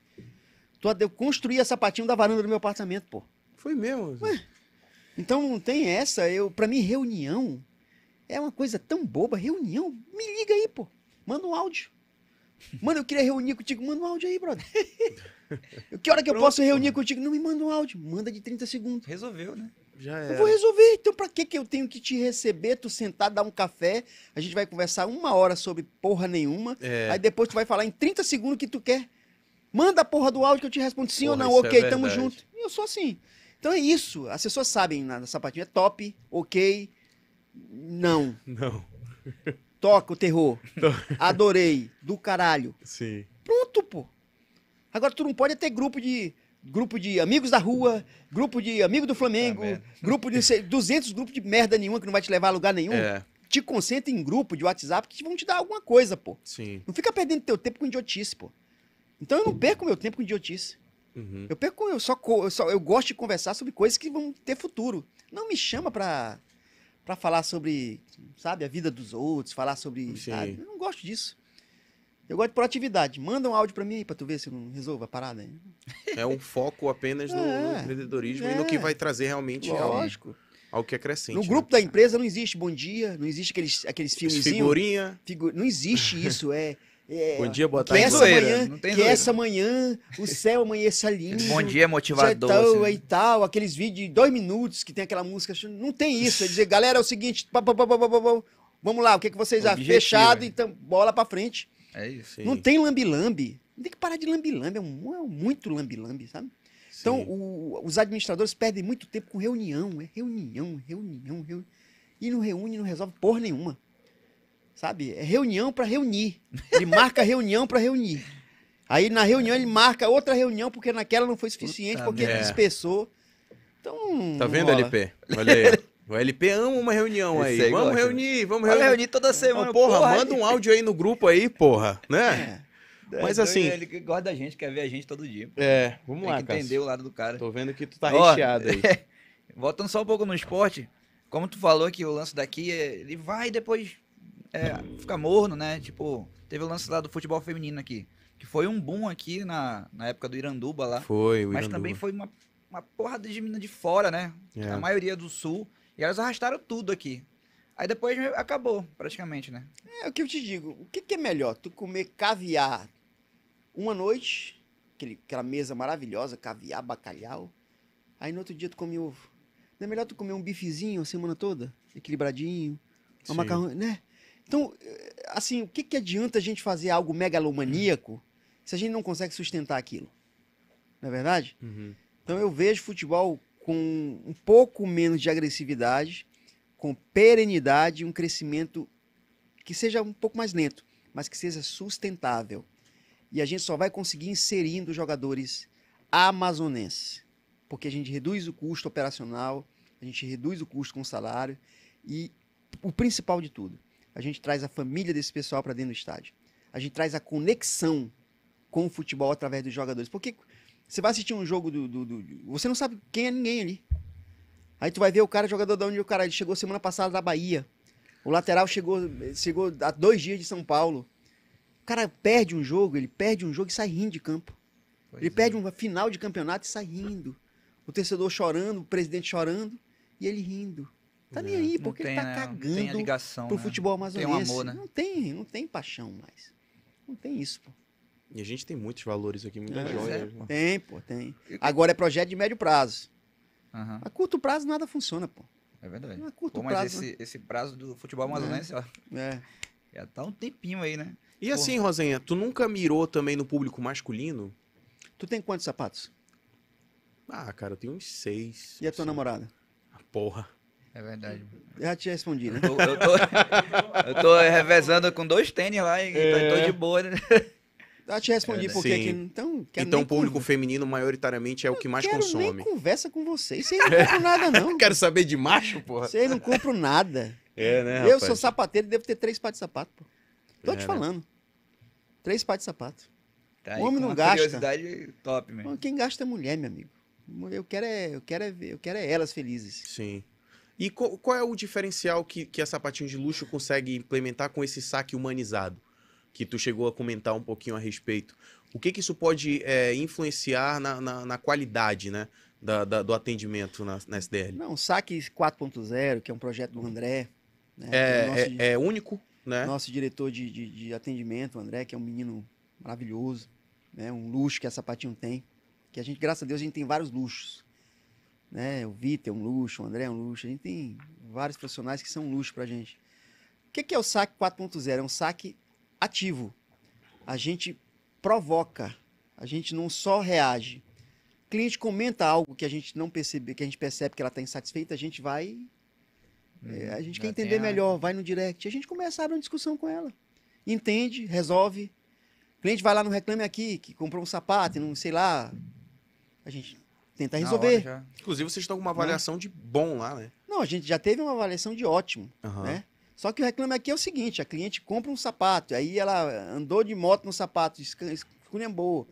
Tu- Eu construía sapatinho da varanda do meu apartamento, pô. Foi mesmo. Então não tem essa. Eu, pra mim, reunião é uma coisa tão boba. Reunião, me liga aí, pô. Manda um áudio. Mano, eu queria reunir contigo. Manda um áudio aí, brother. que hora que eu posso reunir contigo? Não me manda um áudio. Manda de 30 segundos. Resolveu, né? Já Eu era. vou resolver. Então, pra que, que eu tenho que te receber, tu sentar, dar um café? A gente vai conversar uma hora sobre porra nenhuma. É. Aí depois tu vai falar em 30 segundos o que tu quer. Manda a porra do áudio que eu te respondo sim Porra, ou não. é Ok, tamo verdade. junto. E eu sou assim. Então é isso. As pessoas sabem na, na sapatinho. É top, ok, não. Não. Toca o terror. Adorei. Do caralho. Sim. Pronto, pô. Agora tu não pode ter grupo de grupo de amigos da rua, grupo de amigo do Flamengo, merda. grupo de sei, 200 grupos de merda nenhuma que não vai te levar a lugar nenhum. É, Te concentra em grupo de WhatsApp que vão te dar alguma coisa, pô. sim. Não fica perdendo teu tempo com idiotice, pô. Então eu não perco meu tempo com idiotice. Uhum. Eu perco, eu só, eu só eu gosto de conversar sobre coisas que vão ter futuro. Não me chama pra, pra falar sobre, sabe, a vida dos outros, falar sobre, não gosto disso. Eu gosto de proatividade. Manda um áudio pra mim aí pra tu ver se eu não resolvo a parada aí. É um foco apenas no, no É, empreendedorismo e é. no que vai trazer realmente algo, Lógico. algo que é crescente. No né? grupo da empresa não existe bom dia, não existe aqueles, aqueles filmezinhos. Figurinha. figu- Não existe isso, é... é Bom dia, boa que tarde. essa boa noite. zoeira, manhã, não tem que zoeira. essa manhã o céu amanheça lindo. Bom dia, motivador. Tal, assim. e tal, aqueles vídeos de dois minutos que tem aquela música. Não tem isso. É dizer, galera, é o seguinte, pá, pá, pá, pá, pá, pá, pá, vamos lá, o que, que vocês acham? Fechado, é. então bola pra frente. É isso. Sim, Não tem lambi-lambi. Tem que parar de lambi-lambi, é, um- é muito lambi-lambi, sabe? Então, sim. o- os administradores perdem muito tempo com reunião, é reunião, reunião, reunião. E não reúne, não resolve porra nenhuma. Sabe? É reunião pra reunir. Ele marca reunião pra reunir. Aí na reunião ele marca outra reunião porque naquela não foi suficiente, Puta porque ele merda. dispersou. Então. Tá vendo, rola. LP? Olha aí. O LP ama uma reunião aí. Aí Vamos gosta. reunir, vamos reunir. reunir toda semana. Não, porra, manda um áudio aí no grupo aí, porra. Né? É. Mas assim- Ele gosta da gente, quer ver a gente todo dia. pô. É, vamos Tem lá, que cara. entender o lado do cara. Tô vendo que tu tá Ó, recheado aí. Voltando só um pouco no esporte, como tu falou que o lance daqui, é- ele vai e depois é, fica morno, né? Tipo, teve o lance lá do futebol feminino aqui, que foi um boom aqui na, na época do Iranduba lá, Foi, o mas Iranduba. também foi uma, uma porrada de mina de fora, né? É. A maioria do sul, e elas arrastaram tudo aqui. Aí depois acabou, praticamente, né? É o que eu te digo. O que, que é melhor? Tu comer caviar uma noite, aquele, aquela mesa maravilhosa, caviar, bacalhau. Aí no outro dia tu come ovo. Não é melhor tu comer um bifezinho a semana toda? Equilibradinho, uma macarrão, né? Então, eh, assim, o que, que adianta a gente fazer algo megalomaníaco se a gente não consegue sustentar aquilo? Não é verdade? Uhum. Então eu vejo futebol com um pouco menos de agressividade, com perenidade um crescimento que seja um pouco mais lento, mas que seja sustentável. E a gente só vai conseguir inserindo jogadores amazonenses, porque a gente reduz o custo operacional, a gente reduz o custo com o salário e o principal de tudo, a gente traz a família desse pessoal para dentro do estádio. A gente traz a conexão com o futebol através dos jogadores. Porque você vai assistir um jogo do, do- do- Você não sabe quem é ninguém ali. Aí tu vai ver o cara, jogador da onde o cara ele chegou semana passada da Bahia. O lateral chegou, chegou há dois dias de São Paulo. O cara perde um jogo, ele perde um jogo e sai rindo de campo. Pois ele é. perde uma final de campeonato e sai rindo. O torcedor chorando, o presidente chorando e ele rindo. Tá nem aí, Não porque tem, ele tá né? Não cagando tem a ligação, pro né? futebol Tem amazonense. um amor, né? Não tem, não tem paixão mais. Não tem isso, pô. E a gente tem muitos valores aqui, muitas É, joias. é, né? Tem, pô, tem. Agora é projeto de médio prazo. Aham, A curto prazo nada funciona, pô. é verdade. A curto Pô, mas prazo. esse, esse prazo do futebol amazonense, ó, né? É. já tá um tempinho aí, né? E assim, Rosenha, tu nunca mirou também no público masculino? Tu tem quantos sapatos? Ah, cara, eu tenho uns seis. E a tua assim. namorada? Ah, Porra. É verdade. Eu já te respondi, né? Eu tô, eu tô, eu tô revezando com dois tênis lá e É. tô, tô de boa, né? Eu já te respondi É, porque que então quero então o público feminino maioritariamente é o que mais quero consome. nem conversa com vocês. Vocês não compram nada, não. Quero saber de macho, porra. Vocês não compram nada. É, né, Eu rapaz? sou sapateiro e devo ter três pares de sapato, pô. Tô É, te né? falando. Três pares de sapato. Tá O homem não gasta. curiosidade top, mesmo. Quem gasta é mulher, meu amigo. Eu quero é, eu quero é, eu quero é elas felizes. Sim. E qual, qual é o diferencial que, que a Sapatinho de Luxo consegue implementar com esse saque humanizado? Que tu chegou a comentar um pouquinho a respeito. O que, que isso pode é, influenciar na, na, na qualidade né, da, da- do atendimento na, na SDL? Não, o Saque 4.0, que é um projeto do André. Né, É, nosso, é, é único, né? nosso diretor de, de, de atendimento, o André, que é um menino maravilhoso, né, um luxo que a Sapatinho tem. Que a gente, graças a Deus, a gente tem vários luxos. Né? O Vitor é um luxo, o André é um luxo. A gente tem vários profissionais que são um luxo pra gente. O que, que é o saque 4.0? É um saque ativo. A gente provoca, a gente não só reage. O cliente comenta algo que a gente não percebe, que a gente percebe que ela está insatisfeita, a gente vai. é, a gente quer entender a- melhor, vai no direct. A gente começa a abrir uma discussão com ela. Entende, resolve. O cliente vai lá no Reclame Aqui, que comprou um sapato e não sei lá. A gente tenta resolver. Inclusive, vocês estão com uma avaliação de bom lá, né? Não, a gente já teve uma avaliação de ótimo. Aham. né? Só que o reclame aqui é o seguinte, a cliente compra um sapato, aí ela andou de moto no sapato, esculhambou,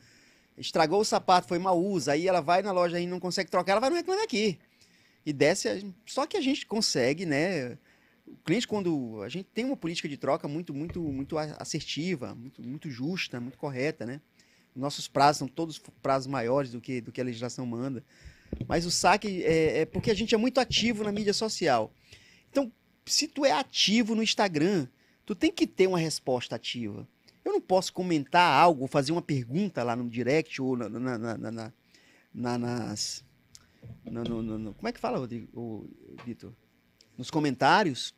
estragou o sapato, foi mal uso, aí ela vai na loja e não consegue trocar, ela vai no reclame aqui. E desce, só que a gente consegue, né? O cliente quando a gente tem uma política de troca muito muito muito assertiva, muito muito justa, muito correta, né? Nossos prazos são todos prazos maiores do que do que a legislação manda. Mas o saque é, é porque a gente é muito ativo na mídia social. Então, se tu é ativo no Instagram, tu tem que ter uma resposta ativa. Eu não posso comentar algo, fazer uma pergunta lá no direct ou na, na- na- na- na- na- nas. no- no- no- como é que fala, Rodrigo, Vitor? Nos comentários.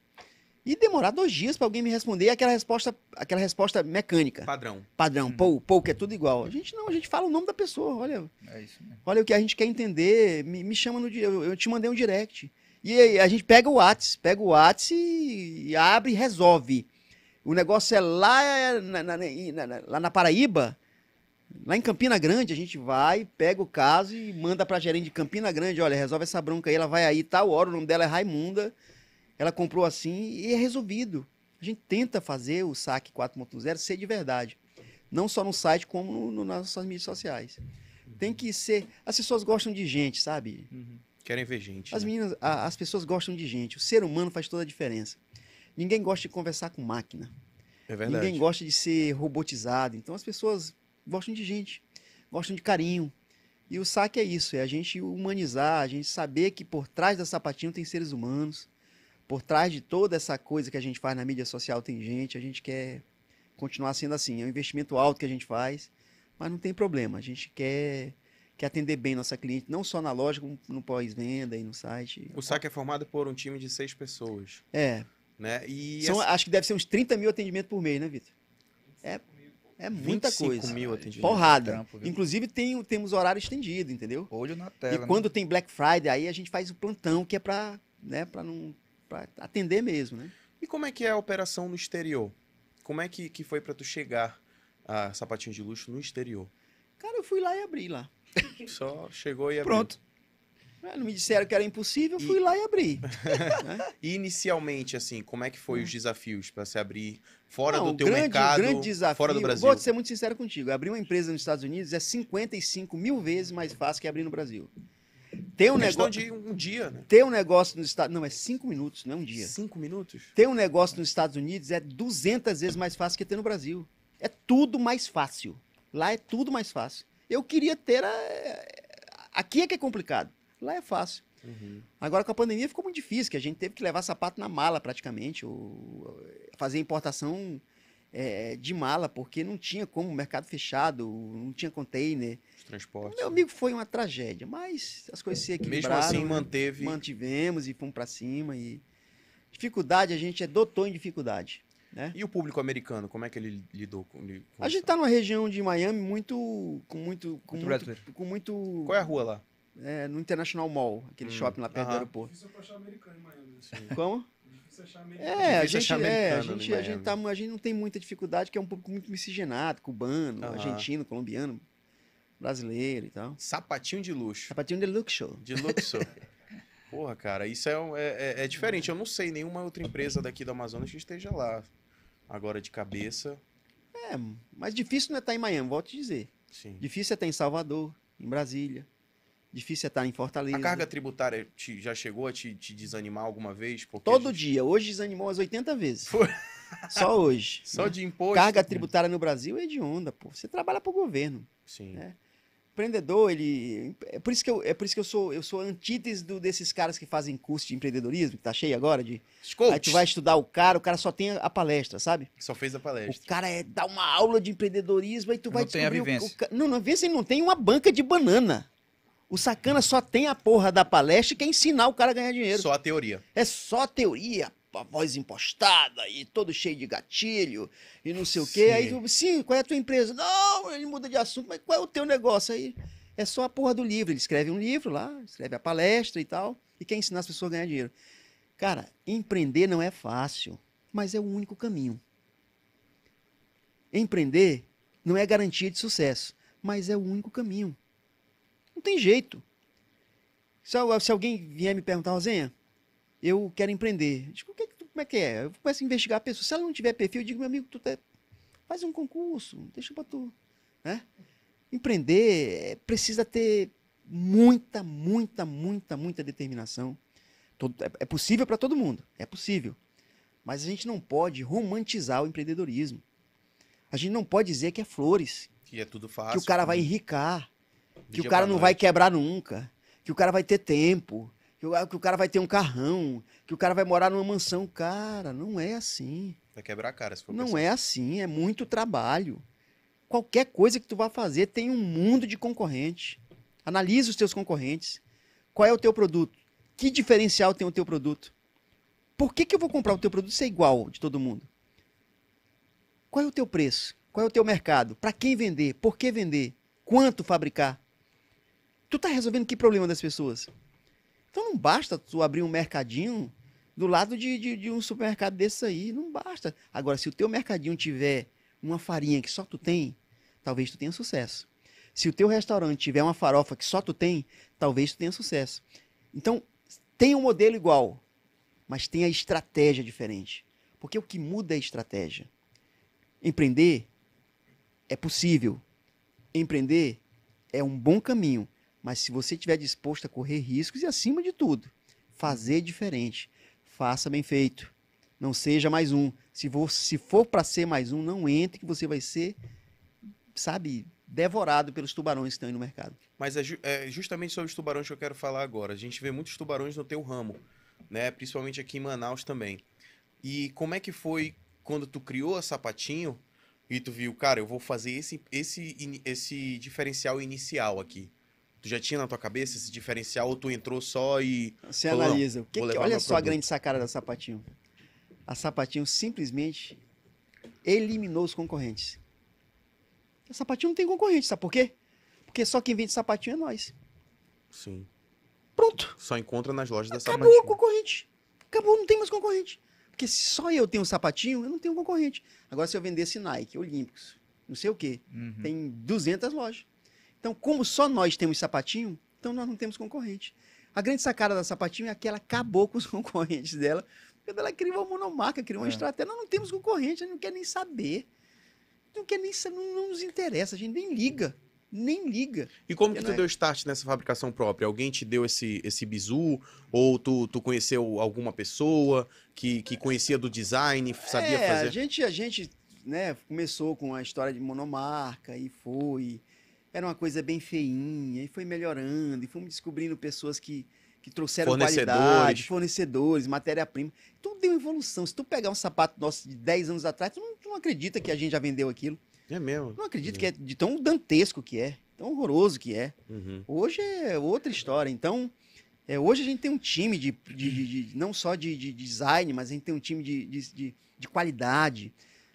E demorar dois dias para alguém me responder aquela resposta, aquela resposta mecânica, Padrão. padrão, pou, pou, que é tudo igual. A gente não, a gente fala o nome da pessoa, olha, É isso mesmo. Olha o que a gente quer entender, me, me chama no eu, eu te mandei um direct. E a gente pega o Whats, pega o Whats e, abre e resolve. O negócio é lá na, na- na- lá na Paraíba, lá em Campina Grande, a gente vai, pega o caso e manda pra gerente de Campina Grande, olha, resolve essa bronca aí, ela vai aí tal hora, o nome dela é Raimunda, ela comprou assim e é resolvido. A gente tenta fazer o saque 4.0 ser de verdade. Não só no site, como no, no- nas nossas mídias sociais. Tem que ser. As pessoas gostam de gente, sabe? Querem ver gente. As né? meninas, a- as pessoas gostam de gente. O ser humano faz toda a diferença. Ninguém gosta de conversar com máquina. É verdade. Ninguém gosta de ser robotizado. Então as pessoas gostam de gente, gostam de carinho. E o saque é isso, é a gente humanizar, a gente saber que por trás da sapatinho tem seres humanos, por trás de toda essa coisa que a gente faz na mídia social tem gente, a gente quer continuar sendo assim, é um investimento alto que a gente faz, mas não tem problema, a gente quer, quer atender bem nossa cliente, não só na loja, como no pós-venda e no site. O saque é formado por um time de seis pessoas, É, né? E são, essa- acho que deve ser uns 30 mil atendimentos por mês, né, Vitor? É, é muita 25 coisa. mil atendimentos. Porrada. Trampo? Inclusive tem, temos horário estendido, entendeu? Olho na E tela. né? quando tem Black Friday, aí a gente faz o plantão, que é pra, né, pra não pra atender mesmo, né? E como é que é a operação no exterior? Como é que, que foi pra tu chegar a sapatinho de luxo no exterior? Cara, eu fui lá e abri lá. Só chegou e abriu. Pronto. Ah, Não me disseram que era impossível, eu fui lá e abri. E inicialmente, assim, como é que foi os desafios pra se abrir fora. Não, do teu grande, mercado, grande desafio. fora do Brasil? Vou ser muito sincero contigo. Abrir uma empresa nos Estados Unidos é 55 mil vezes mais fácil que abrir no Brasil. Ter um, negócio, de um dia, né? ter um negócio nos Estados Não, é 5 minutos, não é um dia. Cinco minutos? Ter um negócio nos Estados Unidos é 200 vezes mais fácil que ter no Brasil. É tudo mais fácil. Lá é tudo mais fácil. Eu queria ter. A... Aqui é que é complicado. Lá é fácil. Uhum. Agora com a pandemia ficou muito difícil, que a gente teve que levar sapato na mala praticamente, ou fazer importação é, de mala, porque não tinha como, mercado fechado, não tinha container. Os transportes. Meu amigo foi uma tragédia, mas as coisas se Mesmo equilibraram. assim, né? manteve. mantivemos e fomos pra cima e dificuldade a gente é doutor em dificuldade E o público americano, como é que ele lidou com, com a gente isso? tá numa região de Miami muito com muito com Muito muito, com muito Qual é a rua lá? é, no International Mall aquele Hum, shopping lá perto do aham. aeroporto Difícil pra achar americano em Miami. Assim. como Difícil achar americano. é a gente é, a gente a gente tá a gente não tem muita dificuldade que é um público muito miscigenado cubano argentino colombiano brasileiro e tal Sapatinho de luxo. sapatinho deluxe show De Luxor. Porra, cara, isso é, é, é- é diferente. Eu não sei nenhuma outra empresa daqui do Amazonas que esteja lá. Agora de cabeça, é mas difícil não é estar em Miami volto a te dizer sim. Difícil é estar em Salvador, em Brasília. Difícil é estar em Fortaleza. A carga tributária te- já chegou a te, te desanimar alguma vez? Porque Todo gente- dia. Hoje desanimou umas 80 vezes. Foi. Só hoje. Só né? de imposto. Carga tributária no Brasil é hedionda, pô. Você trabalha para o governo. Sim. É. Empreendedor, ele. É por isso que eu, é por isso que eu sou, eu sou antítese do- desses caras que fazem curso de empreendedorismo, que tá cheio agora de. Coach, Aí tu vai estudar o cara, o cara só tem a palestra, sabe? Só fez a O palestra. cara é dar uma aula de empreendedorismo, aí tu vai Não tem a o- vivência. O, ca- não, não, vê se ele não tem uma banca de banana. O sacana só tem a porra da palestra e quer ensinar o cara a ganhar dinheiro. Só a teoria. É só teoria, a voz impostada e todo cheio de gatilho e não sei o quê. Sim. Aí tu, sim, qual é a tua empresa? Não, ele muda de assunto, mas qual é o teu negócio aí? É só a porra do livro. Ele escreve um livro lá, escreve a palestra e tal, e quer ensinar as pessoas a ganhar dinheiro. Cara, empreender não é fácil, mas é o único caminho. Empreender não é garantia de sucesso, mas é o único caminho. Não tem jeito. Se, se alguém vier me perguntar, Rosenha, eu quero empreender. Digo, "O que que tu- como é que é? Eu começo a investigar a pessoa. Se ela não tiver perfil, eu digo, meu amigo, tu te- faz um concurso, deixa pra tu. Né? Empreender é, precisa ter muita, muita, muita, muita determinação. É, é possível para todo mundo, é possível. Mas a gente não pode romantizar o empreendedorismo. A gente não pode dizer que é flores, Que é tudo que fácil. o cara vai enricar, do que o cara não vai quebrar nunca, que o cara vai ter tempo, que o, que o cara vai ter um carrão, que o cara vai morar numa mansão. Cara, não é assim. Vai quebrar a cara se for Não pensar. é assim, é muito trabalho. Qualquer coisa que tu vai fazer tem um mundo de concorrente. Analisa os teus concorrentes. Qual é o teu produto? Que diferencial tem o teu produto? Por que, que eu vou comprar o teu produto se é igual de todo mundo? Qual é o teu preço? Qual é o teu mercado? Para quem vender? Por que vender? Quanto fabricar? Tu tá resolvendo que problema das pessoas? Então não basta tu abrir um mercadinho do lado de, de, de um supermercado desse aí. Não basta. Agora, se o teu mercadinho tiver uma farinha que só tu tem, talvez tu tenha sucesso. Se o teu restaurante tiver uma farofa que só tu tem, talvez tu tenha sucesso. Então, tem um modelo igual, mas tem a estratégia diferente. Porque o que muda é a estratégia. Empreender é possível. Empreender é um bom caminho, mas se você estiver disposto a correr riscos e, acima de tudo, fazer diferente, faça bem feito. Não seja mais um. Se, for, se for para ser mais um, não entre que você vai ser, sabe, devorado pelos tubarões que estão aí no mercado. Mas é, é justamente sobre os tubarões que eu quero falar agora. A gente vê muitos tubarões no teu ramo, né? Principalmente aqui em Manaus também. E como é que foi quando tu criou a Sapatinho e tu viu, cara, eu vou fazer esse, esse, esse diferencial inicial aqui? Tu já tinha na tua cabeça esse diferencial ou tu entrou só e... Você Falou, analisa. O que que- olha só a produto. grande sacada da Sapatinho. A Sapatinho simplesmente eliminou os concorrentes. A Sapatinho não tem concorrente, sabe por quê? Porque só quem vende sapatinho é nós. Sim. Pronto. Só encontra nas lojas da Acabou o Sapatinho. concorrente. Acabou, não tem mais concorrente. Porque se só eu tenho um sapatinho, eu não tenho concorrente. Agora, se eu vendesse Nike, Olímpicos, não sei o quê, Uhum. tem 200 lojas. Então, como só nós temos sapatinho, então nós não temos concorrente. A grande sacada da sapatinho é que ela acabou com os concorrentes dela. Quando ela criou uma monomarca, criou uma É. estratégia, nós não temos concorrente, a gente não quer nem saber. Não quer nem não, não nos interessa, a gente nem liga. Nem liga. E como que tu é- deu start nessa fabricação própria? Alguém te deu esse, esse bizu? Ou tu, tu conheceu alguma pessoa que, que conhecia do design, sabia é, A fazer? gente, a gente né, começou com a história de monomarca e foi. Era uma coisa bem feinha, e foi melhorando, e fomos descobrindo pessoas que, que trouxeram Fornecedores. qualidade, fornecedores, matéria-prima. Tudo deu evolução. Se tu pegar um sapato nosso de 10 anos atrás, tu não, tu não acredita que a gente já vendeu aquilo. É mesmo. Não acredita que é de tão dantesco que é, tão horroroso que é. Uhum. Hoje é outra história. Então, é, hoje a gente tem um time de, de- de- de- não só de, de design, mas a gente tem um time de- de qualidade.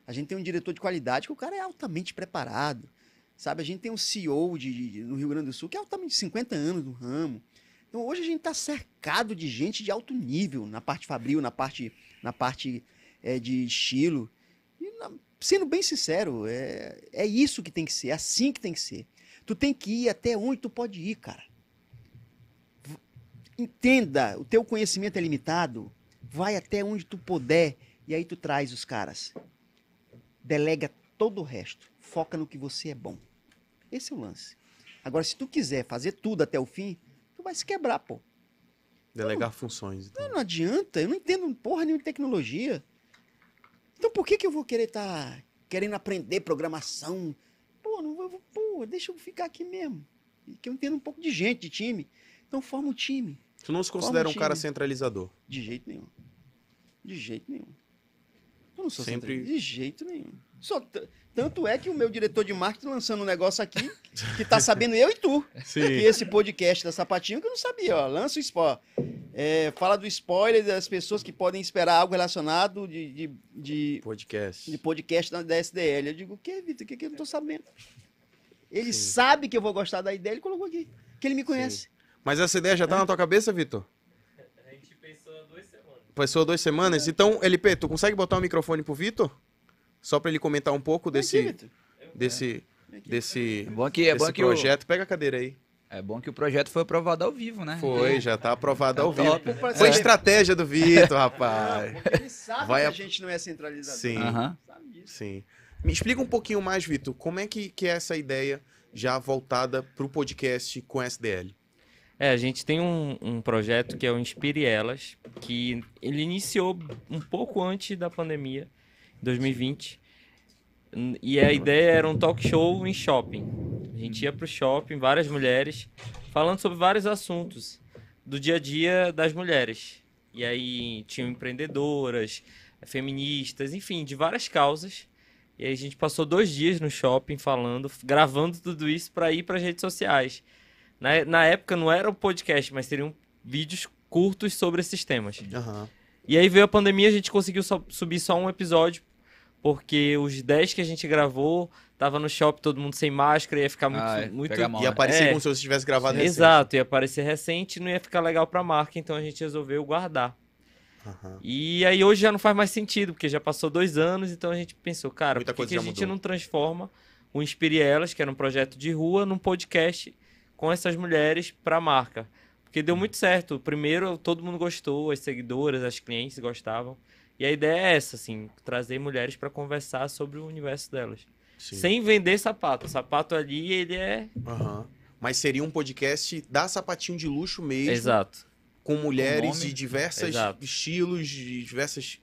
A gente tem um diretor de qualidade que o cara é altamente preparado. Sabe, a gente tem um CEO de, de- no Rio Grande do Sul que é altamente 50 anos no ramo. Então hoje a gente está cercado de gente de alto nível na parte fabril, na parte, na parte é, de estilo. E na- sendo bem sincero, é, é isso que tem que ser, é assim que tem que ser. Tu tem que ir até onde tu pode ir, cara. Entenda, o teu conhecimento é limitado. Vai até onde tu puder e aí tu traz os caras. Delega todo o resto. Foca no que você é bom. Esse é o lance. Agora, se tu quiser fazer tudo até o fim, tu vai se quebrar, pô. Delegar funções. então. Não adianta, eu não entendo porra nenhuma de tecnologia. Então por que, que eu vou querer estar querendo aprender programação? Pô, não vou, pô, deixa eu ficar aqui mesmo. Que eu entendo um pouco de gente, de time. Então forma um time. Tu não se considera um time. cara centralizador. De jeito nenhum. De jeito nenhum. Eu não sou Sempre-. De jeito nenhum. Só t- tanto é que o meu diretor de marketing lançando um negócio aqui que tá sabendo eu e tu. Sim. E esse podcast da Sapatinho que eu não sabia, ó. Lança o spoiler. É, fala do spoiler das pessoas que podem esperar algo relacionado de, de, de, Podcast. de podcast da, SDL. Eu digo, o que, Vitor? O que, que eu não tô sabendo? Ele sabe que eu vou gostar da ideia, ele colocou aqui. Que ele me conhece. Mas essa ideia já tá na tua cabeça, Vitor? A gente pensou há duas semanas. Passou duas semanas? Então, LP, tu consegue botar o microfone pro Vitor? Só pra ele comentar um pouco Vem aqui, desse, Vitor. desse, desse, É bom que, é desse bom que o, projeto. Pega a cadeira aí. é bom que o projeto foi aprovado ao vivo, né? Foi, já tá aprovado ao vivo. Pra Foi saber- estratégia do Vitor, rapaz. Porque ele sabe Vai que a- a gente não é centralizador. Sim. Sim. Me explica um pouquinho mais, Vitor, como é que, que é essa ideia já voltada pro podcast com SDL? É, a gente tem um, um projeto que é o Inspire Elas, que ele iniciou um pouco antes da pandemia, em 2020. N- E a ideia era um talk show em shopping. A gente ia pro shopping, várias mulheres, falando sobre vários assuntos do dia a dia das mulheres. E aí tinham empreendedoras, feministas, enfim, de várias causas. E aí a gente passou dois dias no shopping falando, gravando tudo isso para ir para as redes sociais. Na, na época não era o podcast, mas seriam vídeos curtos sobre esses temas. Aham. E aí veio a pandemia, a gente conseguiu só- subir só um episódio, porque os 10 que a gente gravou, tava no shopping todo mundo sem máscara, ia ficar muito... Ah, é, muito... mal, E né? aparecer É. como se você tivesse gravado recente. Exato, ia aparecer recente e não ia ficar legal pra marca, então a gente resolveu guardar. Aham. E aí hoje já não faz mais sentido, porque já passou dois anos, então a gente pensou, cara, Muita por que, coisa que a já gente mudou. não transforma o Inspire Elas, que era um projeto de rua, num podcast com essas mulheres pra marca? Porque deu muito certo. Primeiro, todo mundo gostou, as seguidoras, as clientes gostavam. E a ideia é essa, assim, trazer mulheres pra conversar sobre o universo delas. Sim. Sem vender sapato. O sapato ali, ele é... Aham. Mas seria um podcast da sapatinho de luxo mesmo, Exato. com mulheres de diversos Exato. estilos, de diversas.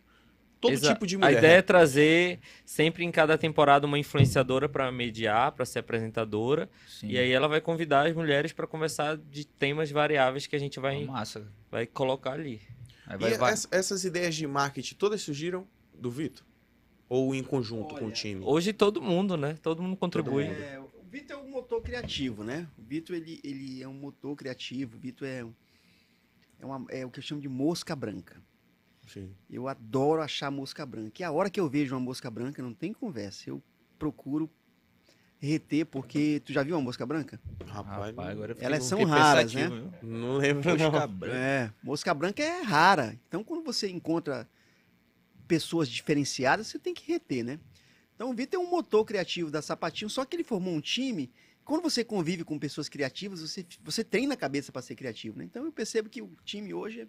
Todo Exa- tipo de mulher. A ideia é trazer sempre em cada temporada uma influenciadora para mediar, para ser apresentadora, Sim. e aí ela vai convidar as mulheres para conversar de temas variáveis que a gente vai, Massa. vai colocar ali. Aí E vai, vai- ess- essas ideias de marketing todas surgiram do Vitor? Ou em conjunto com o Olha, time? Hoje todo mundo, né? Todo mundo contribui. É, o Vitor é um motor criativo, né? O Vitor, ele, ele é um motor criativo. O Vitor é, é, uma- é o que eu chamo de mosca branca. Sim. Eu adoro achar mosca branca. E a hora que eu vejo uma mosca branca, não tem conversa. Eu procuro reter, porque... Tu já viu uma mosca branca? Rapaz, Rapaz, agora Elas são raras, né? viu? não lembro não. Mosca branca. É, mosca branca é rara. Então, quando você encontra pessoas diferenciadas, você tem que reter, né? Então, o Vitor é um motor criativo da Sapatinho, só que ele formou um time. Quando você convive com pessoas criativas, você, você treina a cabeça para ser criativo, né? Então, eu percebo que o time hoje é-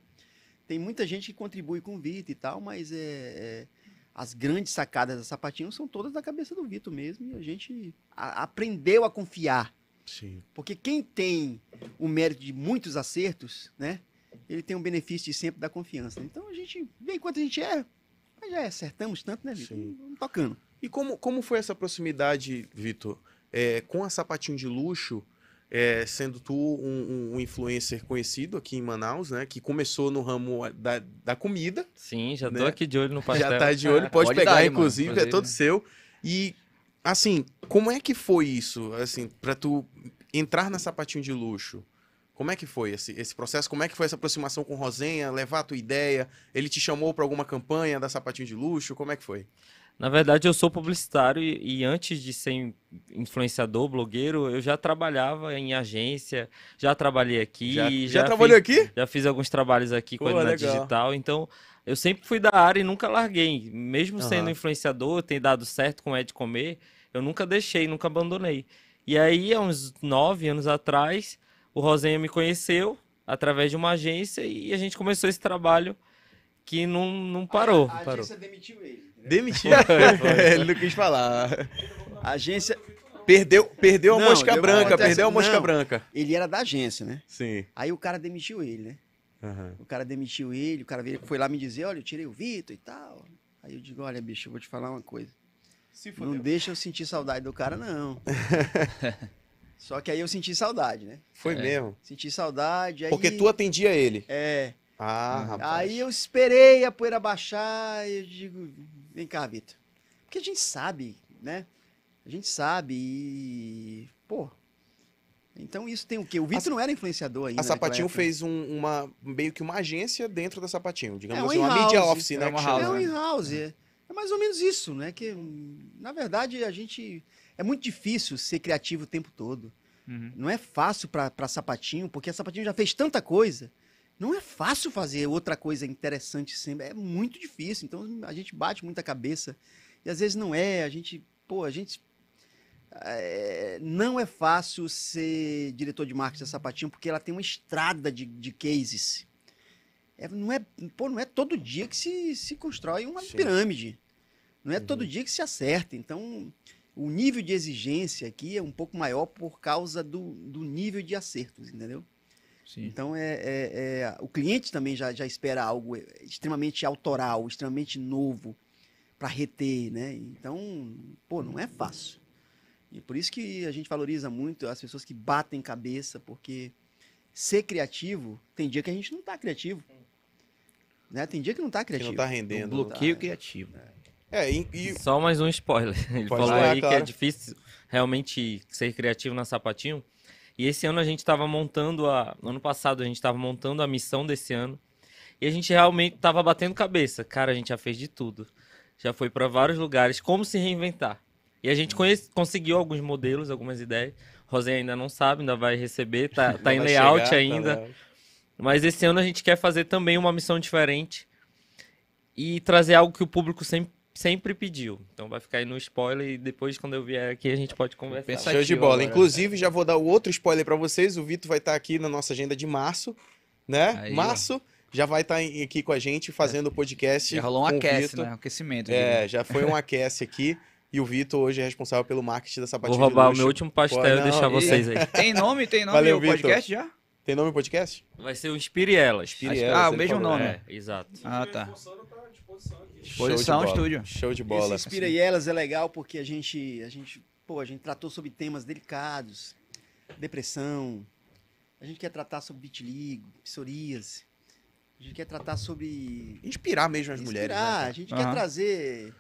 tem muita gente que contribui com o Vitor e tal, mas é, é, as grandes sacadas da Sapatinho são todas da cabeça do Vitor mesmo. E a gente a- aprendeu a confiar Sim. porque quem tem o mérito de muitos acertos, né? Ele tem um benefício de sempre da confiança. Então a gente, enquanto a gente é, mas já acertamos tanto, né, Vitor? Vamos tocando. E como, como foi essa proximidade, Vitor, é, com a sapatinho de luxo, é, sendo tu um, um- influencer conhecido aqui em Manaus, né? Que começou no ramo da, da comida, Sim, já tô Né? aqui de olho no pastel. já tá de olho, pode, Pode pegar, dar mano, inclusive, é inclusive. todo seu. E, assim, como é que foi isso, assim, pra tu entrar na sapatinho de luxo? Como é que foi esse, esse processo? Como é que foi essa aproximação com o Rosenha? Levar a tua ideia? Ele te chamou pra alguma campanha da sapatinho de luxo? Como é que foi? Na verdade, eu sou publicitário e, e antes de ser influenciador, blogueiro, eu já trabalhava em agência, já trabalhei aqui. já já já trabalhou fiz- aqui? Já fiz alguns trabalhos aqui com a. Digital, então eu sempre fui da área e nunca larguei. Mesmo sendo Aham. influenciador, tem dado certo com o Ed Comer, eu nunca deixei, nunca abandonei. E aí, há uns nove anos atrás, o Rosenha me conheceu através de uma agência e a gente começou esse trabalho que não, não parou. A, a parou. agência demitiu ele. Demitiu. Ele não quis falar. A agência, Perdeu, perdeu a Não, mosca branca, perdeu a mosca não. branca. ele era da agência, né? Sim. Aí o cara demitiu ele, né? O cara demitiu ele, o cara veio, foi lá me dizer, olha, eu tirei o Vitor e tal. Aí eu digo, olha, bicho, eu vou te falar uma coisa. Se Não deixa eu sentir saudade do cara, não. Só que aí eu senti saudade, né? Foi mesmo. Senti saudade. Aí, Porque tu atendia ele. É. Ah, rapaz. Aí eu esperei a poeira baixar e eu digo, vem cá, Vitor. Porque a gente sabe, né? A gente sabe e. Pô. Então isso tem o quê? O Vitor não era influenciador ainda. A Sapatinho época. fez um- uma meio que uma agência dentro da Sapatinho, digamos É um assim, uma media office, é né? uma house. É um né? in-house. É, é mais ou menos isso, né? Que, na verdade, a gente. É muito difícil ser criativo o tempo todo. Uhum. Não é fácil pra, pra Sapatinho, porque a Sapatinho já fez tanta coisa. Não é fácil fazer outra coisa interessante sempre. É muito difícil. Então a gente bate muita cabeça. E às vezes não é. A gente. Pô, a gente. é, não é fácil ser diretor de marketing da Sapatinho, porque ela tem uma estrada de, de cases. É, não, é, pô, não é todo dia que se, se constrói uma Sim. pirâmide. Não é todo dia que se acerta. Então, o nível de exigência aqui é um pouco maior por causa do, do nível de acertos, entendeu? Sim. Então, é, é- é- o cliente também já, já espera algo extremamente autoral, extremamente novo para reter, né? Então, pô, não é fácil. E por isso que a gente valoriza muito as pessoas que batem cabeça, porque ser criativo, tem dia que a gente não tá criativo. Né? Tem dia que não tá Que criativo. não tá rendendo. Bloqueio Tá. criativo. É, e, e- Só mais um spoiler. Ele Pode falou falar, aí que é difícil realmente ser criativo na Sapatinho. E esse ano a gente estava montando a. Ano passado a gente estava montando a missão desse ano. E a gente realmente estava batendo cabeça. Cara, a gente já fez de tudo. Já foi para vários lugares. Como se reinventar? E a gente conhece- conseguiu alguns modelos, algumas ideias. Rosé ainda não sabe, ainda vai receber, tá, tá em layout chegar, tá ainda. layout. Mas esse ano a gente quer fazer também uma missão diferente e trazer algo que o público sempre, sempre pediu. Então vai ficar aí no spoiler e depois, quando eu vier aqui, a gente pode conversar. Show de bola. agora. Inclusive, já vou dar o outro spoiler pra vocês. O Vitor vai estar aqui na nossa agenda de março, né? Aí, ó. março já vai estar em- aqui com a gente fazendo o podcast. Já rolou um aquece, Vitor. né? Um aquecimento. É, já foi um aquece aqui. E o Vitor hoje é responsável pelo marketing da Vou Sapatinho roubar o meu último pastel Pô, e deixar vocês aí. Tem nome, tem nome Valeu, o Vitor. podcast já? Tem nome o podcast? Vai ser o Inspire Elas. Inspire Elas, Ah, o mesmo falou. nome. É, exato. Ah, tá. Reforçando, tá à disposição aqui. Show de Posição estúdio. Show de Esse bola. Inspira e Elas é legal porque a gente, a gente, pô, a gente tratou sobre temas delicados, depressão, a gente quer tratar sobre vitiligo, psoríase, a gente quer tratar sobre Inspirar mesmo as mulheres. inspirar, né? a gente Aham. quer trazer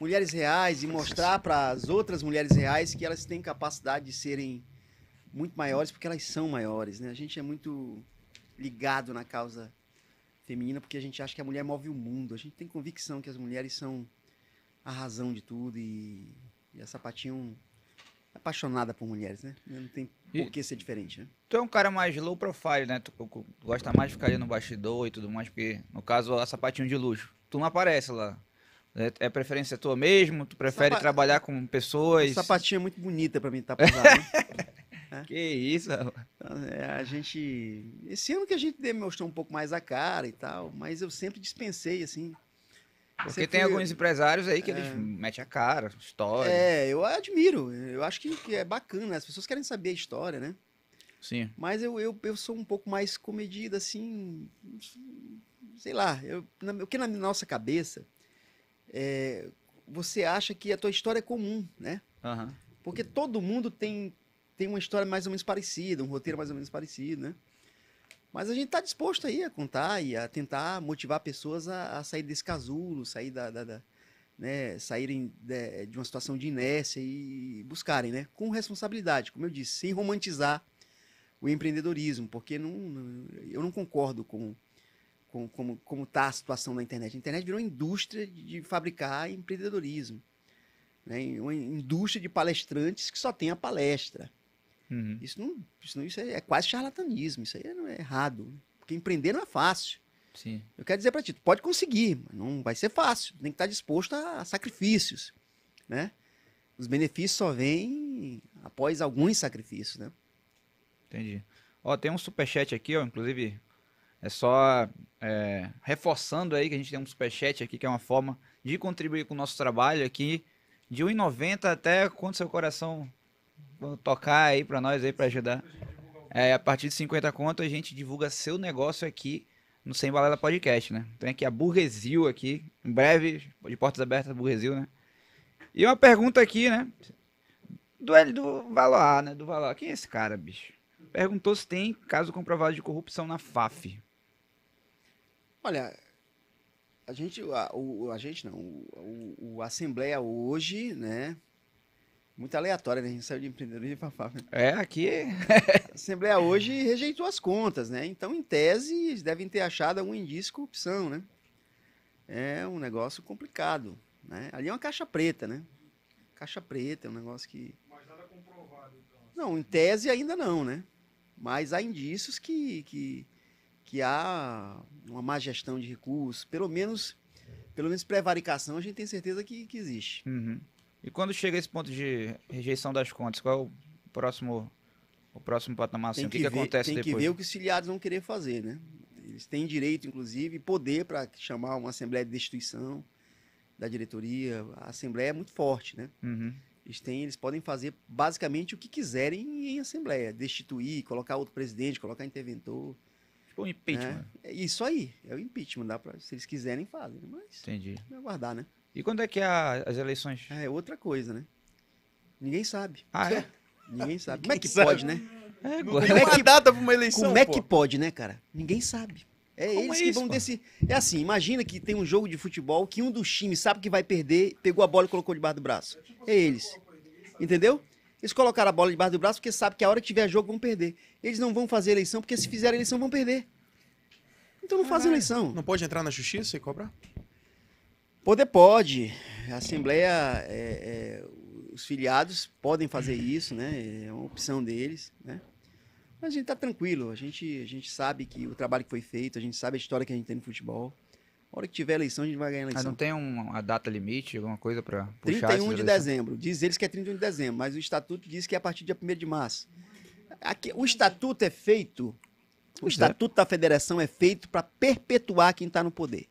mulheres reais e mostrar para as outras mulheres reais que elas têm capacidade de serem muito maiores porque elas são maiores, né? A gente é muito ligado na causa feminina porque a gente acha que a mulher move o mundo. A gente tem convicção que as mulheres são a razão de tudo e, e a Sapatinho é apaixonada por mulheres, né? Não tem E- por que ser diferente, né? Tu é um cara mais low profile, né? Tu, tu gosta mais de ficar ali no bastidor e tudo mais, porque, no caso, a sapatinho de luxo. Tu não aparece lá. É, é preferência tua mesmo? Tu prefere Sapa- trabalhar com A pessoas? Sapatinho é muito bonita pra mim estar tá né? Que isso. Então, é, a gente. Esse ano que a gente demonstrou um pouco mais a cara e tal, mas eu sempre dispensei, assim. Porque sempre tem fui- alguns empresários aí que É. eles metem a cara, história. É, eu admiro. Eu acho que, que é bacana. As pessoas querem saber a história, né? Sim. Mas eu, eu, eu sou um pouco mais comedido, assim. Sei lá. Eu, na, porque na nossa cabeça, é, você acha que a tua história é comum, né? Aham. Porque todo mundo tem, tem uma história mais ou menos parecida, um roteiro mais ou menos parecido, né? Mas a gente está disposto aí a contar e a tentar motivar pessoas a, a sair desse casulo, sair da, da- da- né, saírem de, de uma situação de inércia e buscarem, né? Com responsabilidade, como eu disse, sem romantizar o empreendedorismo, porque não, eu não concordo com, com como, como tá a situação na internet. A internet virou indústria de fabricar empreendedorismo né, uma indústria de palestrantes que só tem a palestra. Uhum. Isso não, isso, não, isso é quase charlatanismo, isso aí não é errado. Porque empreender não é fácil. Sim. Eu quero dizer para ti, tu pode conseguir, mas não vai ser fácil. Tem que estar disposto a sacrifícios, né? Os benefícios só vêm após alguns sacrifícios, né? Entendi. Ó, tem um superchat aqui, ó, inclusive, é só é, reforçando aí que a gente tem um superchat aqui, que é uma forma de contribuir com o nosso trabalho aqui, de 1,90 até quanto seu coração tocar aí pra nós aí, pra ajudar. É, a partir de 50 conto a gente divulga seu negócio aqui no Sem Balela Podcast, né? Tem aqui a Burguesil aqui, em breve, de portas abertas Burguesil, né? E uma pergunta aqui, né? Do L do Valoar, né? Do Valoar. Quem é esse cara, bicho? Perguntou se tem caso comprovado de corrupção na FAF. Olha, a gente, a, o, a gente não, o, o, o Assembleia hoje, né? Muito aleatória, né? A gente saiu de empreendedorismo pra FAF. né? É, aqui. A Assembleia hoje rejeitou as contas, né? Então, em tese, eles devem ter achado algum indício de corrupção, né? É um negócio complicado, né? Ali é uma caixa preta, né? Caixa preta é um negócio que... Mas nada comprovado, então. Não, em tese ainda não, né? Mas há indícios que, que, que há uma má gestão de recursos, pelo menos, pelo menos prevaricação, a gente tem certeza que, que existe. Uhum. E quando chega esse ponto de rejeição das contas, qual é o próximo, o próximo patamar? Assim? Tem o que, que, que ver, acontece tem depois? que ver o que os filiados vão querer fazer, né? Eles têm direito, inclusive, e poder para chamar uma assembleia de destituição da diretoria. A assembleia é muito forte, né? Uhum. Eles, têm, eles podem fazer basicamente o que quiserem em assembleia. Destituir, colocar outro presidente, colocar interventor. Tipo um impeachment. né? É isso aí, é o impeachment. Dá pra, se eles quiserem, fazem. né? Mas Entendi. é aguardar, né? E quando é que é a- as eleições? É outra coisa, né? Ninguém sabe. Ah, é? Ninguém sabe. Como é que sabe? pode, né? É, agora. tem uma data pra uma eleição, Como é pô. que pode, né, cara? Ninguém sabe. É Como eles é que isso, vão pô? decidir. É assim, imagina que tem um jogo de futebol que um dos times sabe que vai perder, pegou a bola e colocou debaixo do braço. É eles. Entendeu? Eles colocaram a bola debaixo do braço porque sabem que a hora que tiver jogo vão perder. Eles não vão fazer eleição porque se fizerem eleição vão perder. Então não fazem eleição. Não pode entrar na justiça e cobrar? Poder pode. A Assembleia, é, é, os filiados podem fazer isso, né? É uma opção deles, né? Mas a gente tá tranquilo. A gente, a gente sabe que o trabalho que foi feito, a gente sabe a história que a gente tem no futebol. A hora que tiver eleição, a gente vai ganhar a Mas eleição. não tem um- uma data limite, alguma coisa pra puxar 31 essas de dezembro. Diz eles que é 31 de dezembro, mas o estatuto diz que é a partir do dia 1 de março. Aqui- o estatuto é feito, o Pois é. estatuto da federação é feito para perpetuar quem está no poder.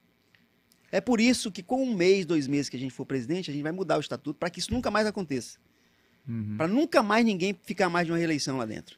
É por isso que com um mês, dois meses que a gente for presidente, a gente vai mudar o estatuto para que isso nunca mais aconteça. Uhum. Para nunca mais ninguém ficar mais de uma reeleição lá dentro.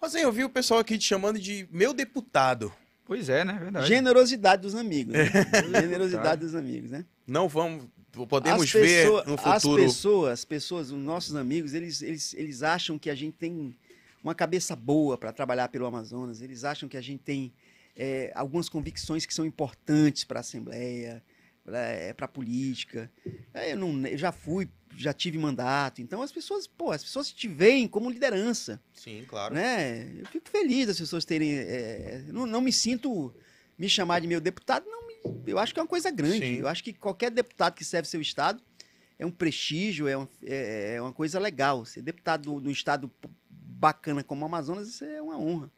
Rosinha, eu vi o pessoal aqui te chamando de meu deputado. Pois é, né? Verdade. Generosidade dos amigos. né? Generosidade dos amigos, né? Não vamos. Podemos As ver pessoa- no As futuro. pessoas, as pessoas, os nossos amigos, eles, eles, eles acham que a gente tem uma cabeça boa para trabalhar pelo Amazonas. Eles acham que a gente tem é, algumas convicções que são importantes para a Assembleia, para a política. É, eu, não, eu já fui, já tive mandato. Então as pessoas, pô, as pessoas te veem como liderança Sim, claro. né? Eu fico feliz das pessoas terem. é, não, não me sinto me chamar de meu deputado, não me- eu acho que é uma coisa grande. Sim. Eu acho que qualquer deputado que serve seu estado é um prestígio, é, um- é- é uma coisa legal. Ser deputado do, do estado bacana como o Amazonas, isso é uma honra.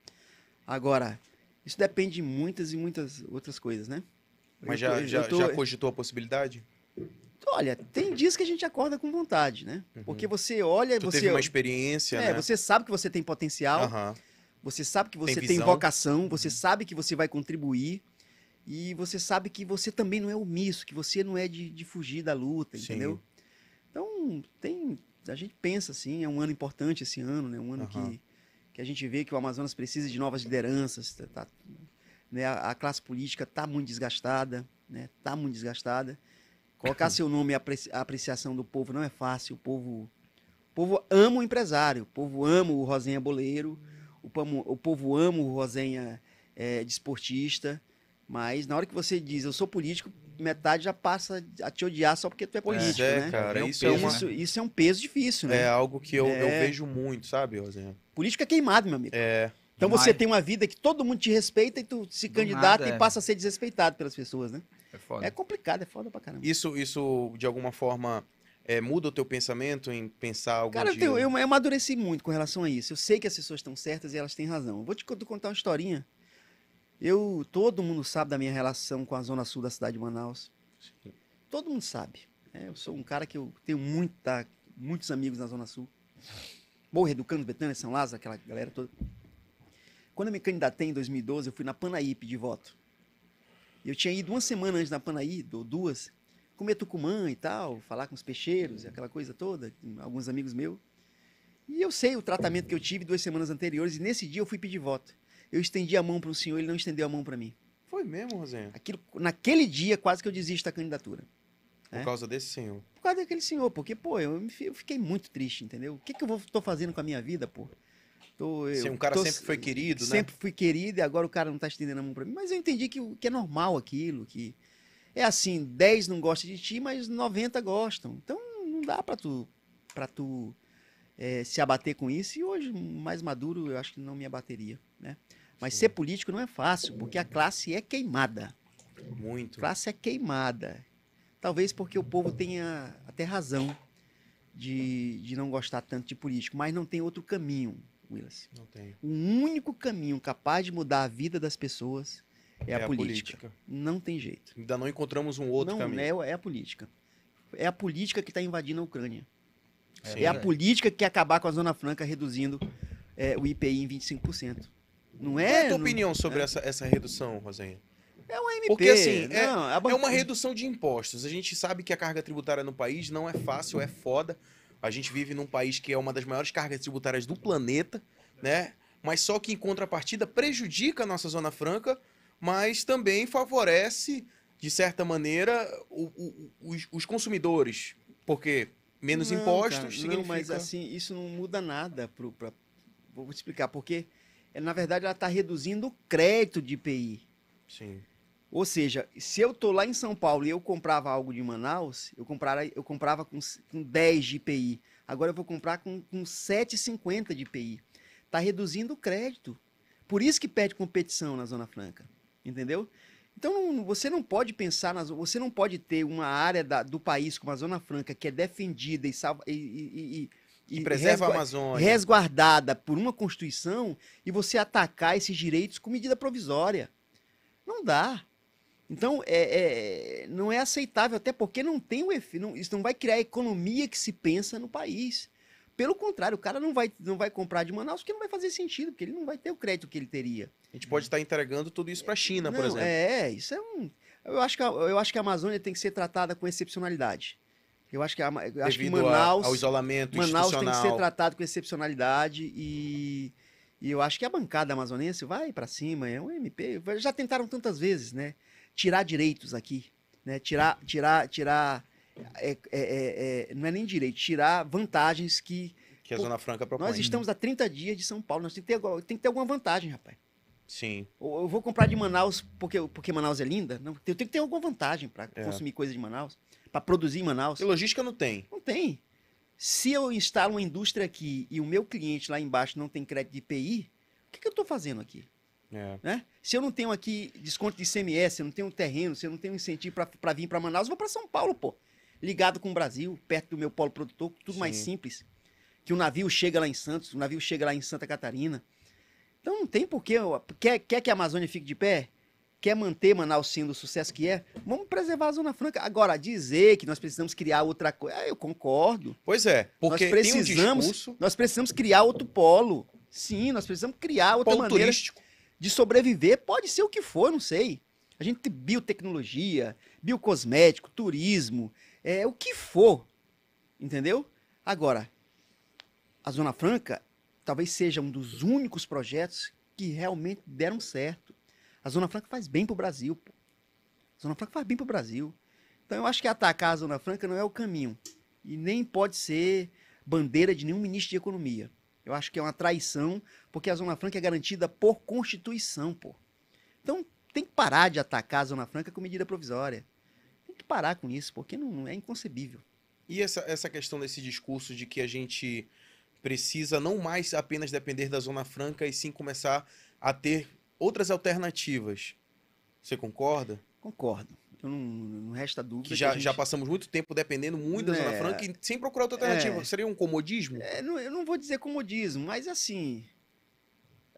Agora, isso depende de muitas e muitas outras coisas, né? Mas tô- já, já, tô- já cogitou a possibilidade? Olha, tem dias que a gente acorda com vontade, né? Porque você olha, Uhum. Tu você. teve uma experiência, é, né? você sabe que você tem potencial. Aham. Você sabe que você tem, visão. vocação, você sabe que você vai contribuir e você sabe que você também não é omisso, que você não é de, de fugir da luta, Sim. entendeu? Então, tem, a gente pensa assim, é um ano importante esse ano, né? Um ano Aham. que, que a gente vê que o Amazonas precisa de novas lideranças, tá, tá- né? a, a classe política está muito desgastada, né? Tá muito desgastada. Colocar seu nome e apreci- a apreciação do povo não é fácil, o povo, o povo ama o empresário, o povo ama o Rosenha Boleiro, o, povo- o povo ama o Rosenha é, desportista, mas na hora que você diz eu sou político, metade já passa a te odiar só porque tu é político, é, né? cara, É um isso é peso, uma... Isso, isso é um peso difícil, né? É algo que eu, eu É. vejo muito, sabe, Rosinha? Política é queimado, meu amigo. É, Então você tem uma vida que todo mundo te respeita e tu se Do candidata nada, e é. passa a ser desrespeitado pelas pessoas, né? É foda. É complicado, é foda pra caramba. isso, isso de alguma forma é, muda o teu pensamento em pensar algum Cara, eu, dia... tenho- eu, eu amadureci muito com relação a isso. Eu sei que as pessoas estão certas e elas têm razão. Eu vou te co- contar uma historinha. Eu, todo mundo sabe da minha relação com a zona sul da cidade de Manaus. Todo mundo sabe. né? eu sou um cara que eu tenho muita, muitos amigos na zona sul. Morro Educando, Betânia, São Lázaro, aquela galera toda. Quando eu me candidatei em 2012, eu fui na Panaí pedir voto. Eu tinha ido uma semana antes na Panaí, ou duas, comer tucumã e tal, falar com os peixeiros, e aquela coisa toda, alguns amigos meus. E eu sei o tratamento que eu tive duas semanas anteriores, e nesse dia eu fui pedir voto. Eu estendi a mão para o senhor, ele não estendeu a mão para mim. Foi mesmo, Rosenha? Aquilo, naquele dia, quase que eu desisto da candidatura. Por É? causa desse senhor. Por causa daquele senhor, porque, pô, eu, eu fiquei muito triste, entendeu? O que, que eu tô fazendo com a minha vida, pô? Tô, eu Sim, um cara tô- sempre foi querido, né? Sempre fui querido e agora o cara não tá estendendo a mão pra mim. Mas eu entendi que, que é normal aquilo, que é assim, 10 não gostam de ti, mas 90 gostam. Então não dá pra tu, pra tu eh, se abater com isso. E hoje, mais maduro, eu acho que não me abateria, né? Mas ser político não é fácil, porque a classe é queimada. Muito. A classe é queimada. Talvez porque o povo tenha até razão de, de não gostar tanto de político, mas não tem outro caminho, Willis. Não tem. O único caminho capaz de mudar a vida das pessoas é, a, política. Não tem jeito. Ainda não encontramos um outro não caminho. É, é a política. É a política que está invadindo a Ucrânia. Sim. É a política que quer acabar com a Zona Franca, reduzindo é, o IPI em 25%. Não Qual é é? a tua não- opinião sobre essa, essa redução, Rosenha? É um MP. Porque, assim, é- não, a É uma redução de impostos. A gente sabe que a carga tributária no país não é fácil, é foda. A gente vive num país que é uma das maiores cargas tributárias do planeta, né? Mas só que em contrapartida prejudica a nossa Zona Franca, mas também favorece, de certa maneira, o- o- os, os consumidores. Porque menos Não, impostos cara, significa... Não, mas assim, isso não muda nada. Pro, pra, vou te explicar. Porque, é, na verdade, ela está reduzindo o crédito de IPI. Sim. Ou seja, se eu tô lá em São Paulo e eu comprava algo de Manaus, eu, comprara, eu comprava com, com 10 de IPI. Agora eu vou comprar com, com 7,50 de IPI. Está reduzindo o crédito. Por isso que perde competição na Zona Franca. Entendeu? Então você não pode pensar, nas, você não pode ter uma área da- do país como a Zona Franca que é defendida e, salva, e, e- e- E preserva a resgua- Amazônia. resguardada por uma Constituição e você atacar esses direitos com medida provisória. Não dá. Então, é, é- não é aceitável, até porque não tem o efeito. não- Isso não vai criar a economia que se pensa no país. Pelo contrário, o cara não vai, não vai comprar de Manaus porque não vai fazer sentido, porque ele não vai ter o crédito que ele teria. A gente pode estar entregando tudo isso para a China, por Não, exemplo. É, isso é um. Eu acho, que a, eu acho que a Amazônia tem que ser tratada com excepcionalidade. Eu acho que, a, eu acho que Manaus. ao isolamento Manaus tem que ser tratado com excepcionalidade e, e eu acho que a bancada amazonense vai para cima, é um MP. Já tentaram tantas vezes, né? Tirar direitos aqui, né? Tirar, tirar, tirar. é- é- é- é- não é nem direito, tirar vantagens que. Que a Zona Franca propõe. Nós estamos a 30 dias de São Paulo, nós temos que ter, alguma- tem que ter alguma vantagem, rapaz. Sim. Ou eu vou comprar de Manaus porque, porque Manaus é linda? Não, eu tenho que ter alguma vantagem para É. consumir coisa de Manaus, para produzir em Manaus. E logística não tem. Não tem. Se eu instalo uma indústria aqui e o meu cliente lá embaixo não tem crédito de IPI, o que, que eu estou fazendo aqui? É. Né? Se eu não tenho aqui desconto de ICMS, se eu não tenho terreno, se eu não tenho incentivo para vir para Manaus, eu vou para São Paulo, pô. Ligado com o Brasil, perto do meu polo produtor, tudo mais Sim. simples. Que o navio chega lá em Santos, o navio chega lá em Santa Catarina. Então não tem porquê. Quer, quer que a Amazônia fique de pé? Quer manter Manaus sendo o sucesso que é? Vamos preservar a Zona Franca. Agora, dizer que nós precisamos criar outra coisa, ah, eu concordo. Pois é, porque nós tem um precisamos, discurso nós precisamos criar outro polo. Sim, nós precisamos criar outra polo maneira turístico. De sobreviver. Pode ser o que for, não sei. A gente tem biotecnologia, biocosmético, turismo, é o que for. Entendeu? Agora, a Zona Franca talvez seja um dos únicos projetos que realmente deram certo. A Zona Franca faz bem pro Brasil, pô. A Zona Franca faz bem pro Brasil. Então eu acho que atacar a Zona Franca não é o caminho. E nem pode ser bandeira de nenhum ministro de economia. Eu acho que é uma traição, porque a Zona Franca é garantida por Constituição, pô. Então tem que parar de atacar a Zona Franca com medida provisória. Tem que parar com isso, porque não, não é inconcebível. E essa, essa questão desse discurso de que a gente precisa não mais apenas depender da Zona Franca e sim começar a ter outras alternativas. Você concorda? Concordo. Não, não resta dúvida. Que já, já gente- passamos muito tempo dependendo muito da Zona É. Franca e sem procurar outra alternativa. É. Seria um comodismo? É, não- eu não vou dizer comodismo, mas assim.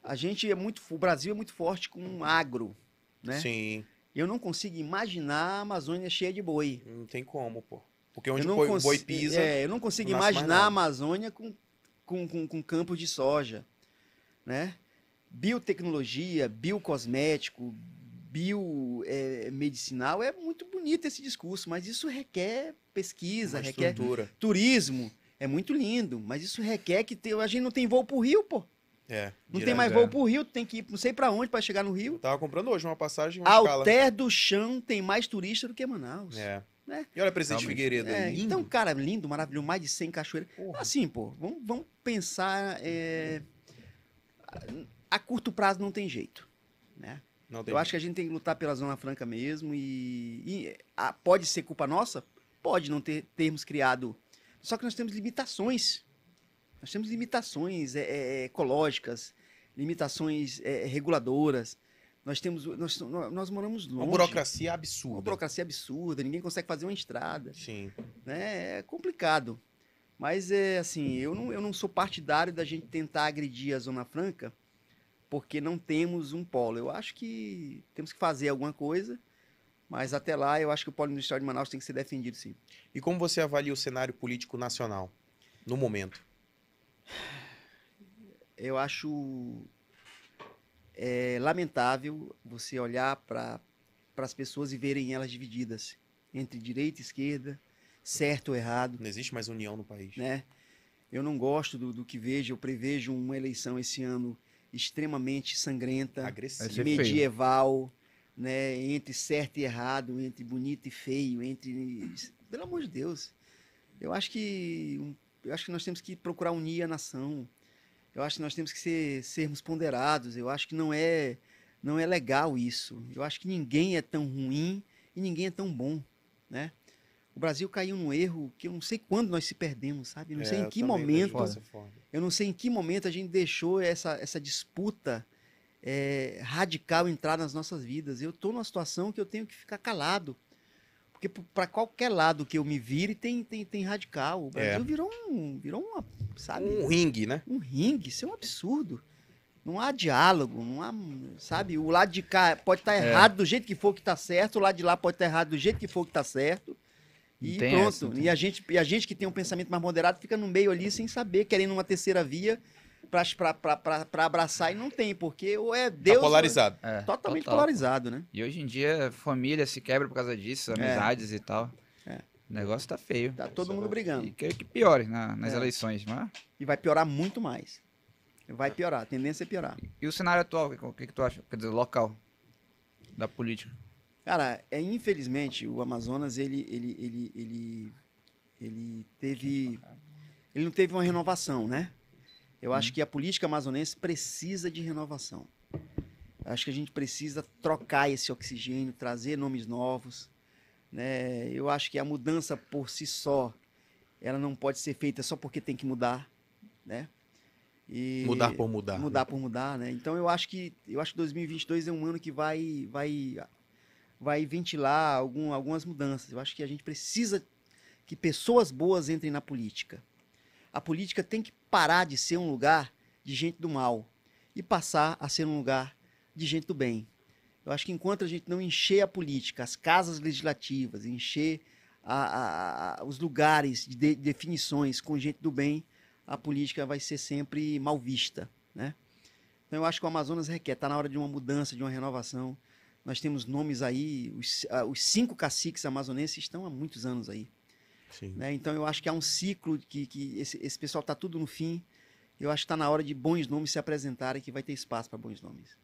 A gente é muito. O Brasil é muito forte com agro, né? Sim, Eu não consigo imaginar a Amazônia cheia de boi. não tem como, pô. Porque onde o boi, pisa. É, eu não consigo não imaginar a. Amazônia com, com, com, com campos de soja, né? Biotecnologia, biocosmético, biomedicinal, é muito bonito esse discurso, mas isso requer pesquisa, uma requer estrutura. turismo. É muito lindo, mas isso requer que te- a gente não tem voo pro Rio, pô. É. Não direto. tem mais é. voo pro Rio, tu tem que ir não sei pra onde pra chegar no Rio. Eu tava comprando hoje uma passagem, uma escala. Alter do Chão tem mais turista do que Manaus. É. Né? E olha, Presidente Realmente. Figueiredo. É, lindo. então, cara, lindo, maravilhoso, mais de 100 cachoeiras. Porra. Assim, pô, vamos, vamos pensar. é, A curto prazo não tem jeito. Né? Eu acho que a gente tem que lutar pela Zona Franca mesmo. E, e, ah, pode ser culpa nossa? Pode não ter, termos criado. Só que nós temos limitações. Nós temos limitações é, é, ecológicas, limitações é, reguladoras. Nós temos. Nós, nós moramos longe. Uma burocracia Uma absurda. burocracia absurda, ninguém consegue fazer uma estrada Sim. né? É complicado. Mas é assim, eu não, eu não sou partidário da gente tentar agredir a Zona Franca porque não temos um polo. Eu acho que temos que fazer alguma coisa, mas até lá eu acho que o polo industrial de Manaus tem que ser defendido sim. E como você avalia o cenário político nacional no momento? Eu acho é, lamentável você olhar para as pessoas e verem elas divididas entre direita e esquerda, certo ou errado. Não existe mais união no país. né? Eu não gosto do, do que vejo, eu prevejo uma eleição esse ano extremamente sangrenta, Agressivo. ser feio. medieval, né? Entre certo e errado, entre bonito e feio, entre. Pelo amor de Deus. Eu acho que. Eu acho que nós temos que procurar unir a nação. Eu acho que nós temos que ser, sermos ponderados. Eu acho que não é, não é legal isso. Eu acho que ninguém é tão ruim e ninguém é tão bom, né? O Brasil caiu num erro que eu não sei quando nós se perdemos, sabe? Eu não sei É, em eu que momento eu não sei em que momento a gente deixou essa, essa disputa é, radical entrar nas nossas vidas. Eu estou numa situação que eu tenho que ficar calado. Porque para qualquer lado que eu me vire, tem, tem, tem radical. O Brasil É. virou um. Virou uma. Sabe? Um ringue, né? um ringue, isso é um absurdo. Não há diálogo, não há, sabe? O lado de cá pode estar É. errado do jeito que for que tá certo, o lado de lá pode estar errado do jeito que for que tá certo. E tem pronto. essa, e, a gente, e a gente que tem um pensamento mais moderado fica no meio ali sem saber, querendo uma terceira via para abraçar e não tem, porque ou é Deus. tá polarizado. É, é totalmente total. polarizado, né? E hoje em dia, família se quebra por causa disso, amizades e tal. É. O negócio tá feio. Tá todo mundo brigando. E quero que piore na- nas É. eleições, mas... E vai piorar muito mais. Vai piorar, a tendência é piorar. E o cenário atual, o que, que tu acha? Quer dizer, local da política. Cara, é, infelizmente o Amazonas ele, ele, ele, ele, ele teve. Ele não teve uma renovação, né? Eu acho que a política amazonense precisa de renovação. Acho que a gente precisa trocar esse oxigênio, trazer nomes novos. Né? Eu acho que a mudança por si só, ela não pode ser feita só porque tem que mudar, né? E- Mudar por mudar. mudar por mudar, né? Então eu acho que eu acho que 2022 é um ano que vai vai vai ventilar algum, algumas mudanças. Eu acho que a gente precisa que pessoas boas entrem na política. A política tem que parar de ser um lugar de gente do mal e passar a ser um lugar de gente do bem. Eu acho que enquanto a gente não encher a política, as casas legislativas, encher a- a- a- os lugares de, de definições com gente do bem, a política vai ser sempre mal vista, né? Então eu acho que o Amazonas requer, está na hora de uma mudança, de uma renovação. Nós temos nomes aí, os, ah, os cinco caciques amazonenses estão há muitos anos aí. Sim. né? Então eu acho que há um ciclo que, que esse, esse pessoal está tudo no fim. Eu acho que está na hora de bons nomes se apresentarem, que vai ter espaço para bons nomes.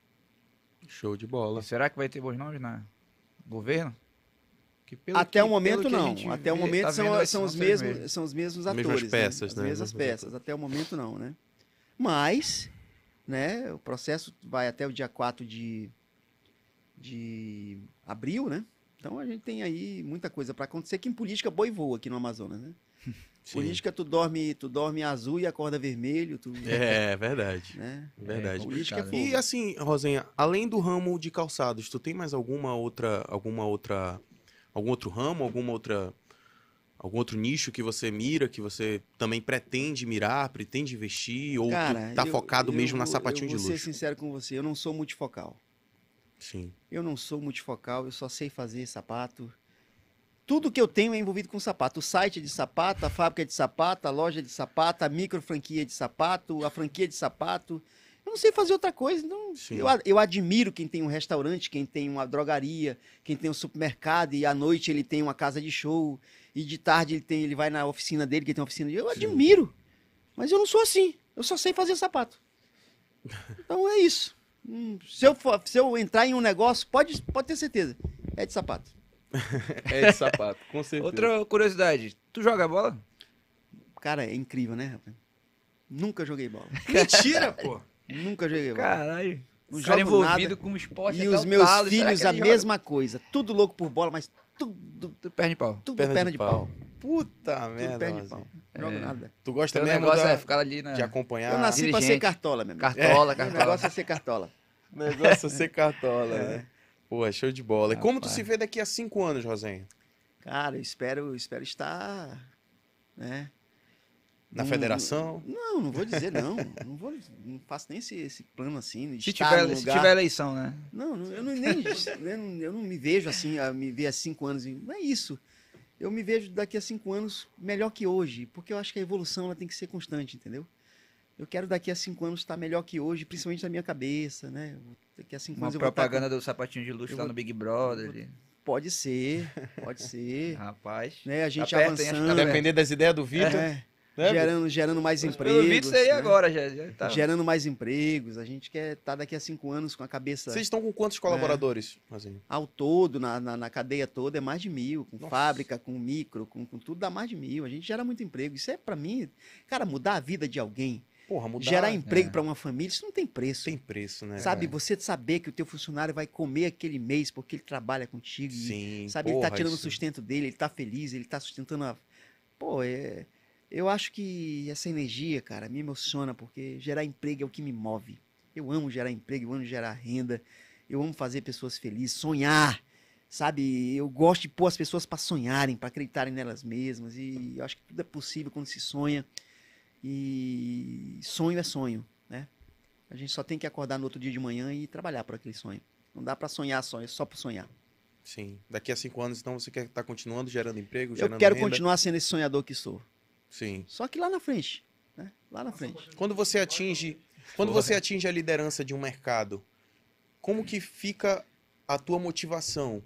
Show de bola. E será que vai ter bons nomes na governo? Que pelo Até que- o momento não. Até o vê, momento tá são, são, os mesmos, são os mesmos Mesmas atores. peças, né? né? As mesmas Mesmas peças. Até o momento não, né? Mas, né, o processo vai até o dia 4 de, de abril, né? Então a gente tem aí muita coisa para acontecer, que em política boi voa aqui no Amazonas, né? Sim. Política tu dorme, tu dorme azul e acorda vermelho, tu, É, verdade. né? Verdade. Política é complicado. fogo. E assim, Rosenha, além do ramo de calçados, tu tem mais alguma outra, alguma outra, algum outro ramo, alguma outra, algum outro nicho que você mira, que você também pretende mirar, pretende investir, ou Cara, tá eu- focado eu mesmo na vou- sapatinho de Eu vou ser luxo? sincero com você, eu não sou multifocal. Sim. Eu não sou multifocal, eu só sei fazer sapato. Tudo que eu tenho é envolvido com sapato. O site é de sapato, a fábrica é de sapato, a loja de sapato, a micro franquia de sapato, a franquia de sapato. Eu não sei fazer outra coisa. Então eu, eu admiro quem tem um restaurante, quem tem uma drogaria, quem tem um supermercado e à noite ele tem uma casa de show e de tarde ele, tem, ele vai na oficina dele, que tem uma oficina de... Eu Sim. admiro. Mas eu não sou assim. Eu só sei fazer sapato. Então é isso. Hum, se, eu for- se eu entrar em um negócio, pode, pode ter certeza. É de sapato. É de sapato, com certeza. Outra curiosidade, tu joga bola? Cara, é incrível, né, rapaz? Nunca joguei bola. Mentira, pô. Nunca joguei bola. Caralho. Não jogo envolvido nada. com esporte E os meus talo, filhos a joga? mesma coisa. Tudo louco por bola, mas tudo, Tu perna de pau. tudo Perna perna, de de pau. pau. Puta merda. Jogo É. nada. Tu gosta Teu mesmo negócio da- é ficar ali na de acompanhar? Eu nasci pra ser dirigente. cartola, meu amigo. cartola, Meu cartola. negócio é ser cartola. O negócio é ser cartola, né? Pô, show de bola. E como tu se vê daqui a cinco anos, Rosenha? Cara, espero, espero estar, né? Na federação? Não, não vou dizer não. Não vou, não faço nem esse, esse plano assim. De Se estar tiver, num se lugar. tiver eleição, né? Não, não, eu não, nem, eu não, eu não me vejo assim, a me ver há cinco anos. Não é isso. Eu me vejo daqui a cinco anos melhor que hoje, porque eu acho que a evolução ela tem que ser constante, entendeu? Eu quero daqui a cinco anos estar melhor que hoje, principalmente na minha cabeça, né? Daqui a cinco Uma anos eu vou estar propaganda do sapatinho de luxo eu lá vou- no Big Brother. ali. com- Pode ser, pode ser. Rapaz. né? A gente Aperta, hein? Que avançando, tá Depender das ideias do Vitor. é, né, gerando, gerando mais Pelo empregos. vídeo seria né? agora, já. já tá. Gerando mais empregos. A gente quer estar daqui a cinco anos com a cabeça Vocês estão com quantos colaboradores, Rosinha? ao todo, na, na, na cadeia toda, é mais de mil. Com Nossa. fábrica, com micro, com, com tudo dá mais de mil. A gente gera muito emprego. Isso é pra mim, cara, mudar a vida de alguém, Porra, mudar gerar emprego é. pra uma família, isso não tem preço. tem preço, né? sabe, é. você saber que o teu funcionário vai comer aquele mês porque ele trabalha contigo. e, Sim, sabe, ele tá porra, tirando o sustento dele, ele tá feliz, ele tá sustentando a. Pô, é. Eu acho que essa energia, cara, me emociona, porque gerar emprego é o que me move. Eu amo gerar emprego, eu amo gerar renda, eu amo fazer pessoas felizes, sonhar, sabe? Eu gosto de pôr as pessoas para sonharem, para acreditarem nelas mesmas, e eu acho que tudo é possível quando se sonha. E sonho é sonho, né? A gente só tem que acordar no outro dia de manhã e trabalhar por aquele sonho. Não dá para sonhar só, é só por sonhar. Sim. Daqui a cinco anos, então, você quer estar continuando gerando emprego, Eu gerando quero renda? continuar sendo esse sonhador que sou. Sim. Só que lá na frente, né? Lá na frente. Quando você atinge, quando você atinge a liderança de um mercado, como que fica a tua motivação?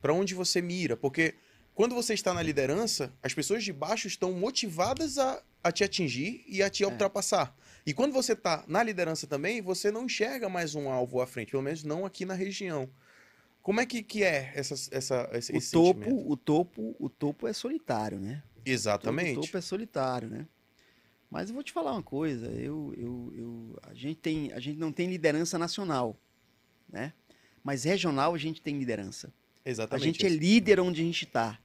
Para onde você mira? Porque quando você está na liderança, as pessoas de baixo estão motivadas a, a te atingir e a te ultrapassar. E quando você está na liderança também, você não enxerga mais um alvo à frente, pelo menos não aqui na região. Como é que, que é essa, essa, esse, O esse topo, sentimento? o topo, o topo é solitário, né? O Exatamente. topo é solitário, né? Mas eu vou te falar uma coisa, eu, eu, eu, a, gente tem, a gente não tem liderança nacional, né? Mas regional a gente tem liderança. A Exatamente. gente é isso. líder onde a gente está.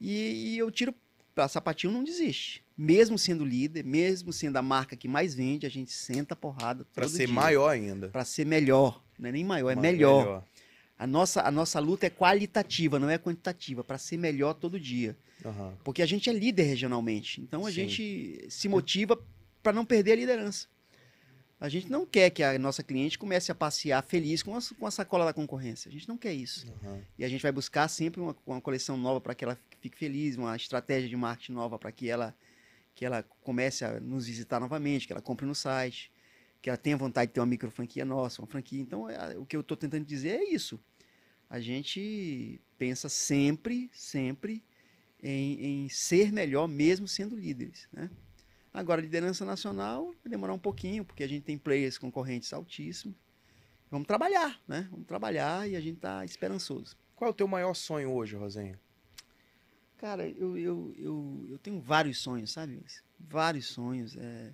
E, e eu tiro pra Sapatinho não desiste. Mesmo sendo líder, mesmo sendo a marca que mais vende, a gente senta a porrada todo ser dia. maior ainda. Pra ser melhor. Não é nem maior, é Ma- melhor. A nossa, a nossa luta é qualitativa, não é quantitativa, para ser melhor todo dia. Aham. Porque a gente é líder regionalmente. Então a Sim. gente se motiva para não perder a liderança. A gente não quer que a nossa cliente comece a passear feliz com a, com a sacola da concorrência. A gente não quer isso. Aham. E a gente vai buscar sempre uma, uma coleção nova para que ela fique feliz, uma estratégia de marketing nova para que ela, que ela comece a nos visitar novamente, que ela compre no site, que ela tenha vontade de ter uma micro franquia nossa, uma franquia. Então, é- o que eu estou tentando dizer é isso. A gente pensa sempre, sempre em, em ser melhor, mesmo sendo líderes. Né? Agora, liderança nacional vai demorar um pouquinho, porque a gente tem players concorrentes altíssimos. Vamos trabalhar, né? Vamos trabalhar e a gente está esperançoso. Qual é o teu maior sonho hoje, Rosenha? Cara, eu, eu, eu, eu tenho vários sonhos, sabe? Vários sonhos. É,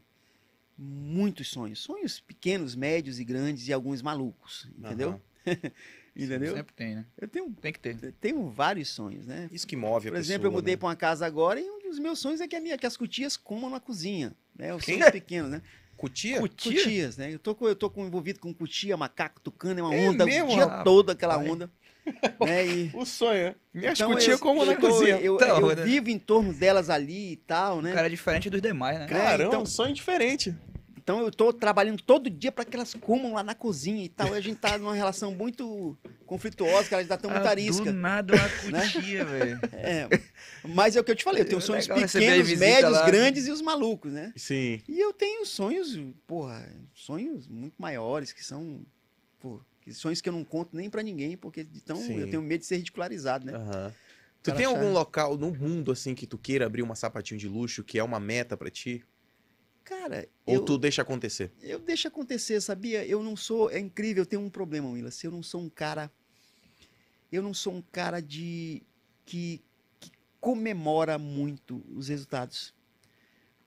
muitos sonhos. Sonhos pequenos, médios e grandes e alguns malucos, entendeu? Aham. Entendeu? Sempre tem, né? Eu tenho, Tem que ter. eu tenho vários sonhos, né? Isso que move a Por pessoa. exemplo, eu mudei né? para uma casa agora e um dos meus sonhos é que, a minha, que as cutias comam na cozinha. Né? Os Quem? sonhos pequenos, né? Cutia? Cutias, né? Eu tô, com, eu tô com, envolvido com cutia, macaco, tucano, é uma É onda mesmo, o dia rapaz? todo aquela onda. né? E, O sonho. Minhas então, cutias eu- como na cozinha. Eu, Então, eu né? vivo em torno delas ali e tal, né? O cara é diferente dos demais, né? Caramba, então- um sonho diferente. Então eu tô trabalhando todo dia para que elas comam lá na cozinha e tal. E a gente tá numa relação muito conflituosa, que elas ainda estão muito Ah, arisca. Do nada uma né? cutia, velho. É, mas é o que eu te falei, eu tenho É sonhos pequenos, médios, lá. grandes e os malucos, né? Sim. E eu tenho sonhos, porra, sonhos muito maiores, que são, pô, sonhos que eu não conto nem para ninguém, porque então Sim. eu tenho medo de ser ridicularizado, né? Aham. Tu tem achar- algum local no mundo assim que tu queira abrir uma sapatinho de luxo que é uma meta pra ti? Cara, Ou eu, tu deixa acontecer? eu deixo acontecer, sabia? Eu não sou. É incrível, eu tenho um problema, Willis. Eu não sou um cara. Eu não sou um cara de. que, que comemora muito os resultados.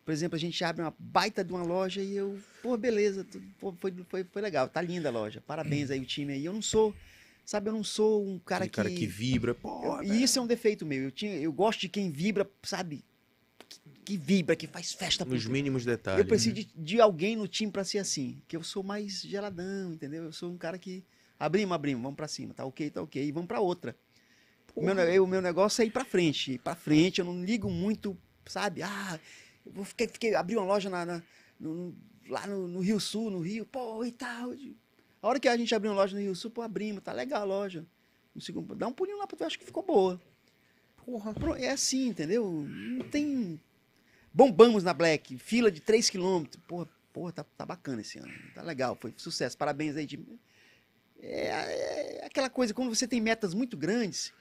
Por exemplo, a gente abre uma baita de uma loja e eu. Pô, beleza, pô, foi, foi, foi legal, tá linda a loja. Parabéns aí o time aí. Eu não sou. Sabe, eu não sou um cara Aquele cara que vibra. Pô, eu- e isso é um defeito meu. Eu, tinha, eu gosto de quem vibra, sabe? Que, vibra, que faz festa. nos mínimos detalhes. eu preciso de, de alguém no time pra ser assim. Que eu sou mais geladão, entendeu? Eu sou um cara que. Abrimos, abrimos, vamos pra cima. Tá ok, tá ok. E vamos pra outra. O meu, o meu negócio é ir pra frente. Ir pra frente, eu não ligo muito, sabe? Ah, eu vou ficar, fiquei, abri uma loja na, na- no- lá no, no Rio Sul, no Rio, pô, e tal. A hora que a gente abriu uma loja no Rio Sul, pô, abrimos, tá legal a loja. No segundo, dá um pulinho lá pra tu, eu acho que ficou boa. Porra. É assim, entendeu? Não tem. Bombamos na Black, fila de 3 km. Porra, porra tá, tá bacana esse ano. Tá legal, foi sucesso. Parabéns aí, time. É, é aquela coisa, quando você tem metas muito grandes,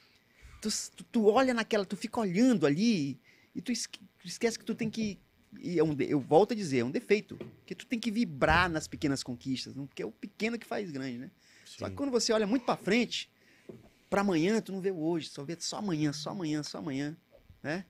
tu, tu, tu olha naquela, tu fica olhando ali e tu esque- tu esquece que tu tem que. E é um de- eu volto a dizer, é um defeito. Que tu tem que vibrar nas pequenas conquistas, não? porque é o pequeno que faz grande, né? Só que Sim. quando você olha muito pra frente, pra amanhã, tu não vê hoje, só vê só amanhã, só amanhã, só amanhã, né?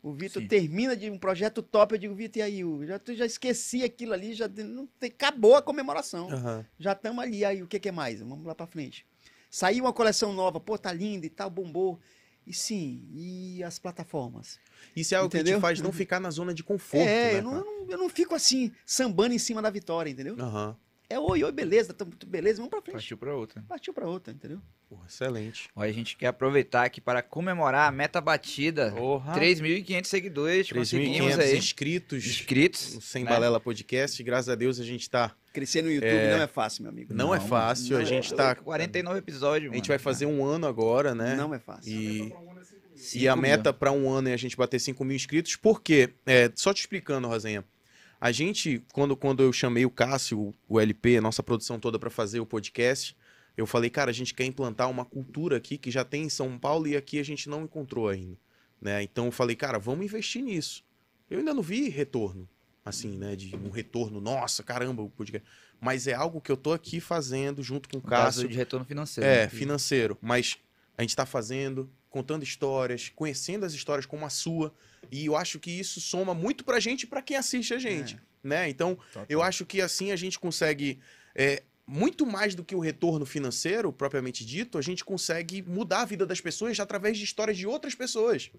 O Vitor termina de um projeto top, eu digo, Vitor, e aí? Eu já, tu já esqueci aquilo ali, já não tem- acabou a comemoração. Aham. Já estamos ali, aí o que, que é mais? Vamos lá pra frente. Saiu uma coleção nova, pô, tá linda e tal, bombou. E sim, e as plataformas? Isso é algo que Entendeu? te faz não ficar na zona de conforto, é, né, eu, não, eu, não, eu não fico assim, sambando em cima da vitória, entendeu? Aham. É oi, oi, beleza, tamo, beleza, vamos pra frente. Partiu pra outra. Partiu pra outra, entendeu? Porra, excelente. Ó, a gente quer aproveitar aqui para comemorar a meta batida. Porra. 3.500 seguidores, conseguimos 3.500 aí. inscritos Inscritos. no Sem né? Balela Podcast. Graças a Deus a gente tá. Crescer no YouTube É. não é fácil, meu amigo. Não, é fácil, não a é gente Pô, tá. 49 episódios, A gente mano. vai fazer um ano agora, né? Não é fácil. E, e a mil. meta para um ano é a gente bater 5 mil inscritos. Por quê? É, só te explicando, Rosenha. A gente, quando, quando eu chamei o Cássio, o LP, a nossa produção toda para fazer o podcast, eu falei, cara, a gente quer implantar uma cultura aqui que já tem em São Paulo e aqui a gente não encontrou ainda. Né? Então eu falei, cara, vamos investir nisso. Eu ainda não vi retorno, assim, né? De um retorno, nossa, caramba, o podcast. Mas é algo que eu tô aqui fazendo junto com o No caso Cássio. de retorno financeiro. É, né? financeiro. Mas a gente está fazendo, contando histórias, conhecendo as histórias como a sua. E eu acho que isso soma muito pra gente e pra quem assiste a gente. Né? Então, eu acho que assim a gente consegue. é, muito mais do que o retorno financeiro, propriamente dito, a gente consegue mudar a vida das pessoas através de histórias de outras pessoas.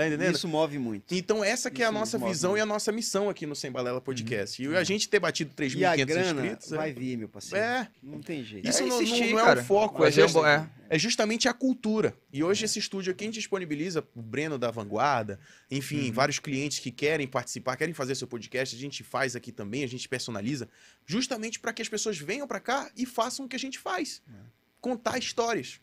Tá entendendo? Isso move muito. Então, essa que é a Isso nossa visão muito. e a nossa missão aqui no Sem Balela Podcast. E a gente ter batido E a 3.500 grana inscritos. é- vai vir, meu parceiro. É, Não tem jeito. isso É não, insistir, não é cara. o foco. É, um bom- é. é justamente a cultura. E hoje esse estúdio aqui a gente disponibiliza o Breno da Vanguarda, enfim, Uhum. vários clientes que querem participar, querem fazer seu podcast, a gente faz aqui também, a gente personaliza, justamente para que as pessoas venham para cá e façam o que a gente faz. Contar histórias.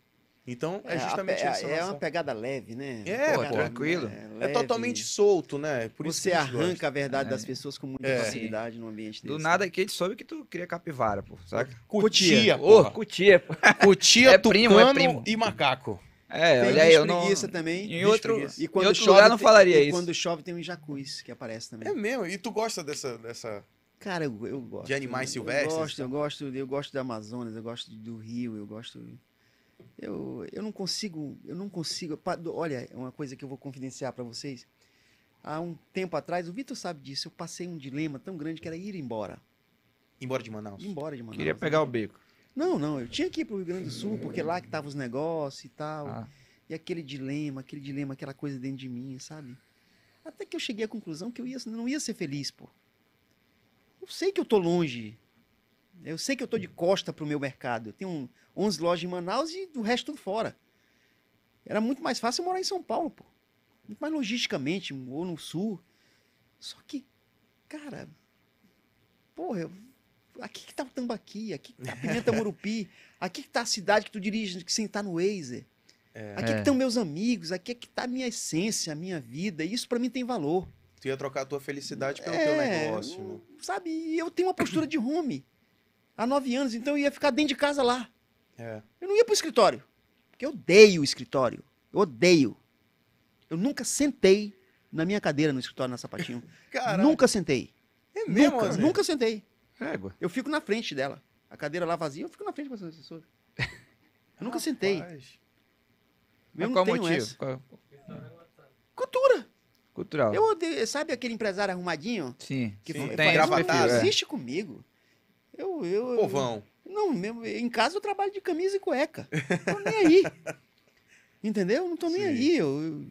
Então, é, a justamente essa é, nossa- uma pegada leve, né? É, Pô, pô, tranquilo. É leve. totalmente solto, né? Por isso Você que arranca a verdade É. das pessoas com muita É. facilidade num ambiente desse. Do nada aqui a gente soube que tu queria capivara, pô, saca? Cutia, Ô, porra. cutia, pô. Cutia, É primo, é primo. e macaco. É, Tem olha aí, eu não... também. Em outro, preguiça. E em quando outro chove, lugar não tem- falaria e isso. quando chove tem um jacuz que aparece também. É mesmo. E tu gosta dessa, dessa Cara, eu, eu gosto. De animais silvestres, Eu gosto, eu gosto, eu gosto da Amazonas, eu gosto do Rio, eu gosto. Eu, eu não consigo, eu não consigo. Olha, é uma coisa que eu vou confidenciar para vocês. Há um tempo atrás, o Vitor sabe disso, eu passei um dilema tão grande que era ir embora. embora de Manaus? Embora de Manaus. Queria pegar o beco. Não, não, eu tinha que ir pro Rio Grande do Sul, porque lá que tava os negócios e tal. Ah. E aquele dilema, aquele dilema, aquela coisa dentro de mim, sabe? Até que eu cheguei à conclusão que eu ia, não ia ser feliz, pô. Eu sei que eu tô longe. Eu sei que eu tô de costa pro meu mercado. Eu tenho 11 lojas em Manaus e o resto tudo fora. Era muito mais fácil eu morar em São Paulo, pô. Muito mais logisticamente, ou no sul. Só que, cara, porra, eu- aqui que tá o Tambaqui, aqui que tá a Pimenta Murupi, aqui que tá a cidade que tu dirige, que sentar no Waze. Aqui É. que estão meus amigos, aqui é que tá a minha essência, a minha vida. E isso pra mim tem valor. Tu ia trocar a tua felicidade pelo É, teu negócio. né? Sabe? E eu tenho uma postura de home. Há nove anos, então eu ia ficar dentro de casa lá. É. Eu não ia pro escritório. Porque eu odeio o escritório. Eu odeio. Eu nunca sentei na minha cadeira no escritório na sapatinho. Cara, Nunca sentei. é mesmo, nunca, Zé? nunca sentei. Égua. Eu fico na frente dela. A cadeira lá vazia, eu fico na frente da assessora. Eu nunca sentei. Rapaz. Eu Mas não qual motivo? essa. Qual- Cultura. Cultural. Eu odeio, sabe aquele empresário arrumadinho? Sim. Que Sim, tem faz, é. existe comigo. Eu, eu, eu- Povão. Não, mesmo, em casa eu trabalho de camisa e cueca. Tô nem aí. Entendeu? Não tô nem Sim. aí. Eu, eu-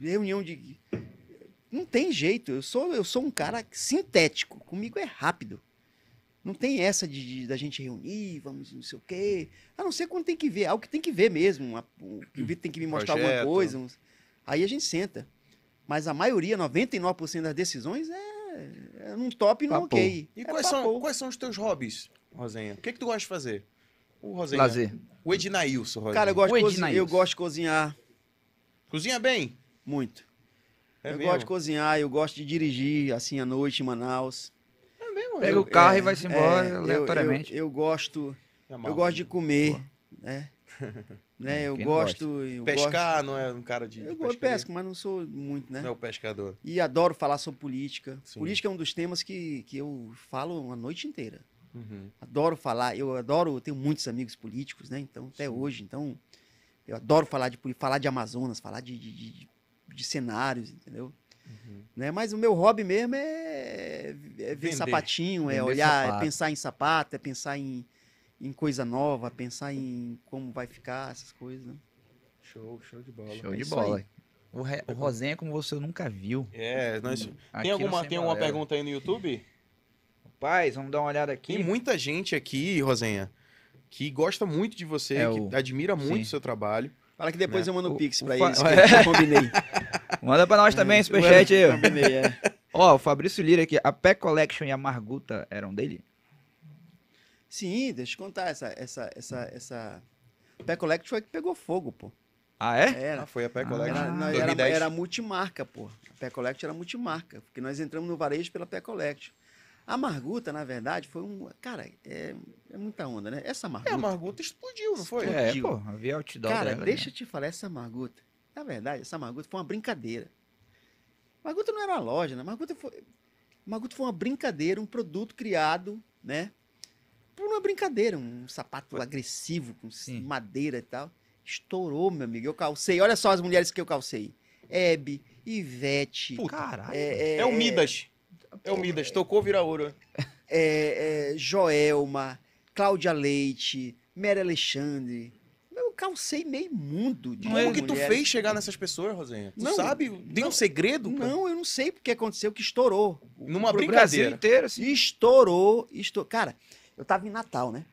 reunião de. Não tem jeito. Eu sou, eu sou um cara sintético. Comigo é rápido. Não tem essa de, de- da gente reunir, vamos não sei o quê. A não ser quando tem que ver, algo que tem que ver mesmo. Uma, o Vitor tem que me mostrar alguma Projeto. coisa. uns- Aí a gente senta. Mas a maioria, 99% das decisões é, é num top e num Papo. ok. E É quais, são, quais são os teus hobbies, Rosenha? O que, que tu gosta de fazer? O Rosenha. Lazer. O Ednailson, Rosenha. Cara, eu gosto, de cozi- Ednailson. eu gosto de cozinhar Cozinha bem? muito. É eu mesmo? gosto de cozinhar, eu gosto de dirigir, assim, à noite em Manaus. É mesmo, Pega o carro É, e vai-se embora é, eu- aleatoriamente. Eu, eu gosto, é eu gosto de comer, né? né? Eu Quem não gosto, eu Pescar não é um cara de. gosto. Eu gosto pesca, mas não sou muito, né? Não é o pescador. E adoro falar sobre política. Sim. Política é um dos temas que, que eu falo a noite inteira. Uhum. Adoro falar, eu adoro, eu tenho muitos amigos políticos, né? Então, até hoje, então, eu adoro falar de falar de Amazonas, falar de, de, de- de cenários, entendeu? Uhum. Né? Mas o meu hobby mesmo é, é ver Vender. sapatinho, é Vender olhar, sapato. é pensar em sapato, é pensar em, em coisa nova, pensar em como vai ficar, essas coisas. Né? Show, show de bola. Show é de bola. aí. O, re- o Rosenha como você nunca viu. É, nós... Aqui tem alguma, tem alguma pergunta aí no YouTube? Rapaz, vamos dar uma olhada aqui. Tem muita gente aqui, Rosenha, que gosta muito de você, É, que o- admira muito Sim. o seu trabalho. Fala que depois Né? eu mando o O- Pix o pra fa- eles, que eu combinei. Manda pra nós também, superchat aí. ó. combinei, é. Ó, o Fabrício Lira aqui. A Pé Collection e a Marguta eram dele? Sim, deixa eu contar, essa, essa, essa, essa... Pé Collect foi a que pegou fogo, pô. Ah, é? Era. Ah, foi a Pé Ah, Collect. Era, não, era, 2010. era multimarca, pô. A Pé Collect era multimarca, porque nós entramos no varejo pela Pé Collect. A Marguta, na verdade, foi um. Cara, é, é muita onda, né? Essa É, Marguta. a Marguta explodiu, não foi? É, Explodiu. pô. Havia outdoor cara, dela, deixa né? eu te falar, essa Marguta. Na verdade, essa Marguta foi uma brincadeira. Marguta não era uma loja, né? Marguta foi. Marguta foi uma brincadeira, um produto criado, né? Por uma brincadeira, um sapato agressivo, com Sim. madeira e tal. Estourou, meu amigo. Eu calcei. Olha só as mulheres que eu calcei. Hebe, Ivete, Puta, Caralho. é, É o Midas. É o Midas. Tocou, vira ouro. é, é, Joelma, Cláudia Leite, Mary Alexandre. Eu calcei meio mundo de Como que tu fez chegar nessas pessoas, Rosenha? Tu Não, sabe? Tem um não, segredo? pô? Não, eu não sei porque aconteceu que estourou. Numa Pro Brasil brincadeira. inteiro, assim. Estourou, estourou. Cara, eu tava em Natal, né?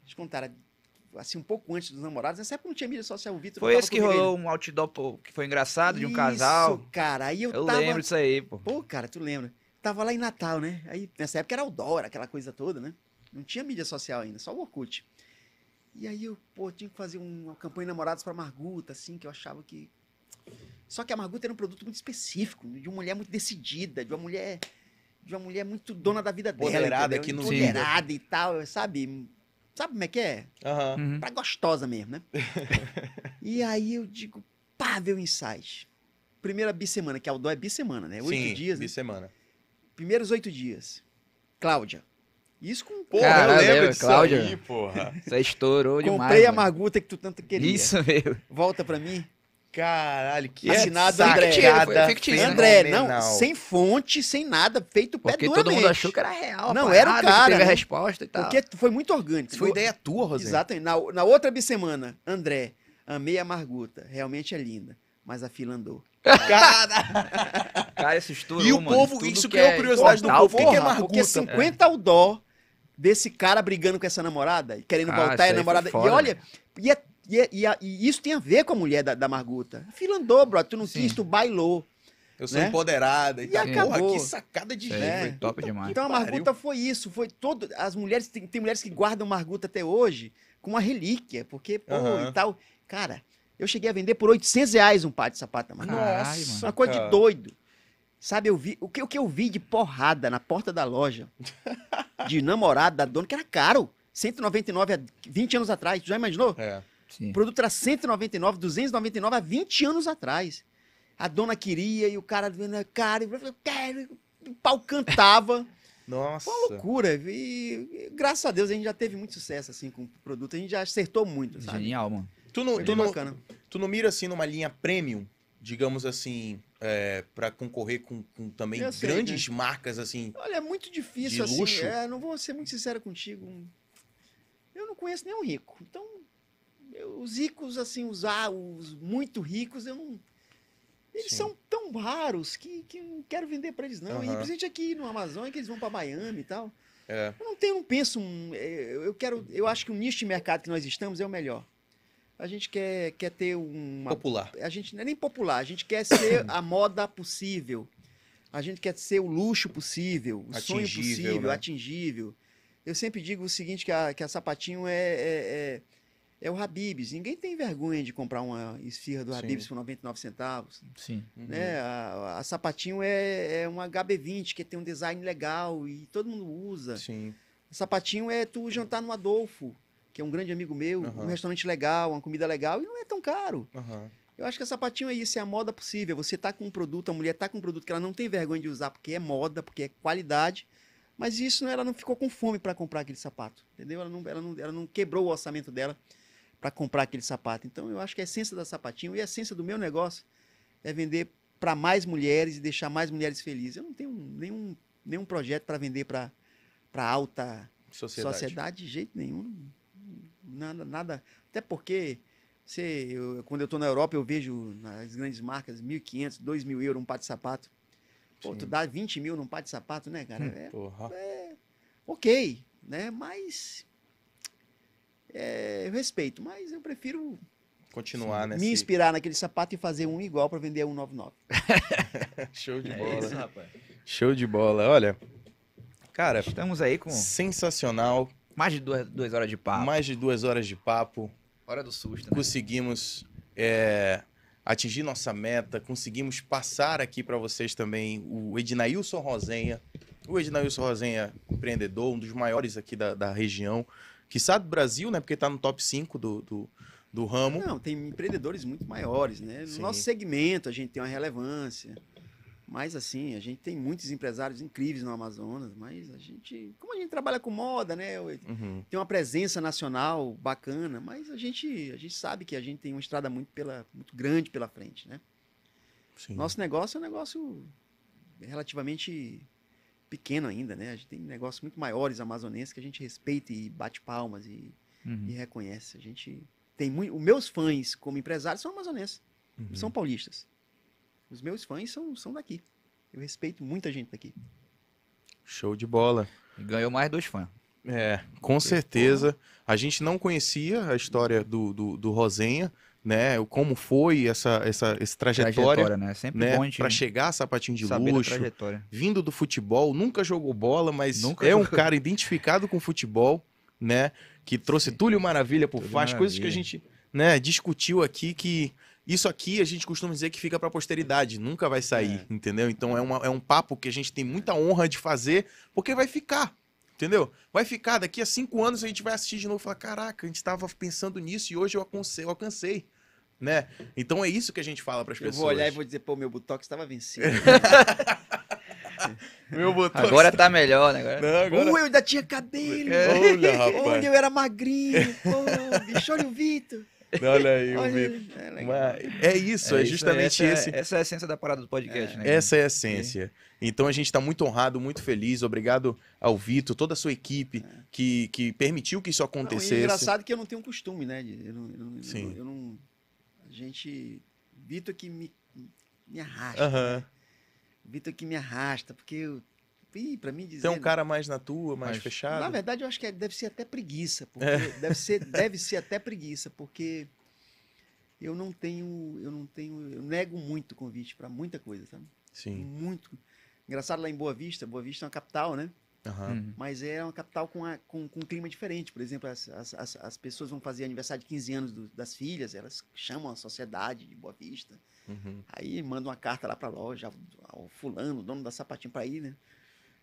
Deixa eu contar, era, assim, um pouco antes dos namorados. Nessa época não tinha mídia social, o Vitor Foi esse que rolou um outdoor pô, que foi engraçado de um Isso, casal. cara, aí eu, Eu tava... lembro disso aí, pô. Pô, cara, tu lembra? Tava lá em Natal, né? Aí, nessa época era o Dora, aquela coisa toda, né? Não tinha mídia social ainda, só o Orkut. E aí eu, pô, tinha que fazer uma campanha de namorados pra Marguta, assim, que eu achava que... Só que a Marguta era um produto muito específico, de uma mulher muito decidida, de uma mulher... De uma mulher muito dona da vida dela, Empoderada entendeu? aqui no Empoderada e tal, sabe? Sabe como é que é? Uhum. Pra gostosa mesmo, né? e aí eu digo, pá, veio o insight. Primeira bissemana, que a Aldó é bissemana, né? Oito Sim, dias, né? de semana. Primeiros oito dias. Cláudia. Isso com. Porra, Caralho, eu lembro disso Cláudia? aí, porra. Isso aí estourou demais. Comprei a mano. Marguta que tu tanto queria. Isso mesmo. Volta pra mim. Caralho, que Assinado André. Foi fictício, né? André, não, sem fonte, sem nada, feito pé Porque todo mundo achou que era real. Não, era o cara, Teve a né? resposta e tal. Porque foi muito orgânico. Isso foi ideia tua, Rosenha. Exatamente. Na, na outra bissemana, André, amei a Marguta. Realmente é linda. Mas a fila andou. Cara, Cara, esse estourou, E o mano. povo, isso que criou é curiosidade do povo. O que é Porra, Marguta? Porque 50 ao dó desse cara brigando com essa namorada, e querendo Ah, voltar isso e a namorada. e olha, e, é- e é- e a- e isso tem a ver com a mulher da, da Marguta. A fila andou, bro. Tu não Sim. quis, tu bailou. Eu sou né? empoderada e, E tal. Porra, acabou. que sacada de jeito. foi É. top demais. Então a. Marguta foi isso. Foi todo. As mulheres. Tem, tem mulheres que guardam Marguta até hoje com uma relíquia. Porque, pô, Aham. e tal. Cara, eu cheguei a vender por 800 reais um par de sapato da Marguta. Caralho, Nossa, mano. Uma coisa de doido. Sabe, eu vi. O que, o que eu vi de porrada na porta da loja de namorado da dona, que era caro. 199 há 20 anos atrás. Tu já imaginou? É. Sim. O produto era 199, 299 há 20 anos atrás. A dona queria e o cara vendo, cara, eu falei, quero. O pau cantava. Nossa. Foi uma loucura. E, e graças a Deus a gente já teve muito sucesso assim com o produto. A gente já acertou muito, sabe? Genial, mano. Tu não, Foi tu, não, tu não mira assim numa linha premium, digamos assim, é, para concorrer com, com também Eu sei, grandes marcas assim. Olha, é muito difícil De assim. luxo? É, não vou ser muito sincero contigo. Eu não conheço nenhum rico. Então, eu- os ricos, assim, os, ah, os muito ricos, eu não. Eles Sim. são tão raros que, que não quero vender para eles, não. E Aham. principalmente aqui no Amazônia, que eles vão para Miami e tal. É. Eu não tenho, não penso. um, é, Eu quero. Eu acho que o nicho de mercado que nós estamos é o melhor. A gente quer, quer ter uma Popular. a gente não é nem popular, a gente quer ser a moda possível. A gente quer ser o luxo possível, o sonho Atingível, possível, né? atingível. Eu sempre digo o seguinte, que a, que a Sapatinho é, é, é, é o Habibs. Ninguém tem vergonha de comprar uma esfirra do Sim. Habibs por 99 centavos. Sim. Uhum. Né? A, a Sapatinho é, é um HB20, que tem um design legal e todo mundo usa. Sim. Sapatinho é tu jantar no Adolfo, que é um grande amigo meu, Aham. um restaurante legal, uma comida legal, e não é tão caro. Aham. Eu acho que a sapatinho é isso, é a moda possível. Você tá com um produto, a mulher tá com um produto que ela não tem vergonha de usar porque é moda, porque é qualidade, mas isso ela não ficou com fome para comprar aquele sapato, entendeu? Ela não, ela não, ela não quebrou o orçamento dela para comprar aquele sapato. Então eu acho que a essência da sapatinho e a essência do meu negócio é vender para mais mulheres e deixar mais mulheres felizes. Eu não tenho nenhum, nenhum projeto para vender para alta Sociedade. sociedade. de jeito nenhum. Nada, nada. Até porque você, eu- quando eu estou na Europa, eu vejo nas grandes marcas 1.500, 2.000 euros um par de sapato. Pô, Sim. tu dá 20 mil num par de sapato, né, cara? É Porra. ok, né? Mas. É, eu respeito, mas eu prefiro Continuar nessa. me inspirar naquele sapato e fazer um igual para vender a 199. Show de É bola. isso, rapaz. Show de bola. Olha, cara, Estamos aí com sensacional. mais de duas, duas horas de papo. Mais de duas horas de papo. Hora do susto, né? Conseguimos é, atingir nossa meta. Conseguimos passar aqui para vocês também o Ednailson Rosenha. O Ednailson Rosenha, empreendedor, um dos maiores aqui da, da região. Que sabe do Brasil, né? Porque tá no top 5 do, do, do ramo. Não, tem empreendedores muito maiores, né? No Sim. nosso segmento a gente tem uma relevância. Mas assim, a gente tem muitos empresários incríveis no Amazonas, mas a gente, como a gente trabalha com moda, né? Uhum. Tem uma presença nacional bacana, mas a gente, a gente sabe que a gente tem uma estrada muito, pela, muito grande pela frente, né? Sim. Nosso negócio é um negócio relativamente pequeno ainda, né? A gente tem negócios muito maiores amazonenses que a gente respeita e bate palmas e, Uhum. e reconhece. A gente tem muito. Os meus fãs, como empresários, são amazonenses, Uhum. são paulistas. Os meus fãs são, são daqui. Eu respeito muita gente daqui. Show de bola. E Ganhou mais dois fãs. É, com certeza. A gente não conhecia a história do, do, do Rosenha, né? Como foi essa, essa, essa trajetória, né? Sempre né? bom a Para chegar a sapatinho de luxo. trajetória. vindo do futebol, nunca jogou bola, mas Nunca é um jogou. cara identificado com futebol, né? Que trouxe Túlio Maravilha por Túlio faz, coisas que a gente, né, discutiu aqui que isso aqui a gente costuma dizer que fica pra posteridade, nunca vai sair, entendeu? Então é, uma, é um papo que a gente tem muita honra de fazer, porque vai ficar, entendeu? Vai ficar, daqui a cinco anos a gente vai assistir de novo e falar, caraca, a gente tava pensando nisso e hoje eu alcancei, eu alcancei, né? Então é isso que a gente fala pras Eu pessoas. vou olhar e vou dizer, pô, meu botox estava vencido. Meu botão... Agora tá melhor, né? Agora... Não, agora... Pô, eu ainda tinha cabelo. Olha, rapaz. Onde eu era magrinho. Pô, bicho, olha o Vitor. Olha aí, o Olha, Vitor. é. Mas é isso, é, isso, justamente essa, esse. Essa é a essência da parada do podcast, né? Essa é a essência. Então a gente está muito honrado, muito feliz. Obrigado ao Vitor, toda a sua equipe que, que permitiu que isso Não, e acontecesse. engraçado que eu não tenho costume, né? Eu não, eu não- eu Sim. não- eu não- gente. Vitor que me, me arrasta. Aham. Vitor que me arrasta, porque eu. Ih, pra mim dizer. É um cara mais na tua, mais Mas- fechado. Na verdade, eu acho que deve ser até preguiça. Porque É. deve, ser, deve ser até preguiça, porque eu não tenho. Eu não tenho. Eu nego muito convite para muita coisa, sabe? Sim. Muito. Engraçado lá em Boa Vista, Boa Vista é uma capital, né? Uhum. Mas é uma capital com, a- com, com um clima diferente. Por exemplo, as, as, as, as pessoas vão fazer aniversário de 15 anos do- das filhas, elas chamam a sociedade de Boa Vista. Uhum. Aí mandam uma carta lá pra loja, ao fulano, dono da sapatinho pra ir, né?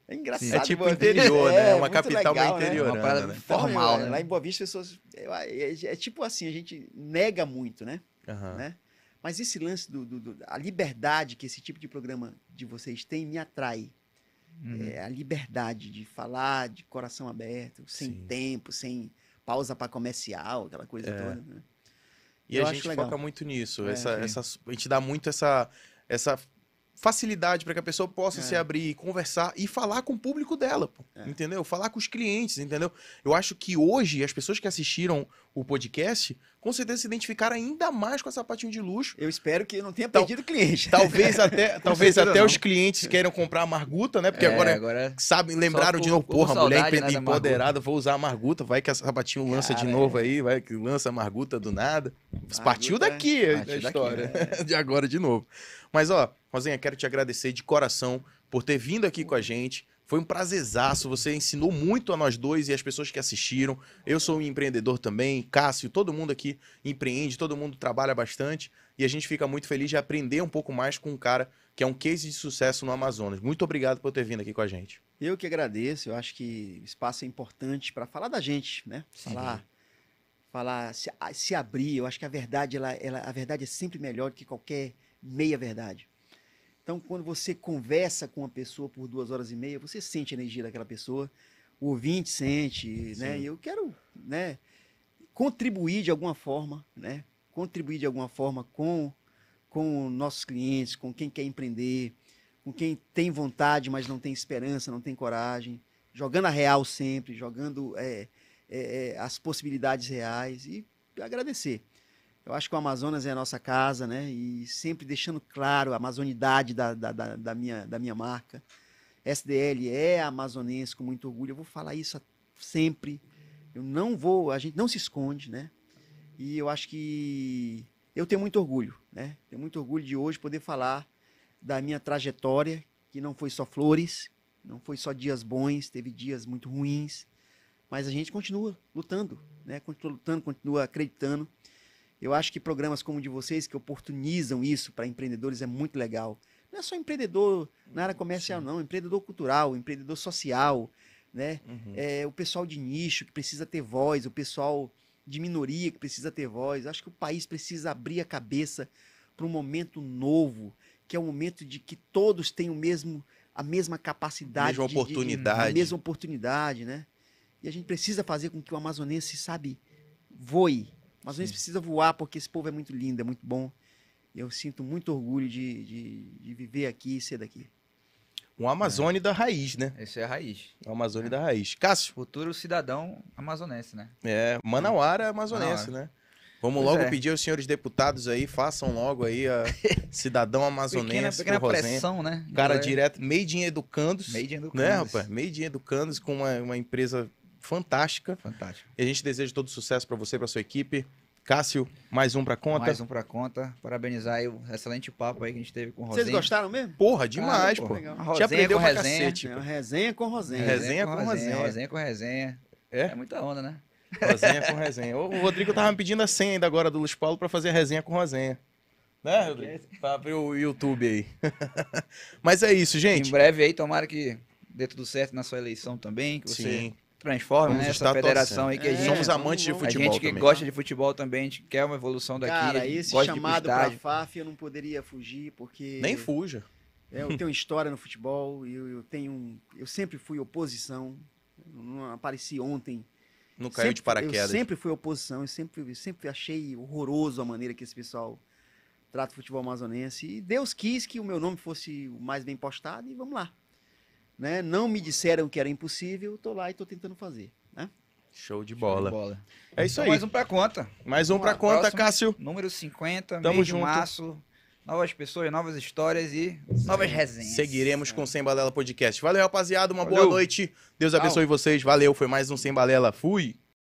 É engraçado. É tipo interior, né? É, Uma capital legal, né? interiorana, Uma parada né? formal, Então, né? Lá em Boa Vista, as pessoas. É, é- é tipo assim, a gente nega muito, né? Aham. né? Mas esse lance do, do- do- a liberdade que esse tipo de programa de vocês tem me atrai. Uhum. É a liberdade de falar de coração aberto, sem Sim. tempo, sem pausa para comercial, aquela coisa É. toda. Né? E Eu a gente legal. foca muito nisso. É, essa, essa, a gente dá muito essa, essa facilidade para que a pessoa possa É. se abrir, conversar e falar com o público dela, pô, É. entendeu? Falar com os clientes, entendeu? Eu acho que hoje as pessoas que assistiram o podcast com certeza se identificaram ainda mais com a sapatinho de luxo. Eu espero que não tenha Tal- perdido cliente. Talvez até, talvez até não. os clientes queiram comprar a Marguta, né? Porque É, agora agora sabem, lembraram por- de novo, por porra, mulher saudade, né, da empoderada, vou usar a Marguta, vai que a sapatinho lança de novo aí, vai que lança a Marguta do nada. Partiu Marguta é- daqui a partiu daqui, história, de agora de novo. Mas ó, Rosinha, quero te agradecer de coração por ter vindo aqui com a gente. Foi um prazerzaço, você ensinou muito a nós dois e as pessoas que assistiram. Eu sou um empreendedor também, Cássio, todo mundo aqui empreende, todo mundo trabalha bastante e a gente fica muito feliz de aprender um pouco mais com um cara que é um case de sucesso no Amazonas. Muito obrigado por ter vindo aqui com a gente. Eu que agradeço, eu acho que o espaço é importante para falar da gente, né? Falar, falar, se, se abrir. Eu acho que a verdade, ela, ela, a verdade é sempre melhor do que qualquer meia verdade. Então, quando você conversa com uma pessoa por duas horas e meia, você sente a energia daquela pessoa, o ouvinte sente, né? Sim. E eu quero, né? Contribuir de alguma forma, né? Contribuir de alguma forma com com nossos clientes, com quem quer empreender, com quem tem vontade, mas não tem esperança, não tem coragem, jogando a real sempre, jogando é, é, é, as possibilidades reais e agradecer. Eu acho que o Amazonas é a nossa casa, né? E sempre deixando claro a amazonidade da, da, da, da minha, da minha marca. SDL é amazonense com muito orgulho. Eu vou falar isso sempre. Eu não vou, a gente não se esconde, né? E eu acho que eu tenho muito orgulho, né? Tenho muito orgulho de hoje poder falar da minha trajetória, que não foi só flores, não foi só dias bons, teve dias muito ruins, mas a gente continua lutando, né? Continua lutando, continua acreditando. Eu acho que programas como o de vocês, que oportunizam isso para empreendedores, é muito legal. Não é só empreendedor na área comercial, não. Empreendedor cultural, empreendedor social, né? É, o pessoal de nicho que precisa ter voz, o pessoal de minoria que precisa ter voz. Acho que o país precisa abrir a cabeça para um momento novo, que é um momento de que todos têm o mesmo, a mesma capacidade, Mesma de- de- de- oportunidade. a mesma oportunidade, né? E a gente precisa fazer com que o amazonense, sabe, voe. O amazonense precisa voar porque esse povo é muito lindo, é muito bom. Eu sinto muito orgulho de, de, de viver aqui e ser daqui. Um Amazônia da raiz, né? Essa é a raiz. Um Amazônia da raiz. Cássio, Futuro cidadão amazonense, né? é, Manauara amazonense, Manauara. né? Vamos Pois logo é. pedir aos senhores deputados aí, façam logo aí a cidadão Pequena, amazonense pequena Rosenha. pressão, né? Cara É, direto, Made in Educandos, Made in Educandos. né, rapaz? Made in Educandos com uma, uma empresa fantástica. Fantástico. E a gente deseja todo sucesso pra você, pra sua equipe. Cássio, mais um pra conta. Mais um pra conta. Parabenizar aí o excelente papo aí que a gente teve com o Rosinha. Vocês gostaram mesmo? Porra, demais, Ah, pô. Legal. A Te Rosinha aprendeu com pra resenha. cacete. É resenha com resenha. Resenha com resenha. Resenha com resenha. É? É muita onda, né? Resenha com resenha. O Rodrigo tava me pedindo a senha ainda agora do Luiz Paulo pra fazer a resenha com resenha. Né, Rodrigo? Pra abrir o YouTube aí. Mas é isso, Em gente. breve aí, tomara que dê tudo certo na sua eleição também, que você Sim. Transforme Vamos né, essa federação aí que a É, gente... Somos vamos- amantes de vamos- A futebol gente que também. gosta de futebol também, a gente quer uma evolução daqui. Cara, esse de chamado estádio. FAF eu não poderia fugir, porque Nem fuja. é, eu tenho história no futebol, e eu, eu tenho. Eu sempre fui oposição. eu Não apareci ontem. Não caiu de Sempre- paraquedas. Eu sempre fui oposição, eu sempre, eu sempre achei horroroso a maneira que esse pessoal trata o futebol amazonense. E Deus quis que o meu nome fosse o mais bem postado e vamos lá. Né? Não me disseram que era impossível, tô lá e tô tentando fazer. Né? Show de Show de bola. bola. É isso Então, aí. mais um pra conta. Mais um Vamos pra lá, conta, próximo. Cássio. Número 50, Tamo mês de junto. março. Novas pessoas, novas histórias e novas resenhas. Seguiremos com o Sem Balela Podcast. Valeu, rapaziada. Uma boa Valeu. noite. Deus abençoe vocês. Valeu. Foi mais um Sem Balela. Fui.